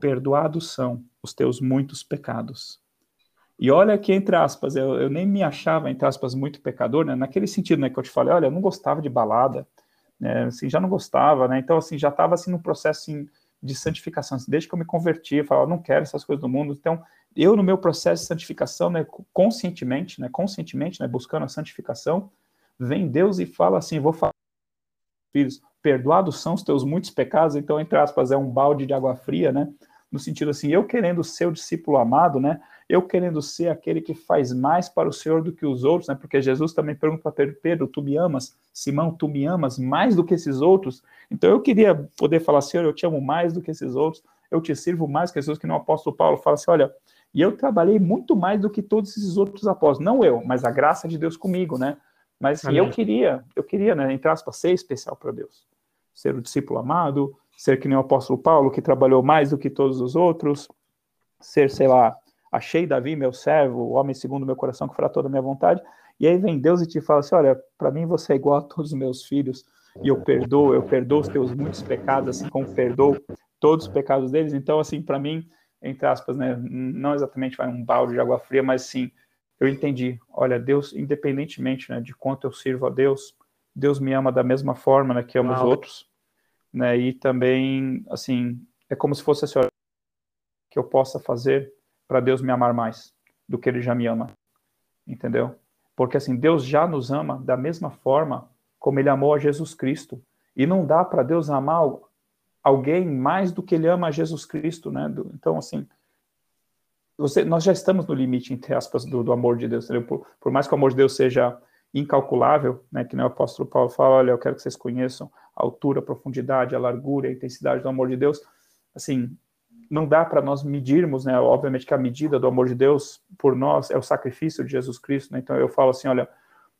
perdoados são os teus muitos pecados. E olha que, entre aspas, eu, eu nem me achava, entre aspas, muito pecador, né? Naquele sentido, né, que eu te falei, olha, eu não gostava de balada, né? Assim, já não gostava, né? Então, assim, já estava assim no processo assim, de santificação. Assim, desde que eu me converti, eu falava, não quero essas coisas do mundo. Então, eu no meu processo de santificação, né, conscientemente, né, conscientemente, né, buscando a santificação, vem Deus e fala assim, vou falar filhos, perdoados são os teus muitos pecados, então entre aspas é um balde de água fria, né? No sentido assim, eu querendo ser o discípulo amado, né? Eu querendo ser aquele que faz mais para o Senhor do que os outros, né? Porque Jesus também pergunta para Pedro, tu me amas? Simão, tu me amas mais do que esses outros? Então eu queria poder falar, Senhor, eu te amo mais do que esses outros, eu te sirvo mais que Jesus, que no apóstolo Paulo fala assim, olha, e eu trabalhei muito mais do que todos esses outros apóstolos. Não eu, mas a graça de Deus comigo, né? Mas assim, eu queria, eu queria, né, entre aspas, ser especial para Deus. Ser o discípulo amado, ser que nem o apóstolo Paulo, que trabalhou mais do que todos os outros, ser, sei lá, achei Davi, meu servo, o homem segundo meu coração, que fará toda a minha vontade. E aí vem Deus e te fala assim: olha, para mim você é igual a todos os meus filhos, e eu perdoo, eu perdoo os teus muitos pecados, assim como perdoo todos os pecados deles. Então, assim, para mim, entre aspas, né, não exatamente vai um balde de água fria, mas sim, eu entendi. Olha, Deus, independentemente né, de quanto eu sirvo a Deus, Deus me ama da mesma forma né, que ama os outros. Né, e também, assim, é como se fosse assim, olha, que eu possa fazer para Deus me amar mais do que Ele já me ama. Entendeu? Porque, assim, Deus já nos ama da mesma forma como Ele amou a Jesus Cristo. E não dá para Deus amar alguém mais do que Ele ama a Jesus Cristo, né? Então, assim, você, nós já estamos no limite, entre aspas, do, do amor de Deus. Por, por, mais que o amor de Deus seja incalculável, né, que o apóstolo Paulo fala, olha, eu quero que vocês conheçam a altura, a profundidade, a largura, a intensidade do amor de Deus. Assim, não dá para nós medirmos, né? Obviamente que a medida do amor de Deus por nós é o sacrifício de Jesus Cristo, né? Então eu falo assim, olha,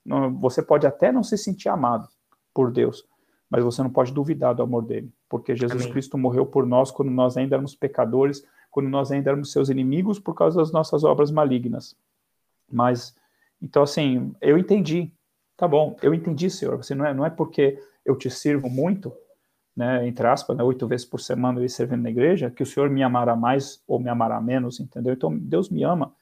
não, você pode até não se sentir amado por Deus, mas você não pode duvidar do amor dele, porque Jesus Amém. Cristo morreu por nós quando nós ainda éramos pecadores, quando nós ainda éramos seus inimigos por causa das nossas obras malignas. Mas, então, assim, eu entendi. Tá bom, eu entendi, Senhor. Você não é, não é porque eu te sirvo muito, né, entre aspas, né, oito vezes por semana eu servindo na igreja, que o Senhor me amará mais ou me amará menos, entendeu? Então, Deus me ama,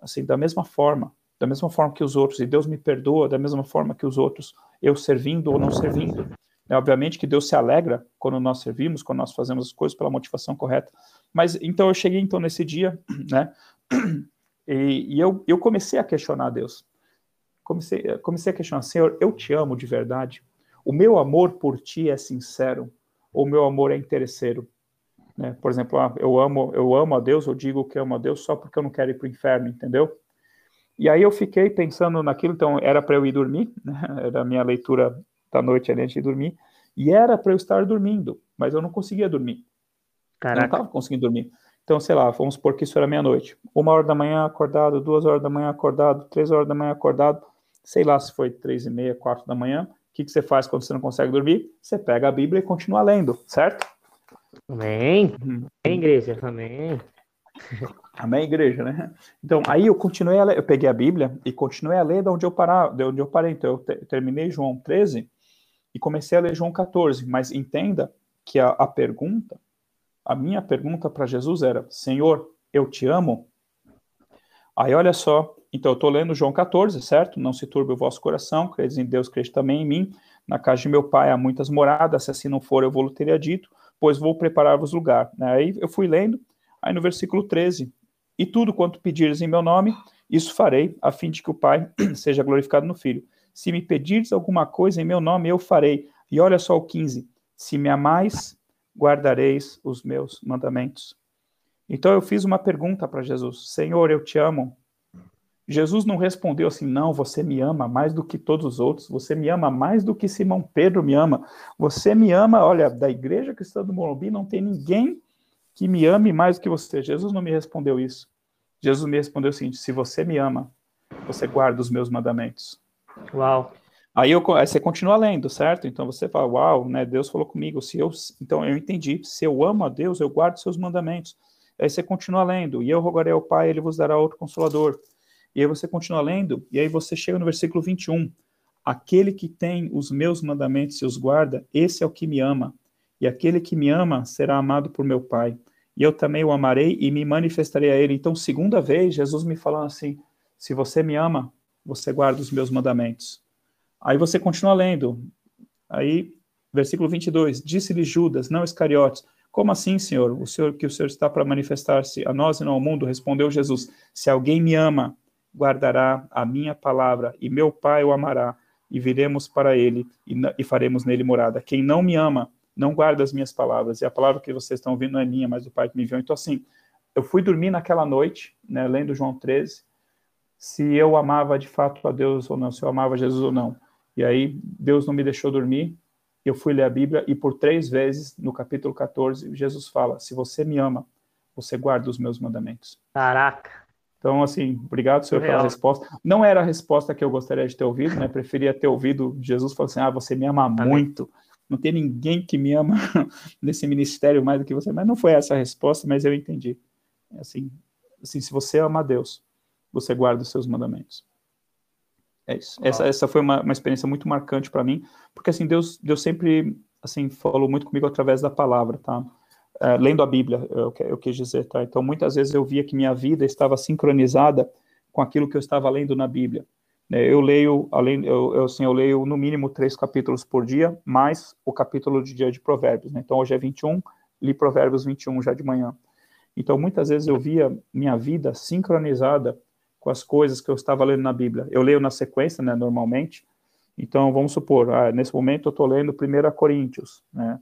assim, da mesma forma, da mesma forma que os outros, e Deus me perdoa da mesma forma que os outros, eu servindo ou não servindo. É, obviamente que Deus se alegra quando nós servimos, quando nós fazemos as coisas pela motivação correta. Mas então eu cheguei então nesse dia, né? E, e eu, eu comecei a questionar Deus. Comecei, comecei a questionar, Senhor, eu te amo de verdade? O meu amor por ti é sincero? Ou o meu amor é interesseiro? Né? Por exemplo, ah, eu amo, eu amo a Deus, eu digo que amo a Deus só porque eu não quero ir para o inferno, entendeu? E aí eu fiquei pensando naquilo, então era para eu ir dormir, né? era a minha leitura da noite ali antes de dormir, e era para eu estar dormindo, mas eu não conseguia dormir. Caraca. Eu não estava conseguindo dormir. Então, sei lá, vamos supor que isso era meia-noite. Uma hora da manhã acordado, duas horas da manhã acordado, três horas da manhã acordado, sei lá se foi três e meia, quatro da manhã. O que, que você faz quando você não consegue dormir? Você pega a Bíblia e continua lendo, certo? Amém. Uhum. Amém, igreja. Amém. Amém, igreja, né? Então, aí eu continuei a ler, eu peguei a Bíblia e continuei a ler de onde eu parar, de onde eu parei. Então, eu te, terminei João 13 e comecei a ler João 14, mas entenda que a, a pergunta, a minha pergunta para Jesus era: Senhor, eu te amo? Aí olha só, então eu estou lendo João 14, certo? Não se turbe o vosso coração, credes em Deus, crede também em mim. Na casa de meu pai há muitas moradas, se assim não for, eu vou teria dito, pois vou preparar-vos lugar. Aí eu fui lendo, aí no versículo 13: E tudo quanto pedires em meu nome, isso farei, a fim de que o Pai seja glorificado no Filho. Se me pedires alguma coisa em meu nome, eu farei. E olha só o 15: Se me amais, guardareis os meus mandamentos. Então eu fiz uma pergunta para Jesus: Senhor, eu te amo. Jesus não respondeu assim: Não, você me ama mais do que todos os outros, você me ama mais do que Simão Pedro me ama, você me ama. Olha, da igreja cristã do Morumbi não tem ninguém que me ame mais do que você. Jesus não me respondeu isso. Jesus me respondeu o seguinte: Se você me ama, você guarda os meus mandamentos. Uau. Aí, eu, aí você continua lendo, certo? Então você fala, uau, né? Deus falou comigo. Se eu, então eu entendi. Se eu amo a Deus, eu guardo seus mandamentos. Aí você continua lendo. E eu rogarei ao Pai, ele vos dará outro consolador. E aí você continua lendo. E aí você chega no versículo 21. Aquele que tem os meus mandamentos e os guarda, esse é o que me ama. E aquele que me ama será amado por meu Pai. E eu também o amarei e me manifestarei a ele. Então, segunda vez, Jesus me falando assim: se você me ama, você guarda os meus mandamentos. Aí você continua lendo. Aí, versículo 22, disse-lhe Judas, não Iscariotes, como assim, Senhor? O Senhor que o Senhor está para manifestar-se a nós e não ao mundo? Respondeu Jesus: Se alguém me ama, guardará a minha palavra, e meu Pai o amará, e viremos para ele e, e faremos nele morada. Quem não me ama, não guarda as minhas palavras. E a palavra que vocês estão ouvindo não é minha, mas do Pai que me enviou. Então, assim, eu fui dormir naquela noite, né, lendo João 13, se eu amava de fato a Deus ou não, se eu amava Jesus ou não. E aí Deus não me deixou dormir, eu fui ler a Bíblia e por três vezes, no capítulo 14, Jesus fala: Se você me ama, você guarda os meus mandamentos. Caraca! Então, assim, obrigado, Senhor, pela resposta. Não era a resposta que eu gostaria de ter ouvido, né? Preferia ter ouvido Jesus falando assim: Ah, você me ama Amém. muito. Não tem ninguém que me ama nesse ministério mais do que você. Mas não foi essa a resposta, mas eu entendi. Assim, assim se você ama a Deus, você guarda os seus mandamentos. É isso. Essa, essa foi uma, uma experiência muito marcante para mim, porque assim, Deus, Deus sempre assim falou muito comigo através da palavra, tá? É, lendo a Bíblia, eu, eu quis dizer, tá? Então, muitas vezes eu via que minha vida estava sincronizada com aquilo que eu estava lendo na Bíblia. É, eu leio, além, eu, eu, assim, eu leio no mínimo três capítulos por dia, mais o capítulo de dia de Provérbios. Né? Então, hoje é 21, li Provérbios 21 já de manhã. Então, muitas vezes eu via minha vida sincronizada com as coisas que eu estava lendo na Bíblia. Eu leio na sequência, né, normalmente. Então, vamos supor, ah, nesse momento eu estou lendo 1 Coríntios, né?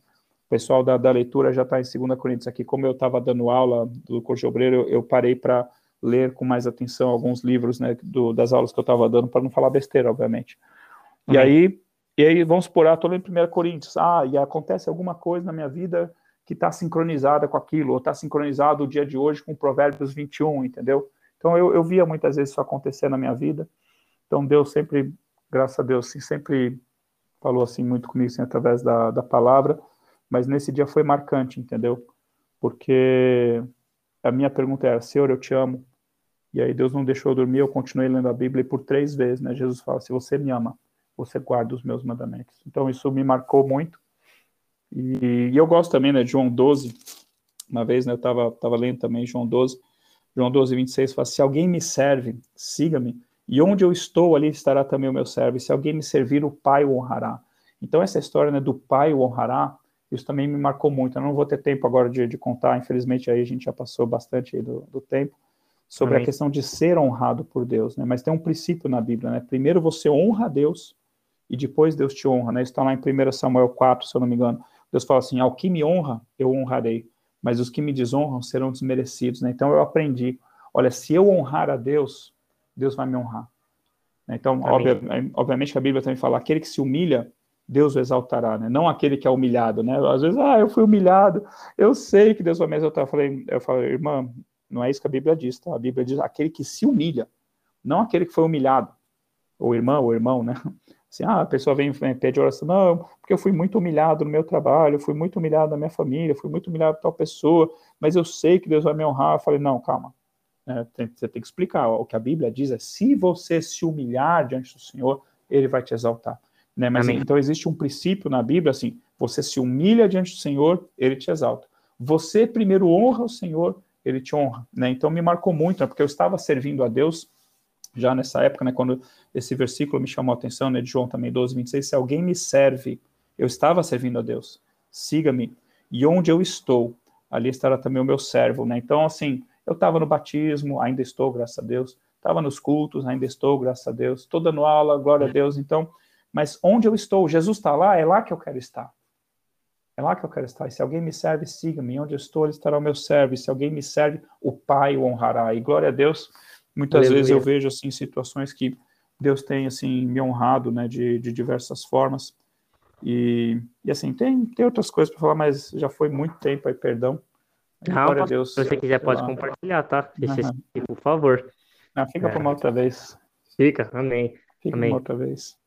Pessoal da, da leitura já está em 2 Coríntios aqui. Como eu estava dando aula do curso de obreiro, eu, eu parei para ler com mais atenção alguns livros, né, do, das aulas que eu estava dando, para não falar besteira, obviamente. Uhum. E aí, e aí, vamos supor, ah, estou lendo 1 Coríntios, ah, e acontece alguma coisa na minha vida que está sincronizada com aquilo, ou está sincronizado o dia de hoje com Provérbios 21, entendeu? Então eu, eu via muitas vezes isso acontecer na minha vida. Então Deus sempre, graças a Deus, sempre falou assim muito comigo assim, através da, da palavra, mas nesse dia foi marcante, entendeu? Porque a minha pergunta era, Senhor, eu te amo. E aí Deus não deixou eu dormir, eu continuei lendo a Bíblia e por três vezes, né, Jesus fala, se você me ama, você guarda os meus mandamentos. Então isso me marcou muito e, e, eu gosto também, né, de João 12, uma vez, né, eu estava tava lendo também João 12, João 12, 26, fala, se alguém me serve, siga-me, e onde eu estou, ali estará também o meu servo, e se alguém me servir, o Pai o honrará. Então, essa história né, do Pai o honrará, isso também me marcou muito. Eu não vou ter tempo agora de, de contar, infelizmente aí a gente já passou bastante do, do, tempo, sobre Amém. a questão de ser honrado por Deus, né? Mas tem um princípio na Bíblia, né? Primeiro você honra a Deus, e depois Deus te honra, né? Isso está lá em 1 Samuel 4, se eu não me engano. Deus fala assim: ao que me honra, eu honrarei, mas os que me desonram serão desmerecidos. Né? Então eu aprendi: olha, se eu honrar a Deus, Deus vai me honrar. Né? Então, obvia, obviamente, a Bíblia também fala: aquele que se humilha, Deus o exaltará, né? Não aquele que é humilhado, né? Às vezes, ah, eu fui humilhado, eu sei que Deus vai me exaltar. Eu falei, eu falei, irmã, não é isso que a Bíblia diz, tá? A Bíblia diz aquele que se humilha, não aquele que foi humilhado. Ou irmã, ou irmão, né? Assim, ah, a pessoa vem, vem pede oração, não, porque eu fui muito humilhado no meu trabalho, fui muito humilhado na minha família, fui muito humilhado por tal pessoa, mas eu sei que Deus vai me honrar. Eu falei, não, calma. É, tem, você tem que explicar. O que a Bíblia diz é: se você se humilhar diante do Senhor, ele vai te exaltar. Né? Mas Amém. então existe um princípio na Bíblia assim: você se humilha diante do Senhor, ele te exalta. Você primeiro honra o Senhor, ele te honra. Né? Então me marcou muito, né? porque eu estava servindo a Deus já nessa época, né, quando esse versículo me chamou a atenção, né, de João também 12, 26, se alguém me serve, eu estava servindo a Deus, siga-me, e onde eu estou, ali estará também o meu servo, né, então, assim, eu estava no batismo, ainda estou, graças a Deus, estava nos cultos, ainda estou, graças a Deus, estou dando aula, glória a Deus, então, mas onde eu estou, Jesus está lá, é lá que eu quero estar, é lá que eu quero estar. E se alguém me serve, siga-me. Onde eu estou, ele estará o meu servo. E se alguém me serve, o Pai o honrará. E glória a Deus, Muitas Aleluia. vezes eu vejo assim situações que Deus tem assim me honrado, né, de, de diversas formas. E, e assim, tem, tem outras coisas para falar, mas já foi muito tempo aí, perdão. Não, Deus, se você quiser pode lá. compartilhar, tá? Uhum. Por favor. Não, fica é. para uma outra vez. Fica, amém. Fica amém. uma outra vez.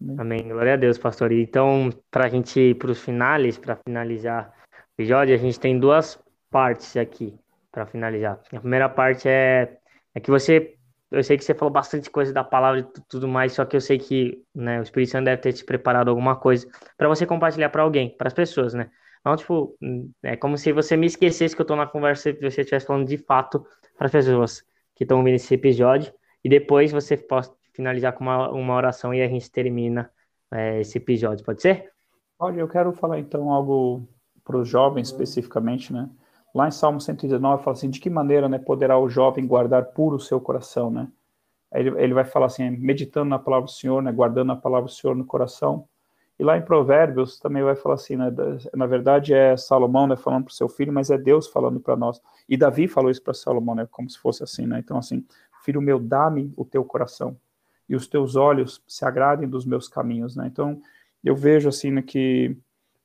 Amém. amém. Glória a Deus, pastor. Então, para a gente ir para os finales, para finalizar o episódio, a gente tem duas partes aqui para finalizar. A primeira parte é é que você, eu sei que você falou bastante coisa da palavra e tudo mais, só que eu sei que né, o Espírito Santo deve ter te preparado alguma coisa para você compartilhar para alguém, para as pessoas, né? Não, tipo, é como se você me esquecesse que eu estou na conversa e você estivesse falando de fato para as pessoas que estão ouvindo esse episódio, e depois você possa finalizar com uma, uma oração e a gente termina é, esse episódio, pode ser? Pode, eu quero falar então algo para os jovens especificamente, né? Lá em Salmo 119 fala assim, de que maneira né, poderá o jovem guardar puro o seu coração, né? Ele, ele vai falar assim, meditando na palavra do Senhor, né, guardando a palavra do Senhor no coração. E lá em Provérbios também vai falar assim, né, na verdade é Salomão né, falando para o seu filho, mas é Deus falando para nós. E Davi falou isso para Salomão, né, como se fosse assim, né? Então assim, filho meu, dá-me o teu coração e os teus olhos se agradem dos meus caminhos, né? Então eu vejo assim né, que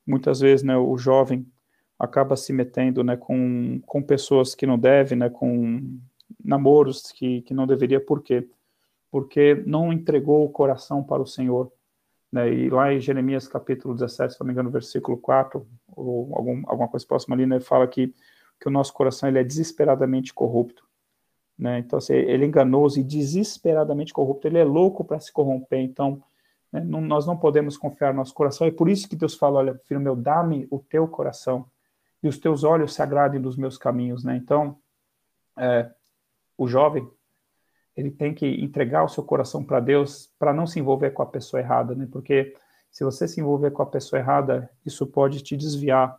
muitas vezes né, o jovem acaba se metendo né, com, com pessoas que não deve, né, com namoros que, que não deveria, por quê? Porque não entregou o coração para o Senhor. Né, e lá em Jeremias capítulo 17, se não me engano, versículo 4, ou algum, alguma coisa próxima ali, né, fala que, que o nosso coração ele é desesperadamente corrupto. Né? Então, assim, ele é enganoso e desesperadamente corrupto, ele é louco para se corromper. Então, né, não, nós não podemos confiar no nosso coração. É por isso que Deus fala: olha, filho meu, dá-me o teu coração e os teus olhos se agradem dos meus caminhos, né? Então, é, o jovem ele tem que entregar o seu coração para Deus para não se envolver com a pessoa errada, né? Porque se você se envolver com a pessoa errada, isso pode te desviar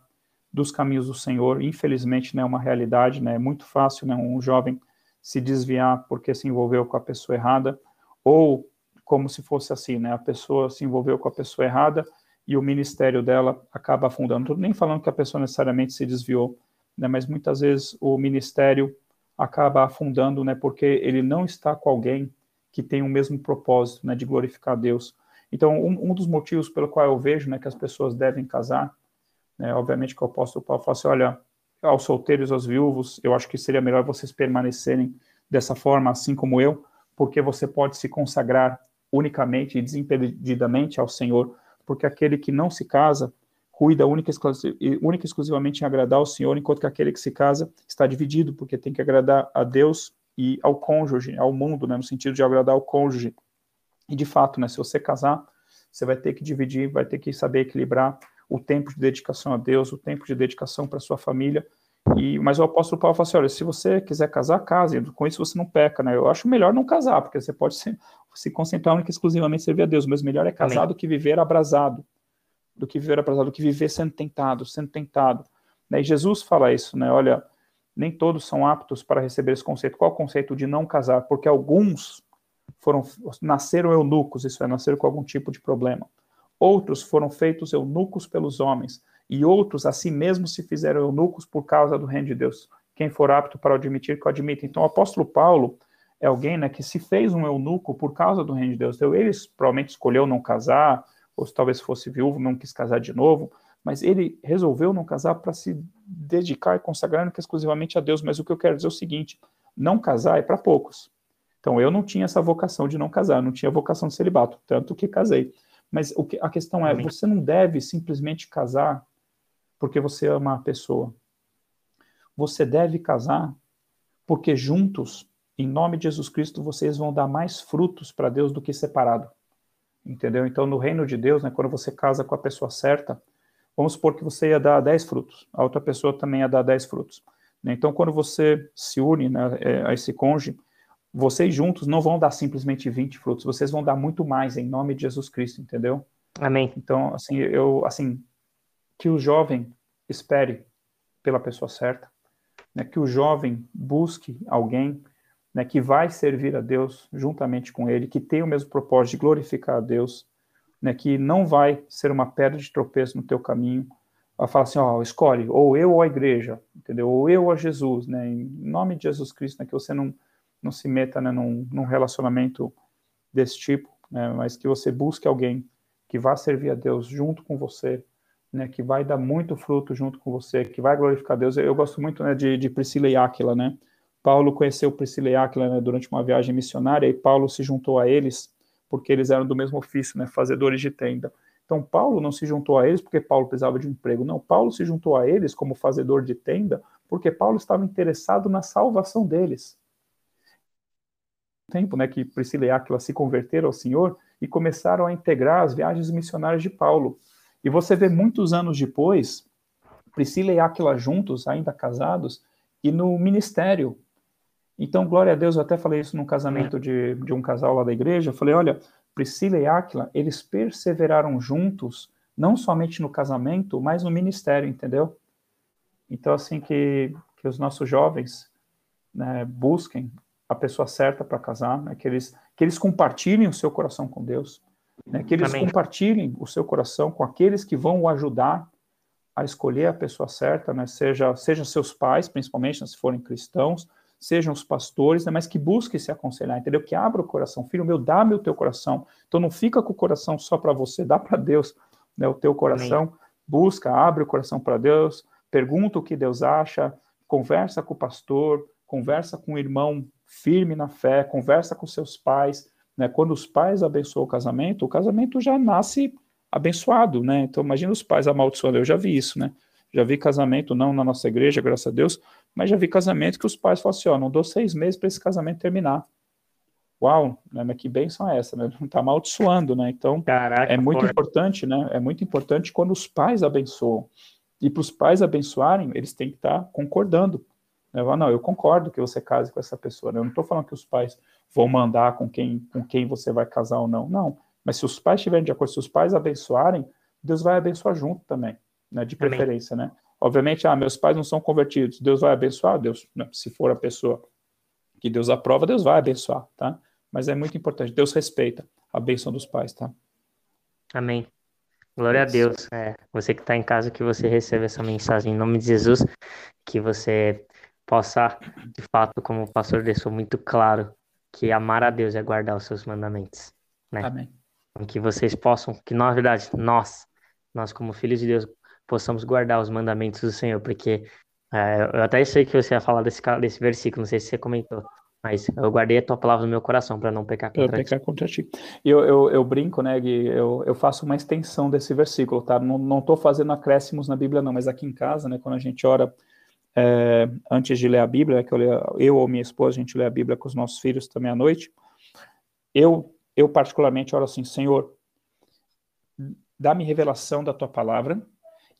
dos caminhos do Senhor. Infelizmente, né, é uma realidade, né? É muito fácil, né, um jovem se desviar porque se envolveu com a pessoa errada, ou como se fosse assim, né? A pessoa se envolveu com a pessoa errada e o ministério dela acaba afundando. Nem falando que a pessoa necessariamente se desviou, né? Mas muitas vezes o ministério acaba afundando, né? Porque ele não está com alguém que tem o mesmo propósito, né? De glorificar Deus. Então, um, um dos motivos pelo qual eu vejo, né? Que as pessoas devem casar, né? Obviamente que o apóstolo Paulo fala assim, olha, aos solteiros, aos viúvos, eu acho que seria melhor vocês permanecerem dessa forma, assim como eu, porque você pode se consagrar unicamente e desimpedidamente ao Senhor, porque aquele que não se casa cuida única, e exclusivamente em agradar ao Senhor, enquanto que aquele que se casa está dividido, porque tem que agradar a Deus e ao cônjuge, ao mundo, né, no sentido de agradar ao cônjuge. E de fato, né, se você casar, você vai ter que dividir, vai ter que saber equilibrar o tempo de dedicação a Deus, o tempo de dedicação para sua família. E, mas o apóstolo Paulo fala assim: olha, se você quiser casar, case, com isso você não peca, né? Eu acho melhor não casar, porque você pode se, se concentrar única e exclusivamente em servir a Deus, mas melhor é casar Amém. do que viver abrasado, do que viver abrasado, do que viver sendo tentado, sendo tentado. Né? E Jesus fala isso, né? Olha, nem todos são aptos para receber esse conceito. Qual é o conceito de não casar? Porque alguns foram nasceram eunucos, isso é, nasceram com algum tipo de problema. Outros foram feitos eunucos pelos homens, e outros a si mesmos se fizeram eunucos por causa do reino de Deus. Quem for apto para admitir, que o admita. Então, o apóstolo Paulo é alguém né, que se fez um eunuco por causa do reino de Deus. Então, ele provavelmente escolheu não casar, ou se talvez fosse viúvo, não quis casar de novo, mas ele resolveu não casar para se dedicar e consagrar exclusivamente a Deus. Mas o que eu quero dizer é o seguinte: não casar é para poucos. Então, eu não tinha essa vocação de não casar, não tinha vocação de celibato, tanto que casei. Mas o que, a questão é, você não deve simplesmente casar porque você ama a pessoa. Você deve casar porque juntos, em nome de Jesus Cristo, vocês vão dar mais frutos para Deus do que separado. Entendeu? Então, no reino de Deus, né, quando você casa com a pessoa certa, vamos supor que você ia dar 10 frutos, a outra pessoa também ia dar 10 frutos. Né? Então, quando você se une né, é, a esse cônjuge, vocês juntos não vão dar simplesmente 20 frutos, vocês vão dar muito mais em nome de Jesus Cristo, entendeu? Amém. Então, assim, eu, assim, que o jovem espere pela pessoa certa, né, que o jovem busque alguém né, que vai servir a Deus juntamente com ele, que tem o mesmo propósito de glorificar a Deus, né, que não vai ser uma pedra de tropeço no teu caminho, a falar assim, ó, escolhe, ou eu ou a igreja, entendeu? Ou eu ou a Jesus, né, em nome de Jesus Cristo, né, que você não não se meta né, num, num relacionamento desse tipo, né, mas que você busque alguém que vá servir a Deus junto com você, né, que vai dar muito fruto junto com você, que vai glorificar Deus. Eu, gosto muito né, de, de, Priscila e Áquila, né? Paulo conheceu Priscila e Áquila né, durante uma viagem missionária e Paulo se juntou a eles porque eles eram do mesmo ofício, né, fazedores de tenda. Então Paulo não se juntou a eles porque Paulo precisava de um emprego, não. Paulo se juntou a eles como fazedor de tenda porque Paulo estava interessado na salvação deles tempo, né, que Priscila e Áquila se converteram ao Senhor e começaram a integrar as viagens missionárias de Paulo. E você vê muitos anos depois, Priscila e Áquila juntos, ainda casados, e no ministério. Então, glória a Deus, eu até falei isso num casamento de, de um casal lá da igreja, eu falei, olha, Priscila e Áquila, eles perseveraram juntos, não somente no casamento, mas no ministério, entendeu? Então, assim, que, que os nossos jovens né, busquem a pessoa certa para casar, né? que, eles, que eles compartilhem o seu coração com Deus, né? que eles Amém. compartilhem o seu coração com aqueles que vão o ajudar a escolher a pessoa certa, né? seja, sejam seus pais, principalmente né? se forem cristãos, sejam os pastores, né? mas que busquem se aconselhar, entendeu? Que abra o coração, filho meu, dá-me o teu coração. Então não fica com o coração só para você, dá para Deus né? o teu coração, Amém. busca, abre o coração para Deus, pergunta o que Deus acha, conversa com o pastor, conversa com o irmão firme na fé, conversa com seus pais. Né? Quando os pais abençoam o casamento, o casamento já nasce abençoado, né? Então imagina os pais amaldiçoando, eu já vi isso, né? Já vi casamento, não na nossa igreja, graças a Deus, mas já vi casamento que os pais falam assim: ó, não dou seis meses para esse casamento terminar. Uau, né, mas que bênção é essa, né? Não está amaldiçoando, né? Então, Caraca, é muito porra. importante, né? É muito importante quando os pais abençoam. E para os pais abençoarem, eles têm que estar tá concordando. Né? Não, eu concordo que você case com essa pessoa. Né? Eu não estou falando que os pais vão mandar com quem, com quem você vai casar ou não. Não. Mas se os pais estiverem de acordo, se os pais abençoarem, Deus vai abençoar junto também, né? De preferência, Amém. né? Obviamente, ah, meus pais não são convertidos, Deus vai abençoar, Deus, né? se for a pessoa que Deus aprova, Deus vai abençoar, tá? Mas é muito importante, Deus respeita a bênção dos pais, tá? Amém. Glória a Deus. É, você que está em casa, que você receba essa mensagem em nome de Jesus, que você possa, de fato, como o pastor deixou muito claro, que amar a Deus é guardar os seus mandamentos. Né? Amém. Que vocês possam, que na verdade, nós, nós como filhos de Deus, possamos guardar os mandamentos do Senhor, porque é, eu até sei que você ia falar desse, desse versículo, não sei se você comentou, mas eu guardei a tua palavra no meu coração para não pecar contra eu ti. Pecar contra ti. Eu, eu, eu brinco, né, Gui? Eu, eu faço uma extensão desse versículo, tá? Não estou fazendo acréscimos na Bíblia, não, mas aqui em casa, né, quando a gente ora é, antes de ler a Bíblia, que eu, eu ou minha esposa, a gente lê a Bíblia com os nossos filhos também à noite, eu, eu particularmente oro assim, Senhor, dá-me revelação da tua palavra,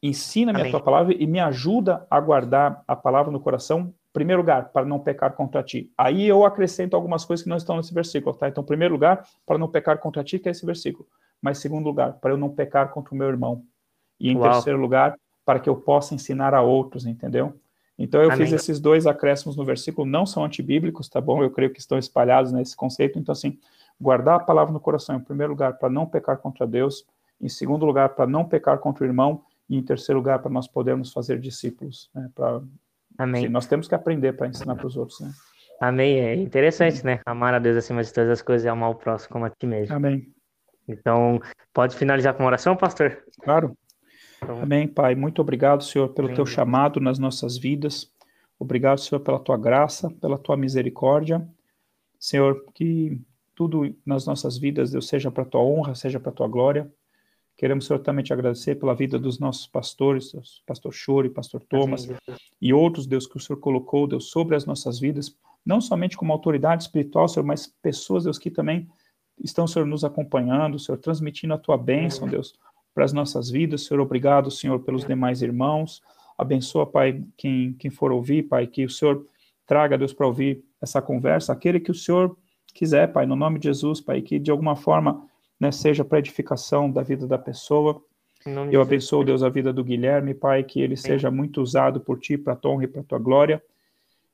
ensina-me a tua palavra e me ajuda a guardar a palavra no coração primeiro lugar, para não pecar contra ti. Aí eu acrescento algumas coisas que não estão nesse versículo, tá? Então, primeiro lugar, para não pecar contra ti, que é esse versículo. Mas segundo lugar, para eu não pecar contra o meu irmão. E em Uau. terceiro lugar, para que eu possa ensinar a outros, entendeu? Então eu Amém. fiz esses dois acréscimos no versículo, não são antibíblicos, tá bom? Eu creio que estão espalhados nesse conceito. Então, assim, guardar a palavra no coração, em primeiro lugar, para não pecar contra Deus, em segundo lugar, para não pecar contra o irmão, e em terceiro lugar, para nós podermos fazer discípulos, né? Para Amém. Sim, nós temos que aprender para ensinar para os outros, né? Amém. É interessante, né? Amar a Deus acima de todas as coisas e amar o próximo como a ti mesmo. Amém. Então, pode finalizar com uma oração, pastor? Claro. Então... Amém, Pai. Muito obrigado, Senhor, pelo Amém. teu chamado nas nossas vidas. Obrigado, Senhor, pela tua graça, pela tua misericórdia. Senhor, que tudo nas nossas vidas, Deus, seja para tua honra, seja para tua glória. Queremos, Senhor, também te agradecer pela vida dos nossos pastores, pastor Chore, pastor Thomas, e outros, Deus, que o Senhor colocou, Deus, sobre as nossas vidas, não somente como autoridade espiritual, Senhor, mas pessoas, Deus, que também estão, Senhor, nos acompanhando, Senhor, transmitindo a tua bênção, Deus, para as nossas vidas. Senhor, obrigado, Senhor, pelos demais irmãos. Abençoa, Pai, quem, quem for ouvir, Pai, que o Senhor traga, Deus, para ouvir essa conversa, aquele que o Senhor quiser, Pai, no nome de Jesus, Pai, que de alguma forma né, seja para edificação da vida da pessoa. Eu abençoo, Deus, a vida do Guilherme, Pai, que ele seja muito usado por Ti, para a tua honra e para a tua glória.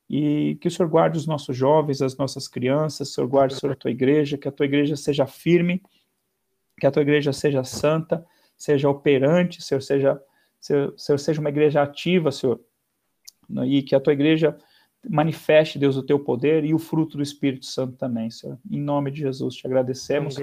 E que o Senhor guarde os nossos jovens, as nossas crianças, Senhor guarde, Senhor, a tua igreja, que a tua igreja seja firme, que a tua igreja seja santa, seja operante, Senhor, seja, Senhor, Senhor seja uma igreja ativa, Senhor, né, e que a tua igreja manifeste, Deus, o teu poder e o fruto do Espírito Santo também, Senhor. Em nome de Jesus, te agradecemos.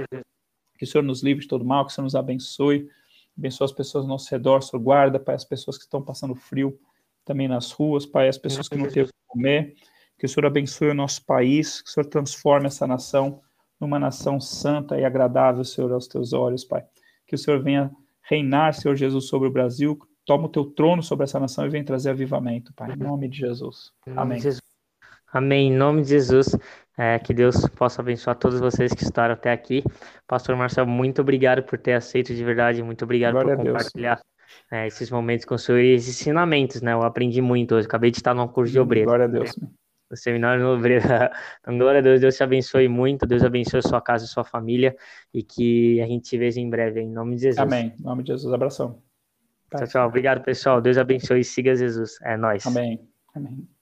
Que o Senhor nos livre de todo mal, que o Senhor nos abençoe, abençoe as pessoas ao nosso redor, Senhor, guarda, Pai, as pessoas que estão passando frio também nas ruas, Pai, as pessoas que não têm o que comer, que o Senhor abençoe o nosso país, que o Senhor transforme essa nação numa nação santa e agradável, Senhor, aos teus olhos, Pai. Que o Senhor venha reinar, Senhor Jesus, sobre o Brasil, toma o teu trono sobre essa nação e venha trazer avivamento, Pai, em nome de Jesus. Amém. Amém. Em nome de Jesus. É, que Deus possa abençoar todos vocês que estaram até aqui. Pastor Marcelo, muito obrigado por ter aceito de verdade, muito obrigado Glória por compartilhar é, esses momentos com o senhor e esses ensinamentos, né? Eu aprendi muito hoje, acabei de estar num curso de obreiro. Glória a Deus. Né? No seminário no obreiro. Então, glória a Deus, Deus te abençoe muito, Deus abençoe a sua casa e sua família e que a gente se veja em breve, em nome de Jesus. Amém. Em nome de Jesus, abração. Tchau, tchau. Obrigado, pessoal. Deus abençoe e siga Jesus. É nóis. Amém. Amém.